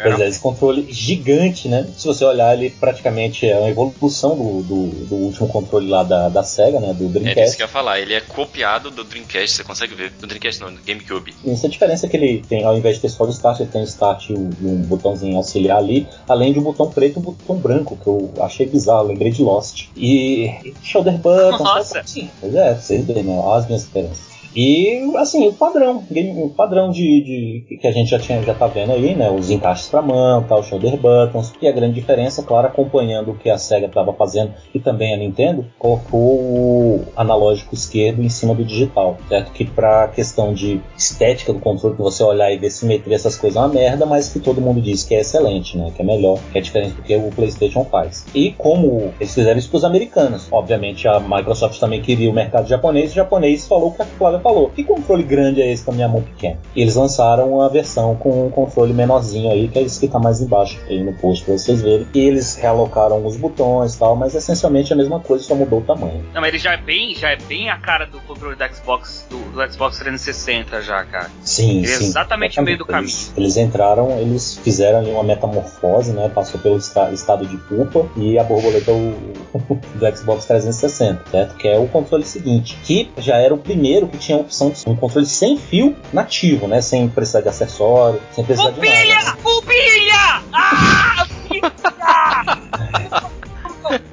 Pois é, esse controle gigante, né? Se você olhar, ele praticamente é uma evolução do, do, do último controle lá da, da SEGA, né? Do É Dreamcast. que eu ia falar. Ele é copiado do Dreamcast, você consegue ver. Do Dreamcast não, do GameCube. E essa diferença é que ele tem, ao invés de ter só o start, ele tem o start e um, botãozinho auxiliar ali, além de um botão preto e um botão branco, que eu achei bizarro, lembrei de Lost. E shoulder buttons, Nossa. sim. Pois é, vocês veem, né? Olha as minhas diferenças. E assim, o padrão, o padrão de, de- que a gente já tinha já tá vendo aí, né? Os encaixes para mão, tal, shoulder buttons. E a grande diferença, claro, acompanhando o que a Sega estava fazendo e também a Nintendo, colocou o analógico esquerdo em cima do digital, certo? Que para questão de estética do controle, que você olhar e ver simetria, essas coisas é uma merda, mas que todo mundo diz que é excelente, né? Que é melhor, que é diferente do que o PlayStation faz. E como eles fizeram isso para os americanos, obviamente a Microsoft também queria o mercado japonês, o japonês falou que a falou. Que controle grande é esse com a minha mão pequena? E eles lançaram uma versão com um controle menorzinho aí, que é esse que tá mais embaixo aí no post pra vocês verem. E eles realocaram os botões e tal, mas essencialmente a mesma coisa, só mudou o tamanho. Não, mas ele já é bem, já é bem a cara do controle da Xbox, do, do Xbox 360 já, cara. Sim, Ele é sim. exatamente no meio do Eles, eles entraram, eles fizeram ali uma metamorfose, né? Passou pelo esta- estado de pupa e a borboleta o, [laughs] do Xbox 360, certo? Que é o controle seguinte, que já era o primeiro que tinha a opção de um controle sem fio nativo, né? Sem precisar de acessório, sem precisar de nada. né? Pupilha! Pupilha! Ah!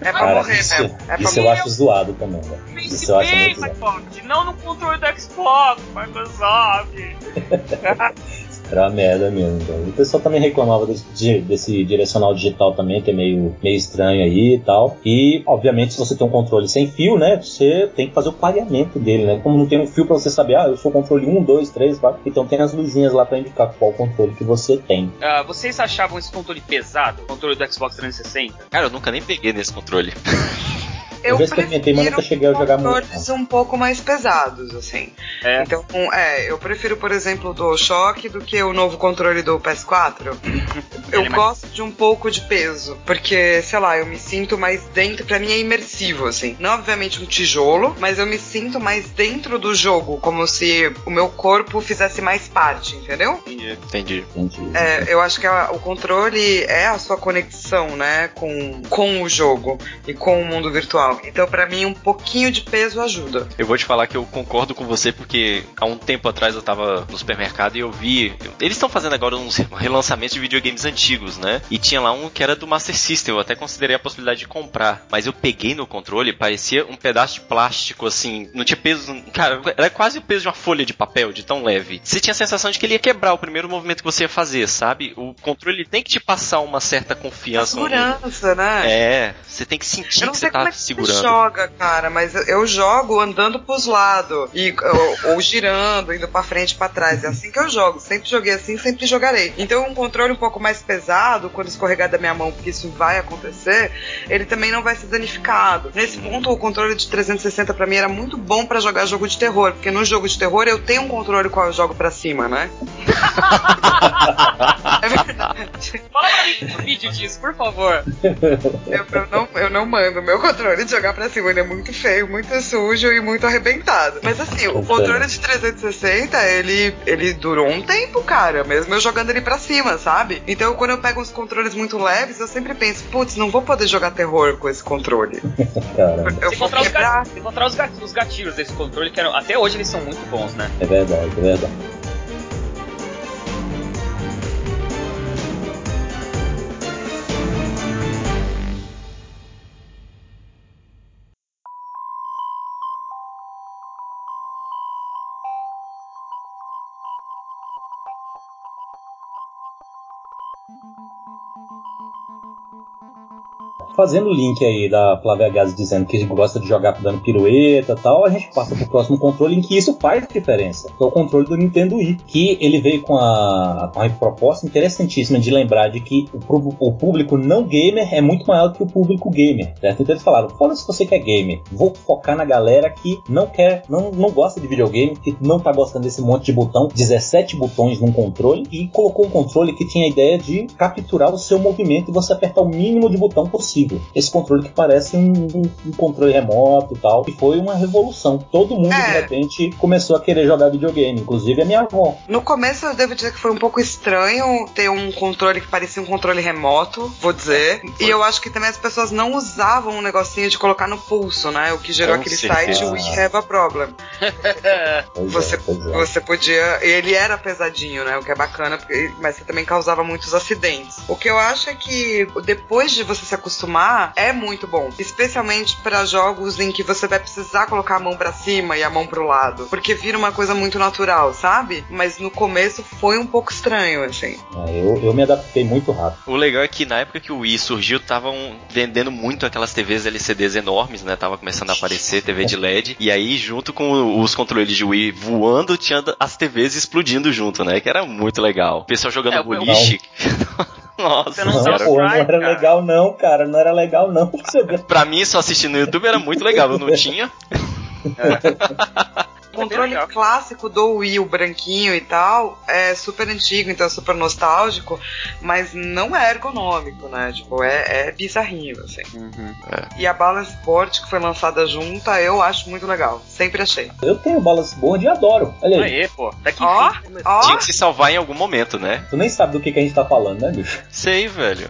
É pra Cara, morrer isso, mesmo. É pra isso eu morrer. acho zoado também, velho. Isso eu acho muito zoado. Não no controle do Xbox, Microsoft. [laughs] Era uma merda mesmo, velho. O pessoal também reclamava desse, desse direcional digital também, que é meio, meio estranho aí e tal. E, obviamente, se você tem um controle sem fio, né, você tem que fazer o pareamento dele, né? Como não tem um fio pra você saber, ah, eu sou controle 1, 2, 3, 4. Então tem as luzinhas lá pra indicar qual controle que você tem. Ah, vocês achavam esse controle pesado, o controle do Xbox 360? Cara, eu nunca nem peguei nesse controle. [laughs] Eu já experimentei, mas nunca cheguei a jogar muito, controles um pouco mais pesados, assim. É. Então, é, eu prefiro, por exemplo, o DualShock do que o novo controle do PS4. eu [laughs] Ele é mais- gosto de um pouco de peso, porque, sei lá, eu me sinto mais dentro, pra mim é imersivo, assim. Não, obviamente, um tijolo, mas eu me sinto mais dentro do jogo, como se o meu corpo fizesse mais parte, entendeu? Entendi. Entendi. É, eu acho que a- o controle é a sua conexão, né, com, com o jogo e com o mundo virtual. Então, pra mim, um pouquinho de peso ajuda. Eu vou te falar que eu concordo com você porque há um tempo atrás eu tava no supermercado e eu vi. Eles estão fazendo agora uns relançamentos de videogames antigos, né? E tinha lá um que era do Master System, eu até considerei a possibilidade de comprar. Mas eu peguei no controle, parecia um pedaço de plástico, assim. Não tinha peso. Cara, era quase o peso de uma folha de papel, de tão leve. Você tinha a sensação de que ele ia quebrar o primeiro movimento que você ia fazer, sabe? O controle tem que te passar uma certa confiança. Segurança, né? É, você tem que sentir que você tá é que segurando. você joga, cara, mas eu- jogo andando pros lados e ou, ou girando, indo pra frente e pra trás. É assim que eu jogo. Sempre joguei assim, sempre jogarei. Então, um controle um pouco mais pesado, quando escorregar da minha mão, porque isso vai acontecer, ele também não vai ser danificado. Nesse ponto, o controle de 360 pra mim era muito bom pra jogar jogo de terror, porque no jogo de terror eu tenho um controle qual eu jogo pra cima, né? [laughs] é verdade. Fala pra mim um vídeo disso, por favor. Eu, eu não, eu não mando meu controle de jogar pra cima, ele é muito feio, muito sujo e muito arrebentado. Mas assim, o controle de 360, ele, ele durou um tempo, cara, mesmo eu jogando ele pra cima, sabe? Então quando eu pego uns controles muito leves, eu sempre penso, putz, não vou poder jogar terror com esse controle. [laughs] Caramba, Eu Você vou encontrar, os, quebrar. os, gatilhos, os gatilhos desse controle, que eram, até hoje eles são muito bons, né? é verdade, é verdade. Thank you. Fazendo o link aí da Flávia Gás dizendo que gosta de jogar dando pirueta tal, a gente passa pro próximo controle em que isso faz diferença, que é o controle do Nintendo Wii, que ele veio com a, com a proposta interessantíssima de lembrar de que o, o público não gamer é muito maior do que o público gamer, certo? Então eles falaram, fala se você quer gamer, vou focar na galera que não quer, não, não gosta de videogame, que não tá gostando desse monte de botão, 17 botões num controle, e colocou um controle que tinha a ideia de capturar o seu movimento e você apertar o mínimo de botão possível. Esse controle que parece um, um, um controle remoto e tal. E foi uma revolução. Todo mundo, É. de repente, começou a querer jogar videogame, inclusive a minha avó. No começo eu devo dizer que foi um pouco estranho ter um controle que parecia um controle remoto, vou dizer. E eu acho que também as pessoas não usavam um negocinho de colocar no pulso, né? O que gerou Com aquele certeza. site We Have a Problem. [laughs] Pois Você, é, é. você podia. Ele era pesadinho, né? O que é bacana, porque- mas você também causava muitos acidentes. O que eu acho é que depois de você se acostumar, é muito bom. Especialmente para jogos em que você vai precisar colocar a mão pra cima e a mão pro lado. Porque vira uma coisa muito natural, sabe? Mas no começo foi um pouco estranho, assim. É, eu, eu me adaptei muito rápido. O legal é que na época que o Wii surgiu, estavam vendendo muito aquelas TVs LCDs enormes, né? Tava começando a aparecer TV de LED. E aí, junto com os controles de Wii voando, tinha as TVs explodindo junto, né? Que era muito legal. O pessoal jogando É, boliche. [laughs] [laughs] Nossa, não pô, não era legal não, cara. Não era legal não. Pra mim, só assistir no YouTube era muito legal. Eu não [laughs] tinha. O controle clássico do Wii, o branquinho e tal, é super antigo, então é super nostálgico, mas não é ergonômico, né? Tipo, é, é bizarrinho, assim. Uhum. E a Balance Board, que foi lançada junta, eu acho muito legal. Sempre achei. Eu tenho balance board e adoro. Olha aí. Aê, pô. Daqui Ó, Tinha que se salvar em algum momento, né? Tu nem sabe do que, que a gente tá falando, né, bicho? Sei, velho.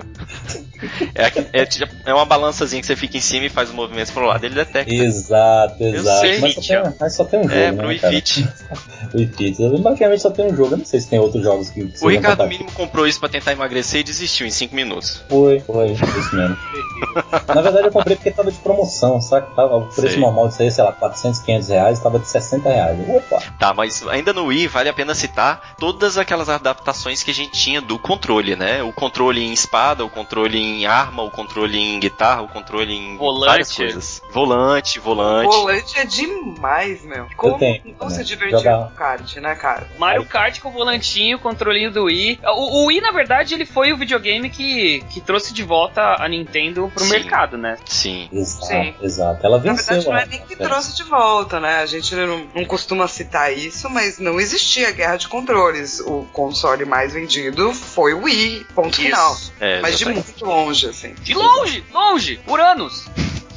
É, é, tipo- é uma balançazinha que você fica em cima e faz os movimentos pro lado, ele detecta. Exato, exato. sei, mas, só tem, mas só tem um jogo, É, né, pro Wii cara? Fit. [laughs] O Wii Fit. Basicamente só tem um jogo. Eu não sei se tem outros jogos que... O Ricardo. Mínimo comprou isso pra tentar emagrecer e desistiu em 5 minutos. Foi, foi, isso mesmo. [laughs] Na verdade eu comprei porque tava de promoção, sabe? Tava, o preço Sei. normal disso aí, sei lá, 400, 500 reais, tava de 60 reais. Opa! Tá, mas ainda no Wii vale a pena citar todas aquelas adaptações que a gente tinha do controle, né? O controle em espada, o controle em arma, o controle em guitarra, o controle em Volante. várias coisas. Volante, volante. volante é demais, meu. Como tenho não também. se divertiu Jogar- com kart, né, cara? Mario Kart com o volantinho, controlinho do Wii. O, o Wii, na verdade, ele foi o videogame que, que trouxe de volta a Nintendo pro Sim. mercado, né? Sim. Exato, Sim. exato. Ela Na venceu. verdade, não é nem que trouxe de volta, né? A gente não, não costuma citar isso, mas não existia guerra de controles. O console mais vendido foi o Wii, ponto final. É, Mas de muito longe, assim. De longe, longe, por anos.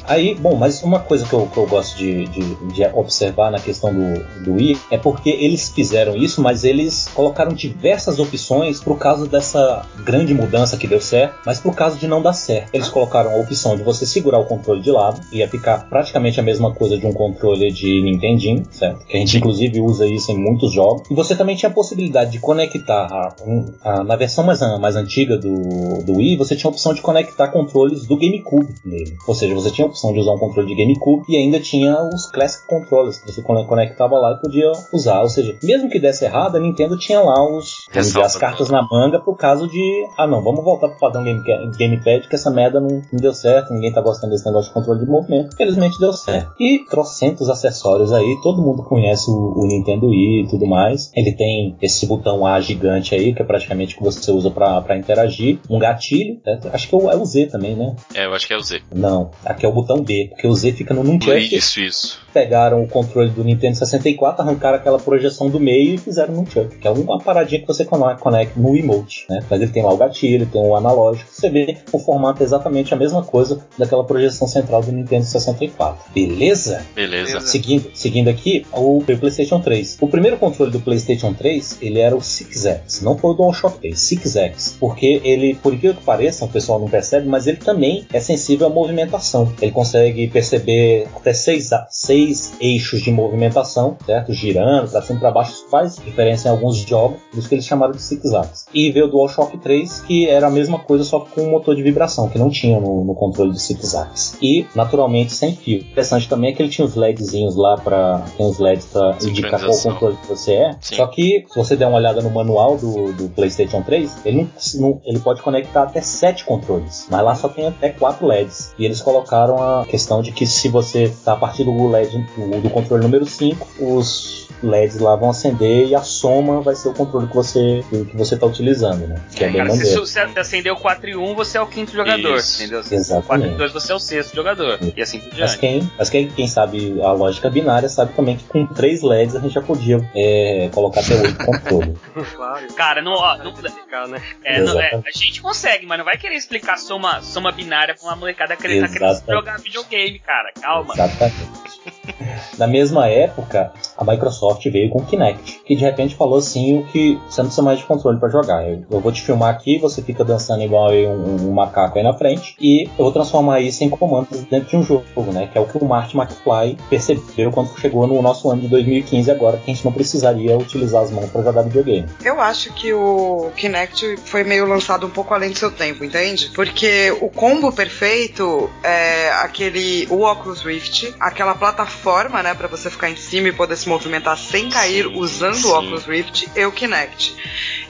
Aí, bom, mas uma coisa que eu, que eu gosto de, de, de observar na questão do, do é porque eles fizeram isso, mas eles colocaram diversas opções pro caso dessa grande mudança que deu certo, mas pro caso de não dar certo. Eles colocaram a opção de você segurar o controle de lado, ia ficar praticamente a mesma coisa de um controle de Nintendinho, certo? Que a gente inclusive usa isso em muitos jogos. E você também tinha a possibilidade de conectar a- a- na versão mais, mais antiga do, do Wii, você tinha a opção de conectar controles do GameCube nele. Ou seja, você tinha opção de usar um controle de GameCube e ainda tinha os Classic Controllers que você con- conectava lá e podia usar. Ou seja, mesmo que desse errado, a Nintendo tinha lá os as cartas na manga pro caso de ah não, vamos voltar pro padrão game, Gamepad que essa merda não, não deu certo, ninguém tá gostando desse negócio de controle de movimento. Felizmente deu certo. E trocentos acessórios aí, todo mundo conhece o, o Nintendo Wii e tudo mais. Ele tem esse botão A gigante aí, que é praticamente o que você usa pra pra interagir. Um gatilho, né? acho que é o, é o Z também, né? É, eu acho que é o Z. Não, aqui é o botão B, porque o Z fica no Nunchuck. Isso, isso. Pegaram o controle do Nintendo 64, arrancaram aquela projeção do meio e fizeram no Nunchuck, que é uma paradinha que você conecta no emote, né? Mas ele tem lá o gatilho, ele tem o analógico, você vê o formato é exatamente a mesma coisa daquela projeção central do Nintendo 64. Beleza? Beleza. Seguindo, seguindo aqui, o PlayStation 3. O primeiro controle do PlayStation 3, ele era o 6X, não foi o DualShock 3, 6X, porque ele, por incrível que pareça, o pessoal não percebe, mas ele também é sensível à movimentação. Ele consegue perceber até seis, seis eixos de movimentação, certo? Girando para cima e para baixo, isso faz diferença em alguns jogos, por isso que eles chamaram de zigzags. E veio o DualShock 3, que era a mesma coisa, só com um motor de vibração, que não tinha no, no controle de zigzags. E, naturalmente, sem fio. Interessante também é que ele tinha os LEDzinhos lá para tem os LEDs para indicar qual controle que você é. Sim. Só que, se você der uma olhada no manual do, do PlayStation 3, ele, não, não, ele pode conectar até sete controles, mas lá só tem até quatro LEDs. E eles colocaram a questão de que se você tá a partir do LED do, controle número 5, os LEDs lá vão acender e a soma vai ser o controle que você que você está utilizando, né? Que é, é bem cara, se você acender o 4 e 1, você é o quinto jogador, Isso. entendeu? Exatamente. 4 e 2 você é o sexto jogador. E assim por diante. Mas quem, mas quem, quem sabe a lógica binária sabe também que com 3 LEDs a gente já podia é, colocar até 8 [laughs] controles. claro. Cara, não, ó, não explicar, né? É, não, é, a gente consegue, mas não vai querer explicar soma, soma binária pra uma molecada querendo, querendo jogar videogame, cara. Calma. Exatamente. [laughs] Na mesma época, a Microsoft veio com o Kinect, que de repente falou assim o que você não precisa mais de controle para jogar. Eu, eu, vou te filmar aqui, você fica dançando igual um, um, macaco aí na frente, e eu vou transformar isso em comandos dentro de um jogo, né? Que é o que o Martin McFly percebeu quando chegou no nosso ano de 2015 agora, que a gente não precisaria utilizar as mãos para jogar videogame. Eu acho que o Kinect foi meio lançado um pouco além do seu tempo, entende? Porque o combo perfeito é aquele o Oculus Rift, aquela plataforma, né, para você ficar em cima e poder se movimentar sem cair usando sim. o Oculus Rift e o Kinect.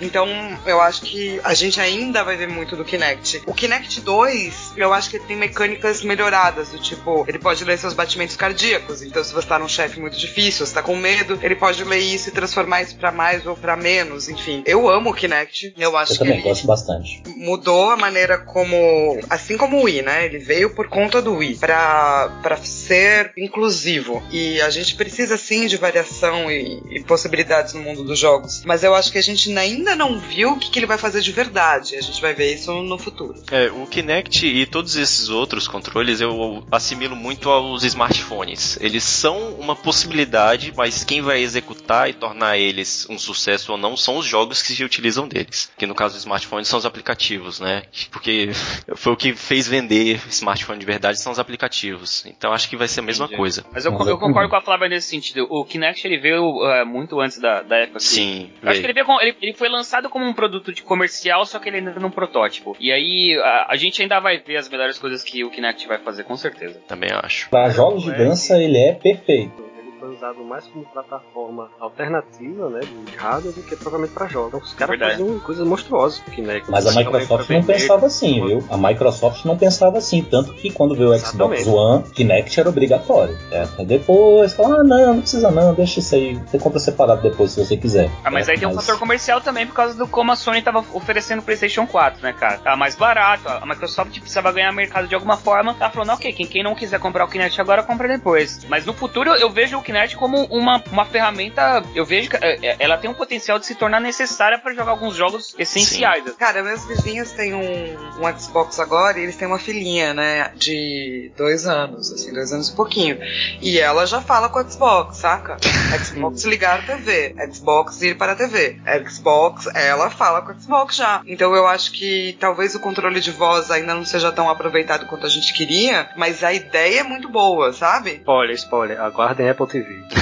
Então, eu acho que a gente ainda vai ver muito do Kinect. O Kinect 2, eu acho que ele tem mecânicas melhoradas, do tipo, ele pode ler seus batimentos cardíacos. Então, se você tá num chefe muito difícil, você tá com medo, ele pode ler isso e transformar isso para mais ou para menos, enfim. Eu amo o Kinect. Eu acho eu que também gosto bastante. Mudou a maneira como, assim como o Wii, né? Ele veio por conta do Wii para para ser inclusivo. E a gente precisa sim de variação e, e, possibilidades no mundo dos jogos. Mas eu acho que a gente ainda não viu o que, que ele vai fazer de verdade. A gente vai ver isso no futuro. É, o Kinect e todos esses outros controles eu assimilo muito aos smartphones. Eles são uma possibilidade, mas quem vai executar e tornar eles um sucesso ou não são os jogos que se utilizam deles. Que no caso dos smartphones são os aplicativos, né? Porque [laughs] foi o que fez vender smartphone de verdade são os aplicativos. Então acho que vai ser a mesma Entendi. coisa. Mas eu, eu, concordo com a Flávia nesse sentido. O Kinect ele veio uh, muito antes da, da época. Sim. Eu acho que ele, veio com, ele, ele, foi lançado como um produto de comercial, só que ele ainda é um protótipo. E aí a, a, gente ainda vai ver as melhores coisas que o Kinect vai fazer, com certeza. Também acho. Para jogos de dança, ele é perfeito foi usado mais como plataforma alternativa, né, de hardware do que provavelmente para jogos. Então, os caras faziam coisas monstruosas com Kinect. Mas a Microsoft não pensava assim, viu? A Microsoft não pensava assim, tanto que quando veio o Xbox One, Kinect era obrigatório. Certo? Depois, falou, ah, não, não precisa não, deixa isso aí, você compra separado depois se você quiser. Ah, mas aí tem um fator comercial também por causa do como a Sony tava oferecendo o PlayStation 4, né, cara? Tava mais barato, a Microsoft precisava ganhar mercado de alguma forma, tá falando, ok, quem, quem não quiser comprar o Kinect agora, compra depois. Mas no futuro eu vejo o Kinect Kinect como uma, uma ferramenta, eu vejo que é, é, ela tem um potencial de se tornar necessária para jogar alguns jogos essenciais. Sim. Cara, meus vizinhos têm um, um Xbox agora e eles têm uma filhinha, né, de dois anos, assim, dois anos e pouquinho. E ela já fala com o Xbox, saca? [laughs] Xbox ligar a TV, Xbox ir para a TV, Xbox, ela fala com o Xbox já. Então eu acho que talvez o controle de voz ainda não seja tão aproveitado quanto a gente queria, mas a ideia é muito boa, sabe? Spoiler, spoiler, aguardem Apple TV. [laughs]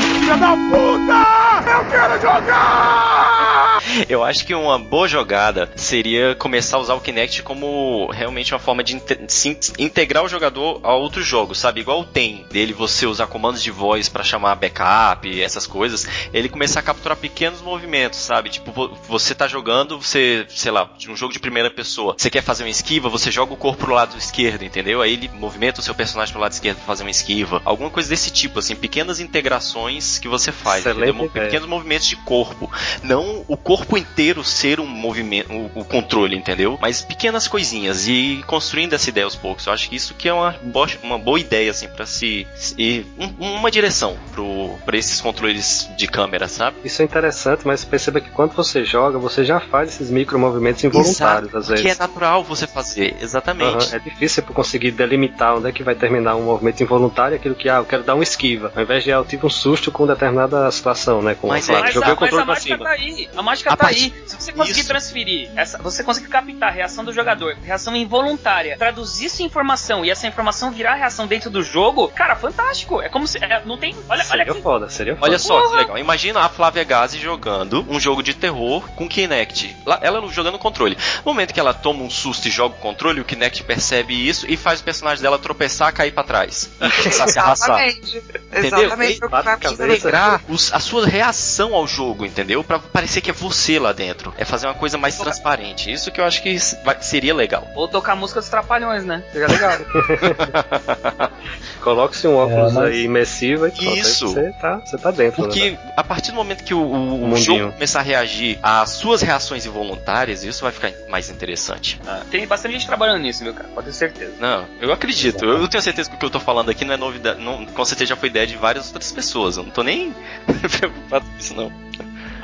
Filha da puta! Eu quero jogar! Eu acho que uma boa jogada seria começar a usar o Kinect como realmente uma forma de integrar o jogador a outros jogos, sabe? Igual o tem dele você usar comandos de voz para chamar backup, essas coisas, ele começar a capturar pequenos movimentos, sabe? Tipo, você tá jogando, você, sei lá, um jogo de primeira pessoa, você quer fazer uma esquiva, você joga o corpo pro lado esquerdo, entendeu? Aí ele movimenta o seu personagem pro lado esquerdo pra fazer uma esquiva. Alguma coisa desse tipo, assim, pequenas integrações que você faz, Pequenos movimentos de corpo. Não o corpo corpo inteiro ser um movimento, o, o, controle, entendeu? Mas pequenas coisinhas e construindo essa ideia aos poucos. Eu acho que isso que é uma boa, uma boa ideia, assim, para se. E um, uma direção para esses controles de câmera, sabe? Isso é interessante, mas perceba que quando você joga, você já faz esses micro movimentos involuntários, Exato, às vezes. Que é natural você fazer, exatamente. Uhum, é difícil conseguir delimitar onde é que vai terminar um movimento involuntário, aquilo que, ah, eu quero dar uma esquiva. Ao invés de, ah, eu tive um susto com determinada situação, né? Com mas, é, mas, a, mas a mágica tá aí. A mágica tá aí. Se você conseguir Isso. transferir, essa, você conseguir captar a reação do jogador, reação involuntária, traduzir isso em informação e essa informação virar reação dentro do jogo, cara, fantástico. É como se. é, não tem. Olha, olha Seria que. foda, seria foda. Olha só que Porra! legal. Imagina a Flávia Gazi jogando um jogo de terror com Kinect. Ela jogando controle. No momento que ela toma um susto e joga o controle, o Kinect percebe isso e faz o personagem dela tropeçar, cair pra trás. [laughs] E se arrastar. Exatamente. Exatamente que vai Bate acontecer. cabeça. Integrar os- a sua reação ao jogo, entendeu? Pra parecer que é você lá dentro. É fazer uma coisa mais transparente. Isso que eu acho que vai- seria legal. Ou tocar música dos Trapalhões, né? Seja legal. [laughs] Coloque-se um óculos É, mas- aí imersivo e Isso. Você tá, você tá dentro. né? Porque a partir do momento que o, o- o jogo começar a reagir às suas reações involuntárias, isso vai ficar mais interessante. Tem bastante gente trabalhando nisso, meu cara. Pode ter certeza. Não, eu acredito. Eu, eu tenho certeza que o que eu tô falando aqui não é novidade. Não, com certeza já foi ideia de várias outras pessoas. Eu não tô nem [laughs] preocupado com isso, não.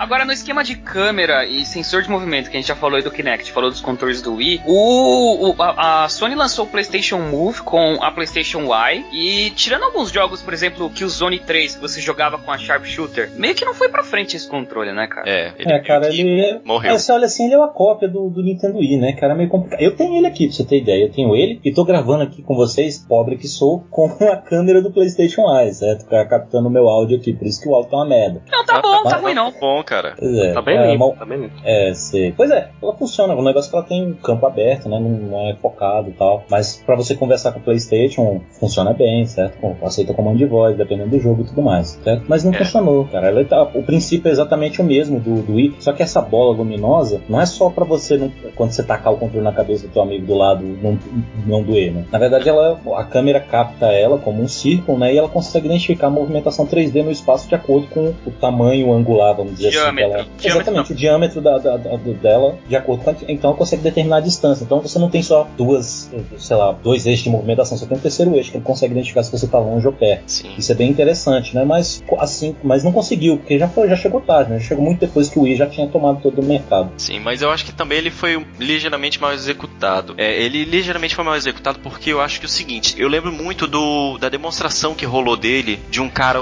Agora, no esquema de câmera e sensor de movimento, que a gente já falou aí do Kinect, falou dos controles do Wii, o, o- a, a Sony lançou o PlayStation Move com a PlayStation Y, e tirando alguns jogos, por exemplo, o Killzone 3, que você jogava com a Sharpshooter, meio que não foi pra frente esse controle, né, cara? É, ele É, cara, que ele é. morreu. É, você olha assim, ele é uma cópia do, do Nintendo Wii, né, cara? É meio complicado. Eu tenho ele aqui, pra você ter ideia. Eu tenho ele e tô gravando aqui com vocês, pobre que sou, com [laughs] a câmera do PlayStation Eye, certo? Captando o meu áudio aqui, por isso que o áudio tá uma merda. Não, tá bom, tá mas- ruim não. Bom, cara. Pois é. Tá bem é, limpo, mal- tá bem limpo. É, sei. Pois é, ela funciona. O negócio é que ela tem um campo aberto, né? Não, é focado e tal. Mas pra você conversar com o PlayStation, funciona bem, certo? Aceita comando de voz, dependendo do jogo e tudo mais, certo? Mas não É. funcionou, cara. Ela tá- o princípio é exatamente o mesmo do, do Wii, só que essa bola luminosa não é só pra você, não- quando você tacar o controle na cabeça do teu amigo do lado, não, não doer, né? Na verdade, ela, a câmera capta ela como um círculo, né? E ela consegue identificar a movimentação 3D no espaço de acordo com o tamanho angular, vamos dizer assim. Diâmetro. Diâmetro Exatamente, o diâmetro da, da- da- dela de acordo com a, então consegue determinar a distância. Então você não tem só duas, sei lá, dois eixos de movimentação, você tem um terceiro eixo que ele consegue identificar se você está longe ou perto. Sim. Isso é bem interessante, né? Mas assim, mas não conseguiu, porque já foi, já chegou tarde, né? Já chegou muito depois que o Wii já tinha tomado todo o mercado. Sim, mas eu acho que também ele foi ligeiramente mal executado. É, ele ligeiramente foi mal executado porque eu acho que é o seguinte, eu lembro muito do da demonstração que rolou dele de um cara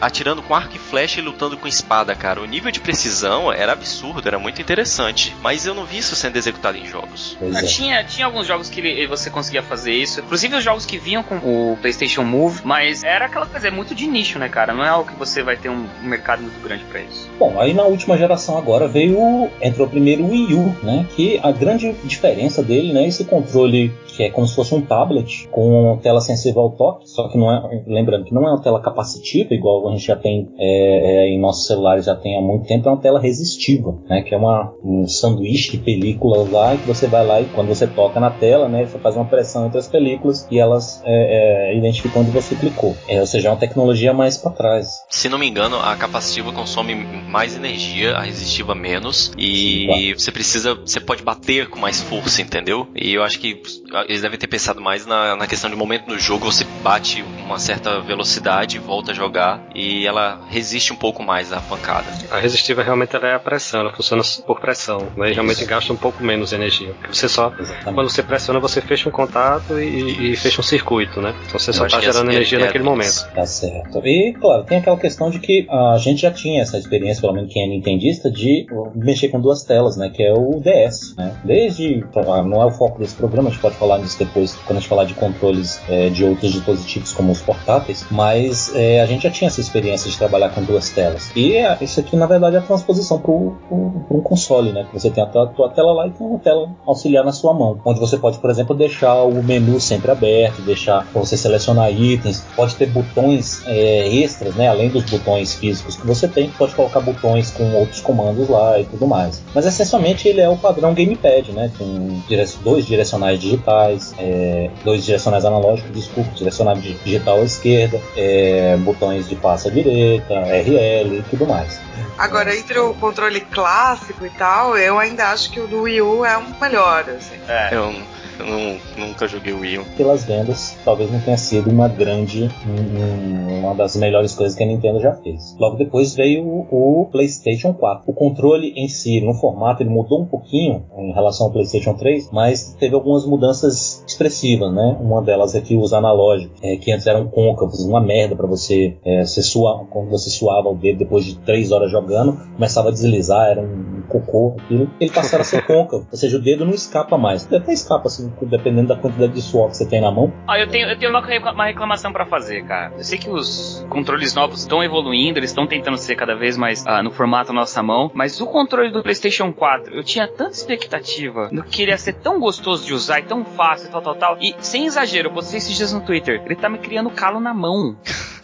atirando com arco e flecha e lutando com espada, cara. O nível de precisão era absurdo, era muito interessante, mas eu não vi isso sendo executado em jogos. Ah, é. Tinha, tinha alguns jogos que você conseguia fazer isso, inclusive os jogos que vinham com o PlayStation Move, mas era aquela coisa, é muito de nicho, né, cara? Não é algo que você vai ter um, mercado muito grande pra isso. Bom, aí na última geração agora veio, o- entrou primeiro o Wii U, né? Que a grande diferença dele, né? Esse controle que é como se fosse um tablet com tela sensível ao toque, só que não é, lembrando que não é uma tela capacitiva, igual a gente já tem é, é, em nossos celulares já tem há muito tempo, é uma tela resistiva, né? Que é uma, um sanduíche de películas lá, que você vai lá e quando você toca na tela, né? Você faz uma pressão entre as películas e elas é, é, identificam onde você clicou. É, ou seja, é uma tecnologia mais para trás. Se não me engano, a capacitiva consome mais energia, a resistiva menos, e você precisa, você pode bater com mais força, entendeu? E eu acho que eles devem ter pensado mais na, na questão de momento no jogo, você bate uma certa velocidade, volta a jogar, e ela resiste um pouco mais à pancada. A resistiva realmente ela é a pressão, ela funciona por pressão, né? E realmente gasta um pouco menos energia. Você só, Exatamente. quando você pressiona, você fecha um contato e, e fecha um circuito, né? Então você só Eu acho está gerando é energia ideia naquele momento. Tá certo. E, claro, tem aquela questão de que a gente já tinha essa experiência, pelo menos quem é nintendista, de mexer com duas telas, né? Que é o DS, né? Desde, ah, não é o foco desse programa, a gente pode falar disso depois, quando a gente falar de controles é, de outros dispositivos, como os portáteis, mas é, a gente já tinha essa experiência de trabalhar com duas telas. E é, isso aqui, na verdade, é a transposição para um console, né? Que você tem a tua, tua tela lá e tem uma tela auxiliar na sua mão, onde você pode, por exemplo, deixar o menu sempre aberto, deixar para você selecionar itens, pode ter botões é, extras, né? Além dos botões físicos que você tem, pode colocar botões com outros comandos lá e tudo mais. Mas essencialmente ele é o padrão gamepad, né? Dire dois direcionais digitais, é, dois direcionais analógicos, desculpa, direcional di- digital à esquerda, é, botões de passo à direita, RL e tudo mais. Agora, entre o controle clássico e tal, eu ainda acho que o do Wii U é um melhor, assim. É. Eu, Eu não- nunca joguei o Wii. Pelas vendas, talvez não tenha sido uma grande, um- um- uma das melhores coisas que a Nintendo já fez. Logo depois veio o, PlayStation 4. O controle em si, no formato, ele mudou um pouquinho em relação ao PlayStation 3, mas teve algumas mudanças expressivas, né? Uma delas é que os analógicos, é, que antes eram côncavos, uma merda para você, é, você quando você suava o dedo depois de três horas jogando, começava a deslizar, era um cocô, aquilo. Ele passaram a ser [laughs] côncavo, ou seja, o dedo não escapa mais. Ele até escapa, assim, dependendo da quantidade de suor que você tem na mão, Ah, eu tenho, eu tenho uma, recla- uma reclamação pra fazer, cara. Eu sei que os controles novos estão evoluindo, eles estão tentando ser cada vez mais ah, no formato nossa mão, mas o controle do PlayStation 4, eu tinha tanta expectativa no que ele ia ser tão gostoso de usar e tão fácil e tal, tal, tal. E sem exagero, eu postei esses dias no Twitter, ele tá me criando calo na mão.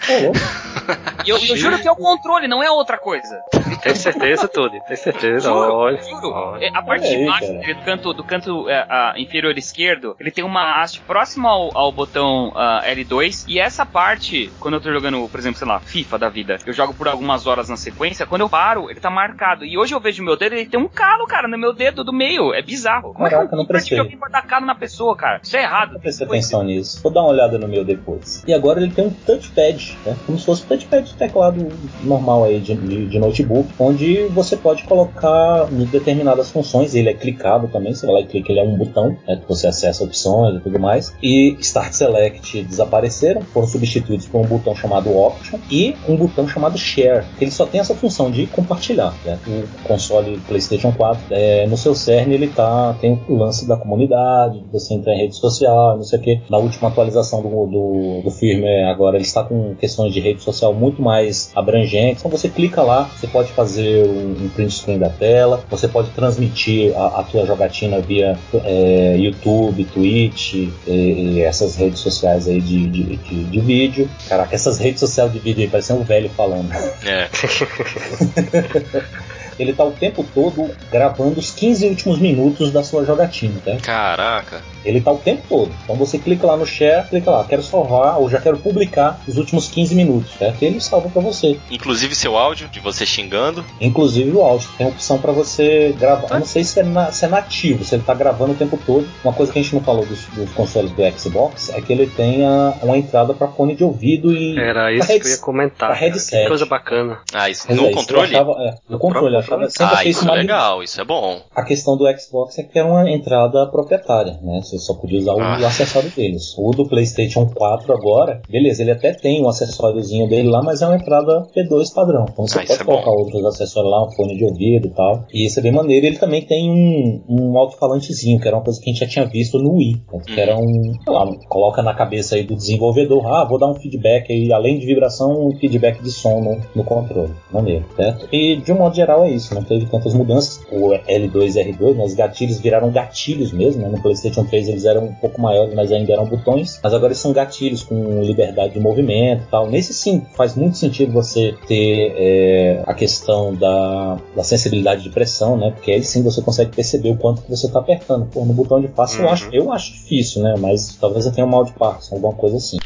Ô, louco. [laughs] E eu, eu juro que é o controle, não é outra coisa. Tem certeza, Tudo. Tem certeza. Juro, Olha. juro. olha. É, A parte de baixo, do canto, do canto é, inferior esquerdo, ele tem uma haste próxima ao, ao botão ah, L2. E essa parte, quando eu tô jogando, por exemplo, sei lá, FIFA da vida, eu jogo por algumas horas na sequência, quando eu paro, ele tá marcado. E hoje eu vejo o meu dedo, ele tem um calo, cara, no meu dedo do meio. É bizarro. Como Caraca, é que não controle de prestei. videogame pode dar calo na pessoa, cara? Isso é errado. Não prestei atenção nisso. Vou dar uma olhada no meu depois. E agora ele tem um touchpad, né? Como se fosse um touchpad de teclado normal aí de, de- de notebook, onde você pode colocar em determinadas funções. Ele é clicável também, você vai lá e clica, ele é um botão, né? Você acessa opções e tudo mais. E Start Select desapareceram, foram substituídos por um botão chamado Option e um botão chamado Share, que ele só tem essa função de compartilhar. né? O console PlayStation 4, é, no seu cerne, ele tá, tem o lance da comunidade, de você entrar em rede social, não sei o que. Na última atualização do, do, do firmware, agora ele está com questões de rede social muito mais abrangentes. Então você clica lá, você pode fazer um, um print screen da tela, você pode transmitir a, a tua jogatina via é, YouTube, Twitch e, e essas redes sociais aí de, de, de, de vídeo. Caraca, essas redes sociais de vídeo aí, parecendo um velho falando. É. [laughs] Ele tá o tempo todo gravando os 15 últimos minutos da sua jogatina, tá? Caraca. Ele tá o tempo todo. Então você clica lá no share, clica lá, quero salvar ou já quero publicar os últimos 15 minutos, certo? E ele salva pra você. Inclusive seu áudio de você xingando. Inclusive o áudio. Tem a opção pra você gravar. Eu não sei se é, na- se é nativo, se ele tá gravando o tempo todo. Uma coisa que a gente não falou dos, dos consoles do Xbox é que ele tem a- uma entrada pra fone de ouvido e. Era isso pra que eu ia comentar. pra headset. Que coisa bacana. Ah, isso Mas no é, controle? Achava, é, no controle, sempre Ah, isso é legal, isso é bom. A questão do Xbox é que era uma entrada proprietária, né? Você só podia usar o Ah. acessório deles. O do PlayStation 4 agora, beleza, ele até tem um acessóriozinho dele lá, mas é uma entrada P2 padrão. Então você Ah, pode é colocar bom. outros acessórios lá, um fone de ouvido e tal. E isso é bem maneiro. Ele também tem um, um alto-falantezinho, que era uma coisa que a gente já tinha visto no Wii. né? Que era um, sei lá, um- coloca na cabeça aí do desenvolvedor, ah, vou dar um feedback aí, além de vibração, um feedback de som no, no controle. Maneiro, certo? E de um modo geral é isso, não teve tantas mudanças. O L2 e R2, né, os gatilhos viraram gatilhos mesmo, né? No PlayStation 3 eles eram um pouco maiores, mas ainda eram botões. Mas agora são gatilhos com liberdade de movimento e tal. Nesse sim, faz muito sentido você ter é, a questão da, da sensibilidade de pressão, né? Porque aí sim você consegue perceber o quanto que você está apertando. Pô, no botão de passo eu, Uhum. acho, eu acho difícil, né? Mas talvez eu tenha um mal de Parkinson, alguma coisa assim.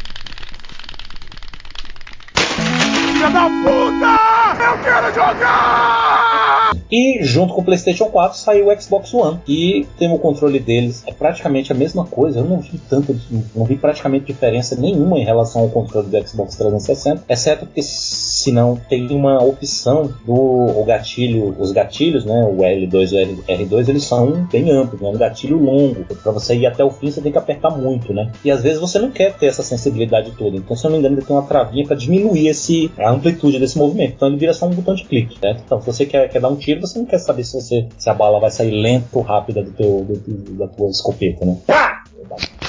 E junto com o PlayStation 4 saiu o Xbox One. E tem o controle deles, é praticamente a mesma coisa. Eu não vi tanto, não vi praticamente diferença nenhuma em relação ao controle do Xbox 360, exceto porque se não tem uma opção do gatilho, os gatilhos, né, o L2 e o R2, eles são bem amplos, né, um gatilho longo. Para você ir até o fim, você tem que apertar muito, né? E às vezes você não quer ter essa sensibilidade toda. Então, se eu não me engano, ele tem uma travinha para diminuir esse, a amplitude desse movimento. Então, ele vira só um botão de clique? Então, se você quer, quer dar um tiro, você não quer saber se, você, se a bala vai sair lento ou rápida do teu, do, do- da tua escopeta, né? Pá!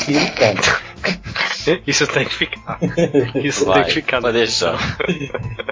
Tiro e. [laughs] Isso tem que ficar. [laughs] Isso Vai, tem que ficar. pode na deixar. [laughs]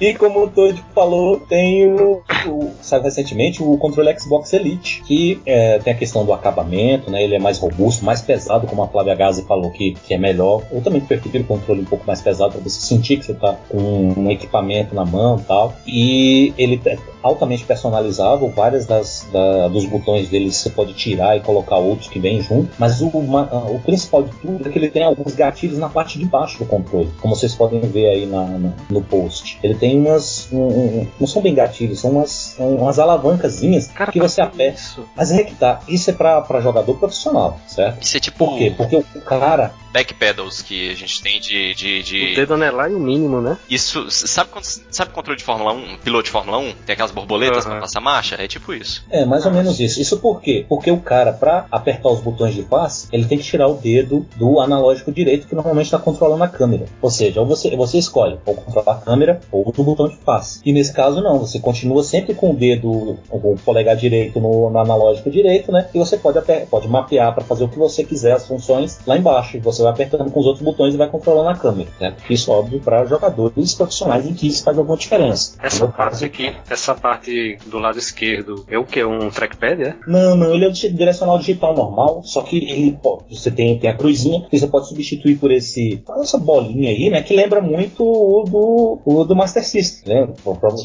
E como o Todd falou, tem o, o- saiu recentemente o controle Xbox Elite, que é, tem a questão do acabamento, né? Ele é mais robusto, mais pesado, como a Flávia Gazi falou que, que é melhor. Eu também prefiro o controle um pouco mais pesado para você sentir que você tá com um equipamento na mão e tal. E ele é altamente personalizável, várias das, da- dos botões dele você pode tirar e colocar outros que vem junto. Mas o, ma- o principal de tudo é que ele tem alguns alguns gatilhos na parte de baixo do controle, como vocês podem ver aí na, na, no post. Ele tem umas. Um, um, não são bem gatilhos, são umas, umas alavancazinhas Cara, que pra você aperta. Isso. Mas é que tá, isso é pra, pra jogador profissional, certo? Isso é tipo Por quê? Porque o cara. Backpedals que a gente tem de. de, O de... dedo anelar é o mínimo, né? Isso. Sabe quando. Sabe controle de Fórmula 1? Piloto de Fórmula 1? Tem aquelas borboletas Aham. pra passar marcha? É tipo isso. É, mais ou menos isso. Isso por quê? Porque o cara, pra apertar os botões de face, ele tem que tirar o dedo do analógico direito, que normalmente está controlando a câmera. Ou seja, ou você, você escolhe ou controlar a câmera ou o botão de face. E nesse caso, não. Você continua sempre com o dedo, o polegar direito no, no analógico direito, né? E você pode, pode mapear para fazer o que você quiser, as funções lá embaixo. E você vai apertando com os outros botões e vai controlando a câmera. Né? Isso, óbvio, para jogadores profissionais em que isso faz alguma diferença. Essa parte aqui, essa parte do lado esquerdo, é o que? Um trackpad, é? Não, não, ele é o di- direcional digital normal, só que ele pode, você tem, tem a cruzinha que você pode substituir por esse essa bolinha aí, né, que lembra muito o do, o do Master System, né?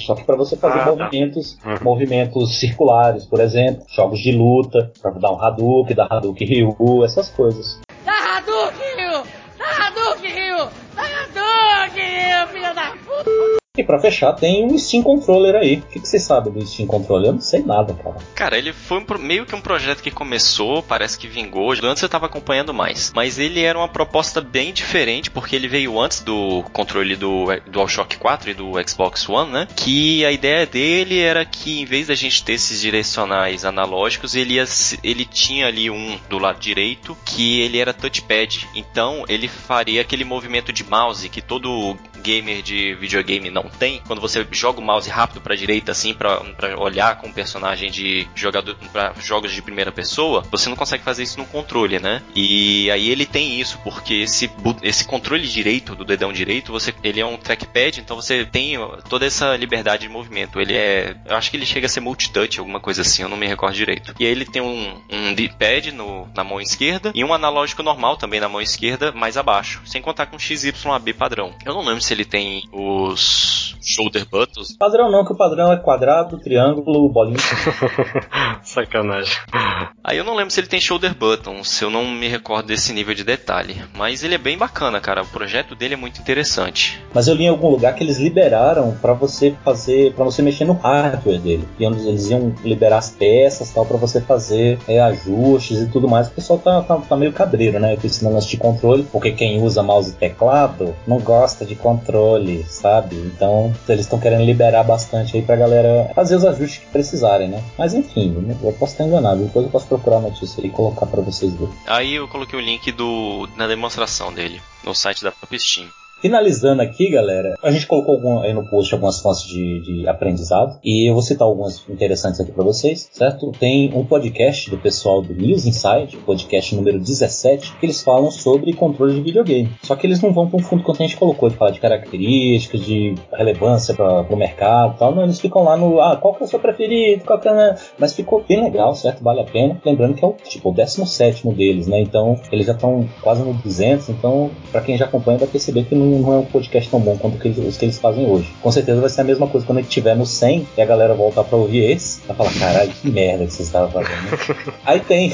Só que para você fazer Ah, tá. movimentos, Uhum. movimentos circulares, por exemplo, jogos de luta, para dar um Hadouken, dar Hadouken Ryu, essas coisas. Dá Hadouken, Rio! Dá Hadouken, Rio! Dá Hadouken, Rio, filha da puta! E para fechar tem um Steam Controller aí. O que, vocês sabem do Steam Controller? Eu não sei nada, cara. Cara, ele foi um meio que um projeto que começou, parece que vingou. Antes eu tava acompanhando mais. Mas ele era uma proposta bem diferente, porque ele veio antes do controle do DualShock 4 e do Xbox One, né? Que a ideia dele era que em vez da gente ter esses direcionais analógicos, ele, ia ele tinha ali um do lado direito que ele era touchpad. Então ele faria aquele movimento de mouse que todo gamer de videogame não tem. Quando você joga o mouse rápido pra direita, assim, pra pra olhar com o personagem de jogador para jogos de primeira pessoa, você não consegue fazer isso no controle, né? E aí ele tem isso, porque esse, esse controle direito, do dedão direito, você, ele é um trackpad, então você tem toda essa liberdade de movimento. Ele é. Eu acho que ele chega a ser multitouch, alguma coisa assim, eu não me recordo direito. E aí ele tem um, um D-pad no- na mão esquerda e um analógico normal também na mão esquerda, mais abaixo. Sem contar com XYAB padrão. Eu não lembro se ele tem os shoulder buttons. Padrão não, que o padrão é quadrado, triângulo, bolinha. [laughs] Sacanagem. Aí eu não lembro se ele tem shoulder buttons, eu não me recordo desse nível de detalhe. Mas ele é bem bacana, cara. O projeto dele é muito interessante. Mas eu li em algum lugar que eles liberaram pra você fazer, para você mexer no hardware dele. E eles iam liberar as peças tal para você fazer é, ajustes e tudo mais. O pessoal tá, tá, tá meio cabreiro, né? Com esse negócio de controle, porque quem usa mouse e teclado não gosta de controle, sabe? Então eles estão querendo liberar bastante aí pra galera fazer os ajustes que precisarem, né? Mas enfim, eu posso estar enganado. Depois eu posso procurar a notícia e colocar pra vocês verem. Aí eu coloquei o link do na demonstração dele no site da própria Steam. Finalizando aqui, galera, a gente colocou aí no post algumas fontes de, de aprendizado e eu vou citar algumas interessantes aqui para vocês, certo? Tem um podcast do pessoal do News Inside, podcast número 17, que eles falam sobre controle de videogame. Só que eles não vão tão fundo quanto a gente colocou, de falar de características, de relevância para o mercado e tal. Não, eles ficam lá no, ah, qual que é o seu preferido, qual que é... Mas ficou bem legal, certo? Vale a pena. Lembrando que é o, tipo, o 17 deles, né? Então, eles já estão quase no 200, então, para quem já acompanha vai perceber que não, não é um podcast tão bom quanto os que eles fazem hoje. Com certeza vai ser a mesma coisa quando a gente tiver no 100 e a galera voltar para ouvir esse, vai falar, caralho, que merda que vocês estavam fazendo. [laughs] Aí tem.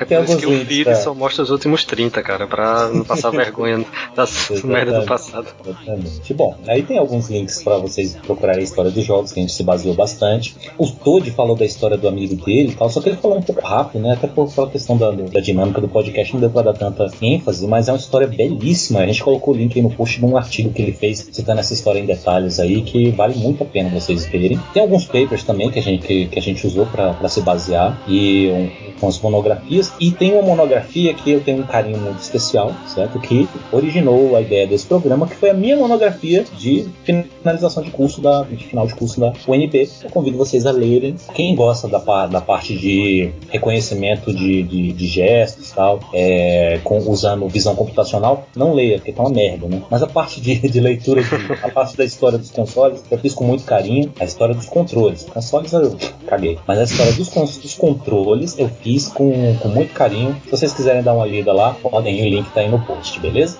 É Tem alguns que o tá? só mostra os últimos 30, cara, pra não passar [laughs] vergonha das merdas do passado. Exatamente. Bom, aí tem alguns links para vocês procurarem a história dos jogos, que a gente se baseou bastante. O Todd falou da história do amigo dele e tal, só que ele falou um pouco rápido, né? Até por pela questão da, da dinâmica do podcast, não deu pra dar tanta ênfase, mas é uma história belíssima. A gente colocou link aí no post de um artigo que ele fez citando essa história em detalhes aí, que vale muito a pena vocês verem. Tem alguns papers também que a gente, que, que a gente usou para se basear e um, com as monografias. E tem uma monografia que eu tenho um carinho muito especial, certo? Que originou a ideia desse programa, que foi a minha monografia de finalização de curso da de final de curso da UNB. Eu convido vocês a lerem. Quem gosta da, da parte de reconhecimento de, de, de gestos tal, é, com, usando visão computacional, não leia, porque tá uma né? Mas a parte de, de leitura, de- a parte da história dos consoles, eu fiz com muito carinho. A história dos controles. Consoles eu caguei. Mas a história dos, dos controles eu fiz com, com muito carinho. Se vocês quiserem dar uma lida lá, podem ir, o link tá aí no post, beleza?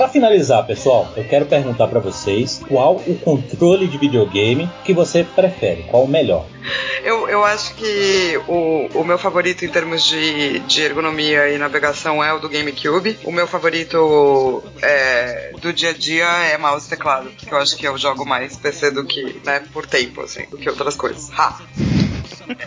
Pra finalizar, pessoal, eu quero perguntar pra vocês qual o controle de videogame que você prefere, qual o melhor. Eu, eu acho que o, o meu favorito em termos de, de ergonomia e navegação é o do GameCube. O meu favorito é, do dia a dia é mouse e teclado, que eu acho que eu jogo mais PC do que, né, por tempo, assim, do que outras coisas. Ha!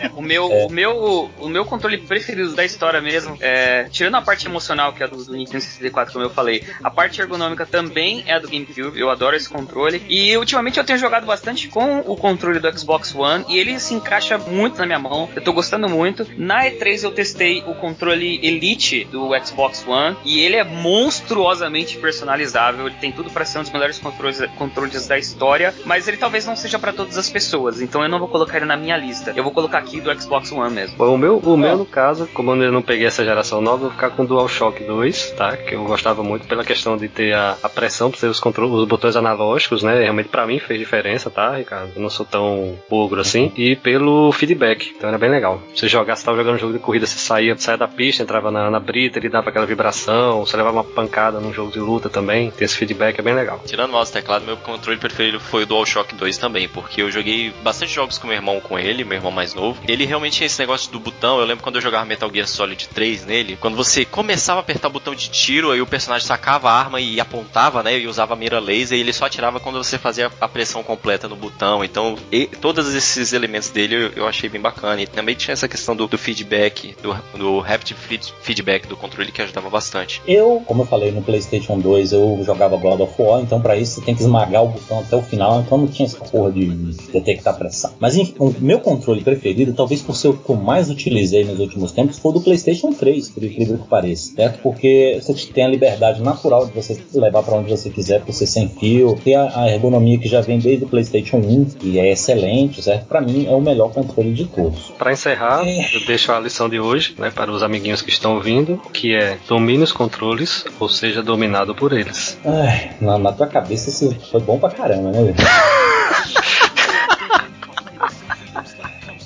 É, o, meu, É. o, meu, o meu controle preferido da história mesmo, é, tirando a parte emocional, que é do, do Nintendo 64, como eu falei, a parte ergonômica também é do GameCube, eu adoro esse controle. E ultimamente eu tenho jogado bastante com o controle do Xbox One, e ele se encaixa muito na minha mão, eu tô gostando muito. Na E3 eu testei o controle Elite do Xbox One, e ele é monstruosamente personalizável, ele tem tudo para ser um dos melhores controles, controles da história, mas ele talvez não seja para todas as pessoas, então eu não vou colocar ele na minha lista. Eu vou colocar aqui do Xbox One mesmo. Bom, o meu, o meu, no caso, como eu não peguei essa geração nova, eu vou ficar com o DualShock 2, tá? Que eu gostava muito pela questão de ter a, a pressão pra ter os, controle, os botões analógicos, né? Realmente pra mim fez diferença, tá, Ricardo? Eu não sou tão ogro assim. E pelo feedback, então era bem legal. Você jogar, você tava jogando um jogo de corrida, você saía, saía da pista, entrava na, na brita, ele dava aquela vibração, você levava uma pancada num jogo de luta também, tem esse feedback, é bem legal. Tirando o mouse e teclado, meu controle preferido foi o DualShock 2 também, porque eu joguei bastante jogos com meu irmão com ele, meu irmão mais novo. Ele realmente tinha esse negócio do botão. Eu lembro quando eu jogava Metal Gear Solid 3 nele, quando você começava a apertar o botão de tiro, aí o personagem sacava a arma e apontava, né? E usava a mira laser, e ele só atirava quando você fazia a pressão completa no botão. Então, e, todos esses elementos dele eu, eu achei bem bacana. E também tinha essa questão do, do feedback, do, do rapid feed- feedback do controle que ajudava bastante. Eu, como eu falei no PlayStation 2, eu jogava God of War, então pra isso você tem que esmagar o botão até o final, então não tinha essa porra de detectar pressão. Mas enfim, o meu controle preferido, talvez por ser o que eu mais utilizei nos últimos tempos, foi o do PlayStation 3, por incrível que pareça, certo? Porque você tem a liberdade natural de você levar pra onde você quiser, por ser sem fio, ter a, ergonomia que já vem desde o PlayStation 1, que é excelente, certo? Pra mim é o melhor controle de todos. Pra encerrar, eu deixo a lição de hoje, né, para os amiguinhos que estão ouvindo, que é domine os controles ou seja dominado por eles. Ai, na, na tua cabeça isso foi bom pra caramba, né? [laughs]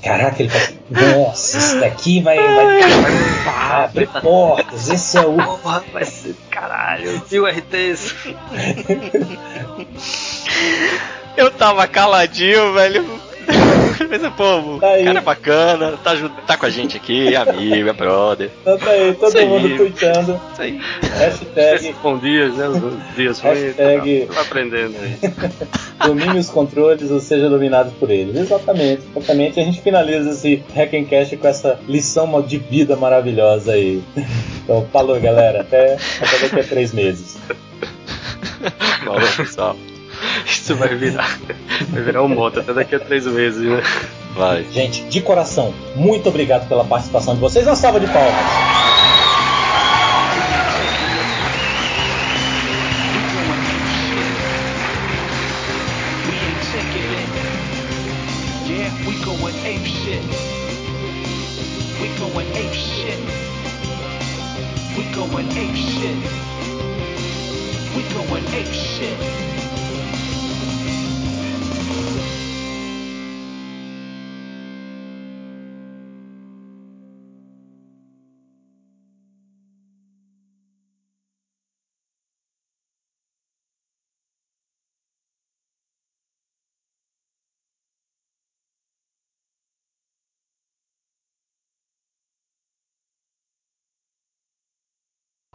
Caraca, ele fala, nossa, isso daqui vai, vai, vai abrir portas, esse é o. [laughs] Porra, vai ser caralho, viu RTs? Eu tava caladinho, velho. [laughs] Mas, pô, Tá aí. o cara é bacana, tá, tá com a gente aqui, é amigo, é brother. Então tá aí, todo Isso aí. mundo tweetando. Isso aí. Hashtag bom dias, né? Os dias. Hashtag- tá, Vai aprendendo aí. [laughs] domine os controles ou seja dominado por eles. Exatamente, exatamente. A gente finaliza esse Hackencast com essa lição de vida maravilhosa aí. Então, falou galera, até, até daqui a três meses. [laughs] Falou, pessoal. Isso vai virar. Vai virar um moto até daqui a três meses, né? Vai. Gente, de coração, muito obrigado pela participação de vocês. Uma salva de palmas.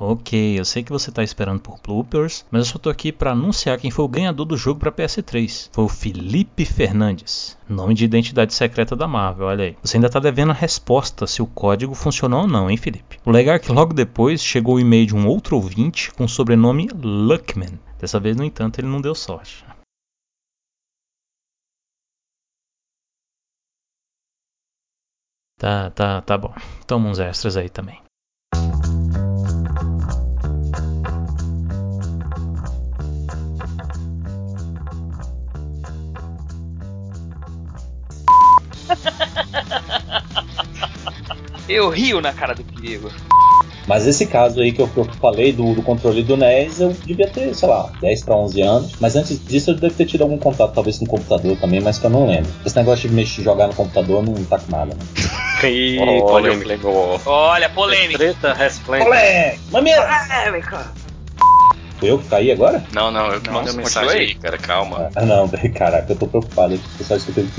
Ok, eu sei que você está esperando por bloopers, mas eu só tô aqui para anunciar quem foi o ganhador do jogo para PS3. Foi o Felipe Fernandes, nome de identidade secreta da Marvel, olha aí. Você ainda tá devendo a resposta se o código funcionou ou não, hein, Felipe? O legal é que logo depois chegou o e-mail de um outro ouvinte com o sobrenome Luckman. Dessa vez, no entanto, ele não deu sorte. Tá, tá, tá bom. Toma uns extras aí também. Eu rio na cara do perigo. Mas esse caso aí que eu, que eu falei do, do controle do NES, eu devia ter, sei lá, 10 para 11 anos. Mas antes disso eu devo ter tido algum contato, talvez com o computador também, mas que eu não lembro. Esse negócio de mexer, jogar no computador não tá com nada, né? E Olha, polêmica. Olha, polêmica. Treta, resplendente. Olé! Mameira! Fui eu que caí agora? Não, não, eu que mandei mensagem aí. cara, calma. Ah, não, [laughs] caraca, eu tô preocupado. O pessoal escutando.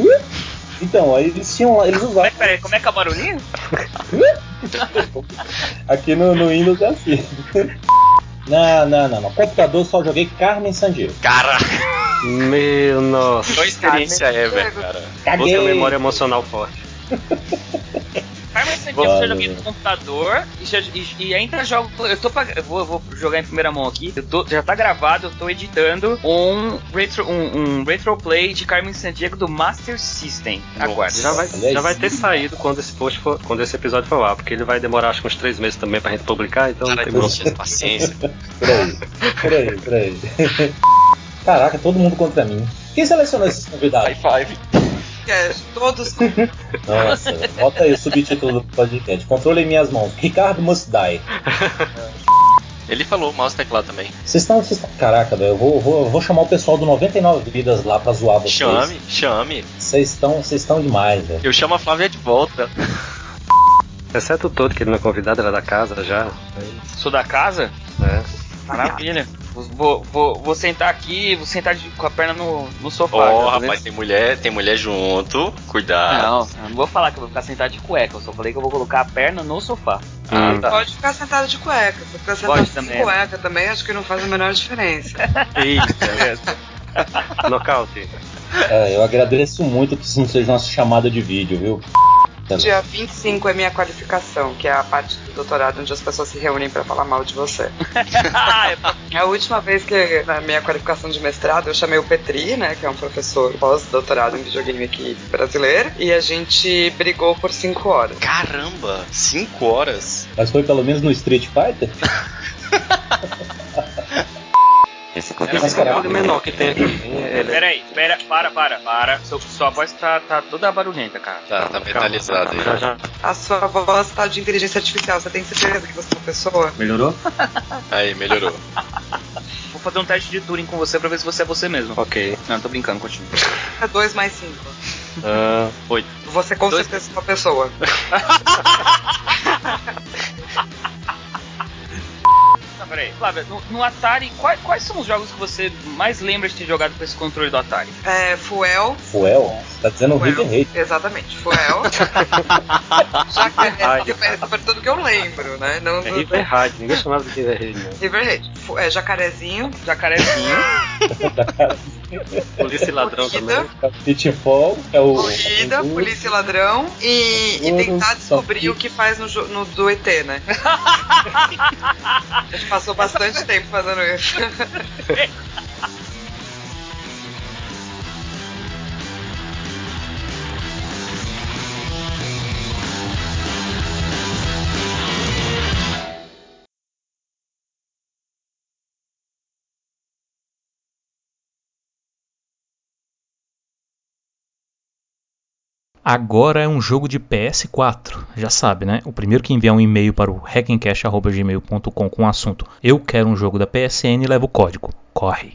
Então, aí eles tinham lá, eles Como é, usavam. que- peraí, como é que é o barulhinho? [laughs] Aqui no, no Windows é assim. [laughs] Não, não, não, não. Computador só joguei Carmen Sandiego. Cara, Meu nossa. só experiência ever, cara. Outra Caguei! memória emocional forte. [laughs] Carmen Sandiego Mano. eu já joguei no computador e, já- e- e ainda jogo. Eu tô pag- eu vou, eu vou jogar em primeira mão aqui. Eu tô- já tá gravado, eu tô editando um retro, um, um retroplay de Carmen Sandiego do Master System. Aguarde. Já vai, já vai ter saído quando esse post for, quando esse episódio for lá, porque ele vai demorar acho que uns três meses também pra gente publicar, então não Cara, tem problema. deixa paciência. [laughs] Peraí, peraí, peraí. [laughs] Caraca, todo mundo contra mim. Quem selecionou esses convidados? High five. É, todos Nossa, bota aí o subtítulo do podcast. Controle em minhas mãos. Ricardo must die. [laughs] Ele falou mouse teclado também. Vocês estão. Caraca, velho, eu vou, vou, vou chamar o pessoal do 99 Vidas lá pra zoar vocês. Chame, chame. Vocês estão, vocês estão demais, velho. Eu chamo a Flávia de volta. Exceto o todo, que ele não é convidado, ele é da casa já. Sou da casa? É. Maravilha. Vou, vou, vou sentar aqui, vou sentar de- com a perna no, no sofá. Ó, tá rapaz, tem mulher, tem mulher junto. Cuidado. Não, eu não vou falar que eu vou ficar sentado de cueca, eu só falei que eu vou colocar a perna no sofá. Ah, Hum. tá. pode ficar sentado de cueca. Se ficar sentado Pode sem também. cueca também, acho que não faz a menor diferença. [laughs] Eita, [laughs] nocaute. É, eu agradeço muito que isso não seja uma chamada de vídeo, viu? Dia 25 é minha qualificação, que é a parte do doutorado onde as pessoas se reúnem pra falar mal de você. [laughs] É A última vez que na minha qualificação de mestrado eu chamei o Petri, né, que é um professor pós-doutorado em videogame aqui brasileiro, e a gente brigou por cinco horas. Caramba, 5 horas. Mas foi pelo menos no Street Fighter? [laughs] Esse cara, é o menor que tem aqui. É Peraí, pera, para, para, para. Sua, sua voz tá, tá toda barulhenta, cara. Tá, tá metalizado aí. Já, já. A sua voz tá de inteligência artificial, você tem certeza que você é uma pessoa? Melhorou? [laughs] Aí, melhorou. Vou fazer um teste de Turing com você pra ver se você é você mesmo. Ok. Não, tô brincando, continua. É 2 mais 5. Ah, oito. Você com Dois- certeza é uma pessoa. [laughs] [laughs] Peraí. Flávia, no, no Atari, quais, quais são os jogos que você mais lembra de ter jogado com esse controle do Atari? É, Fuel. Fuel? Tá dizendo Fuel. River Raid. Exatamente, Fuel. [laughs] Já que é, é sobre tudo que eu lembro, né? Não É River Raid, ninguém chamava de River Raid, não. River Raid. É, jacarezinho. Jacarezinho. [laughs] Polícia e ladrão Corrida. também. Pitfall, é o. Corrida, o- polícia e ladrão e, e tentar descobrir o que faz no, no do ET, né? [laughs] A gente passou bastante tempo fazendo isso. [laughs] Agora é um jogo de PS4. Já sabe, né? O primeiro que enviar um e-mail para o hackencast.gmail.com com o assunto Eu quero um jogo da PSN leva o código. Corre.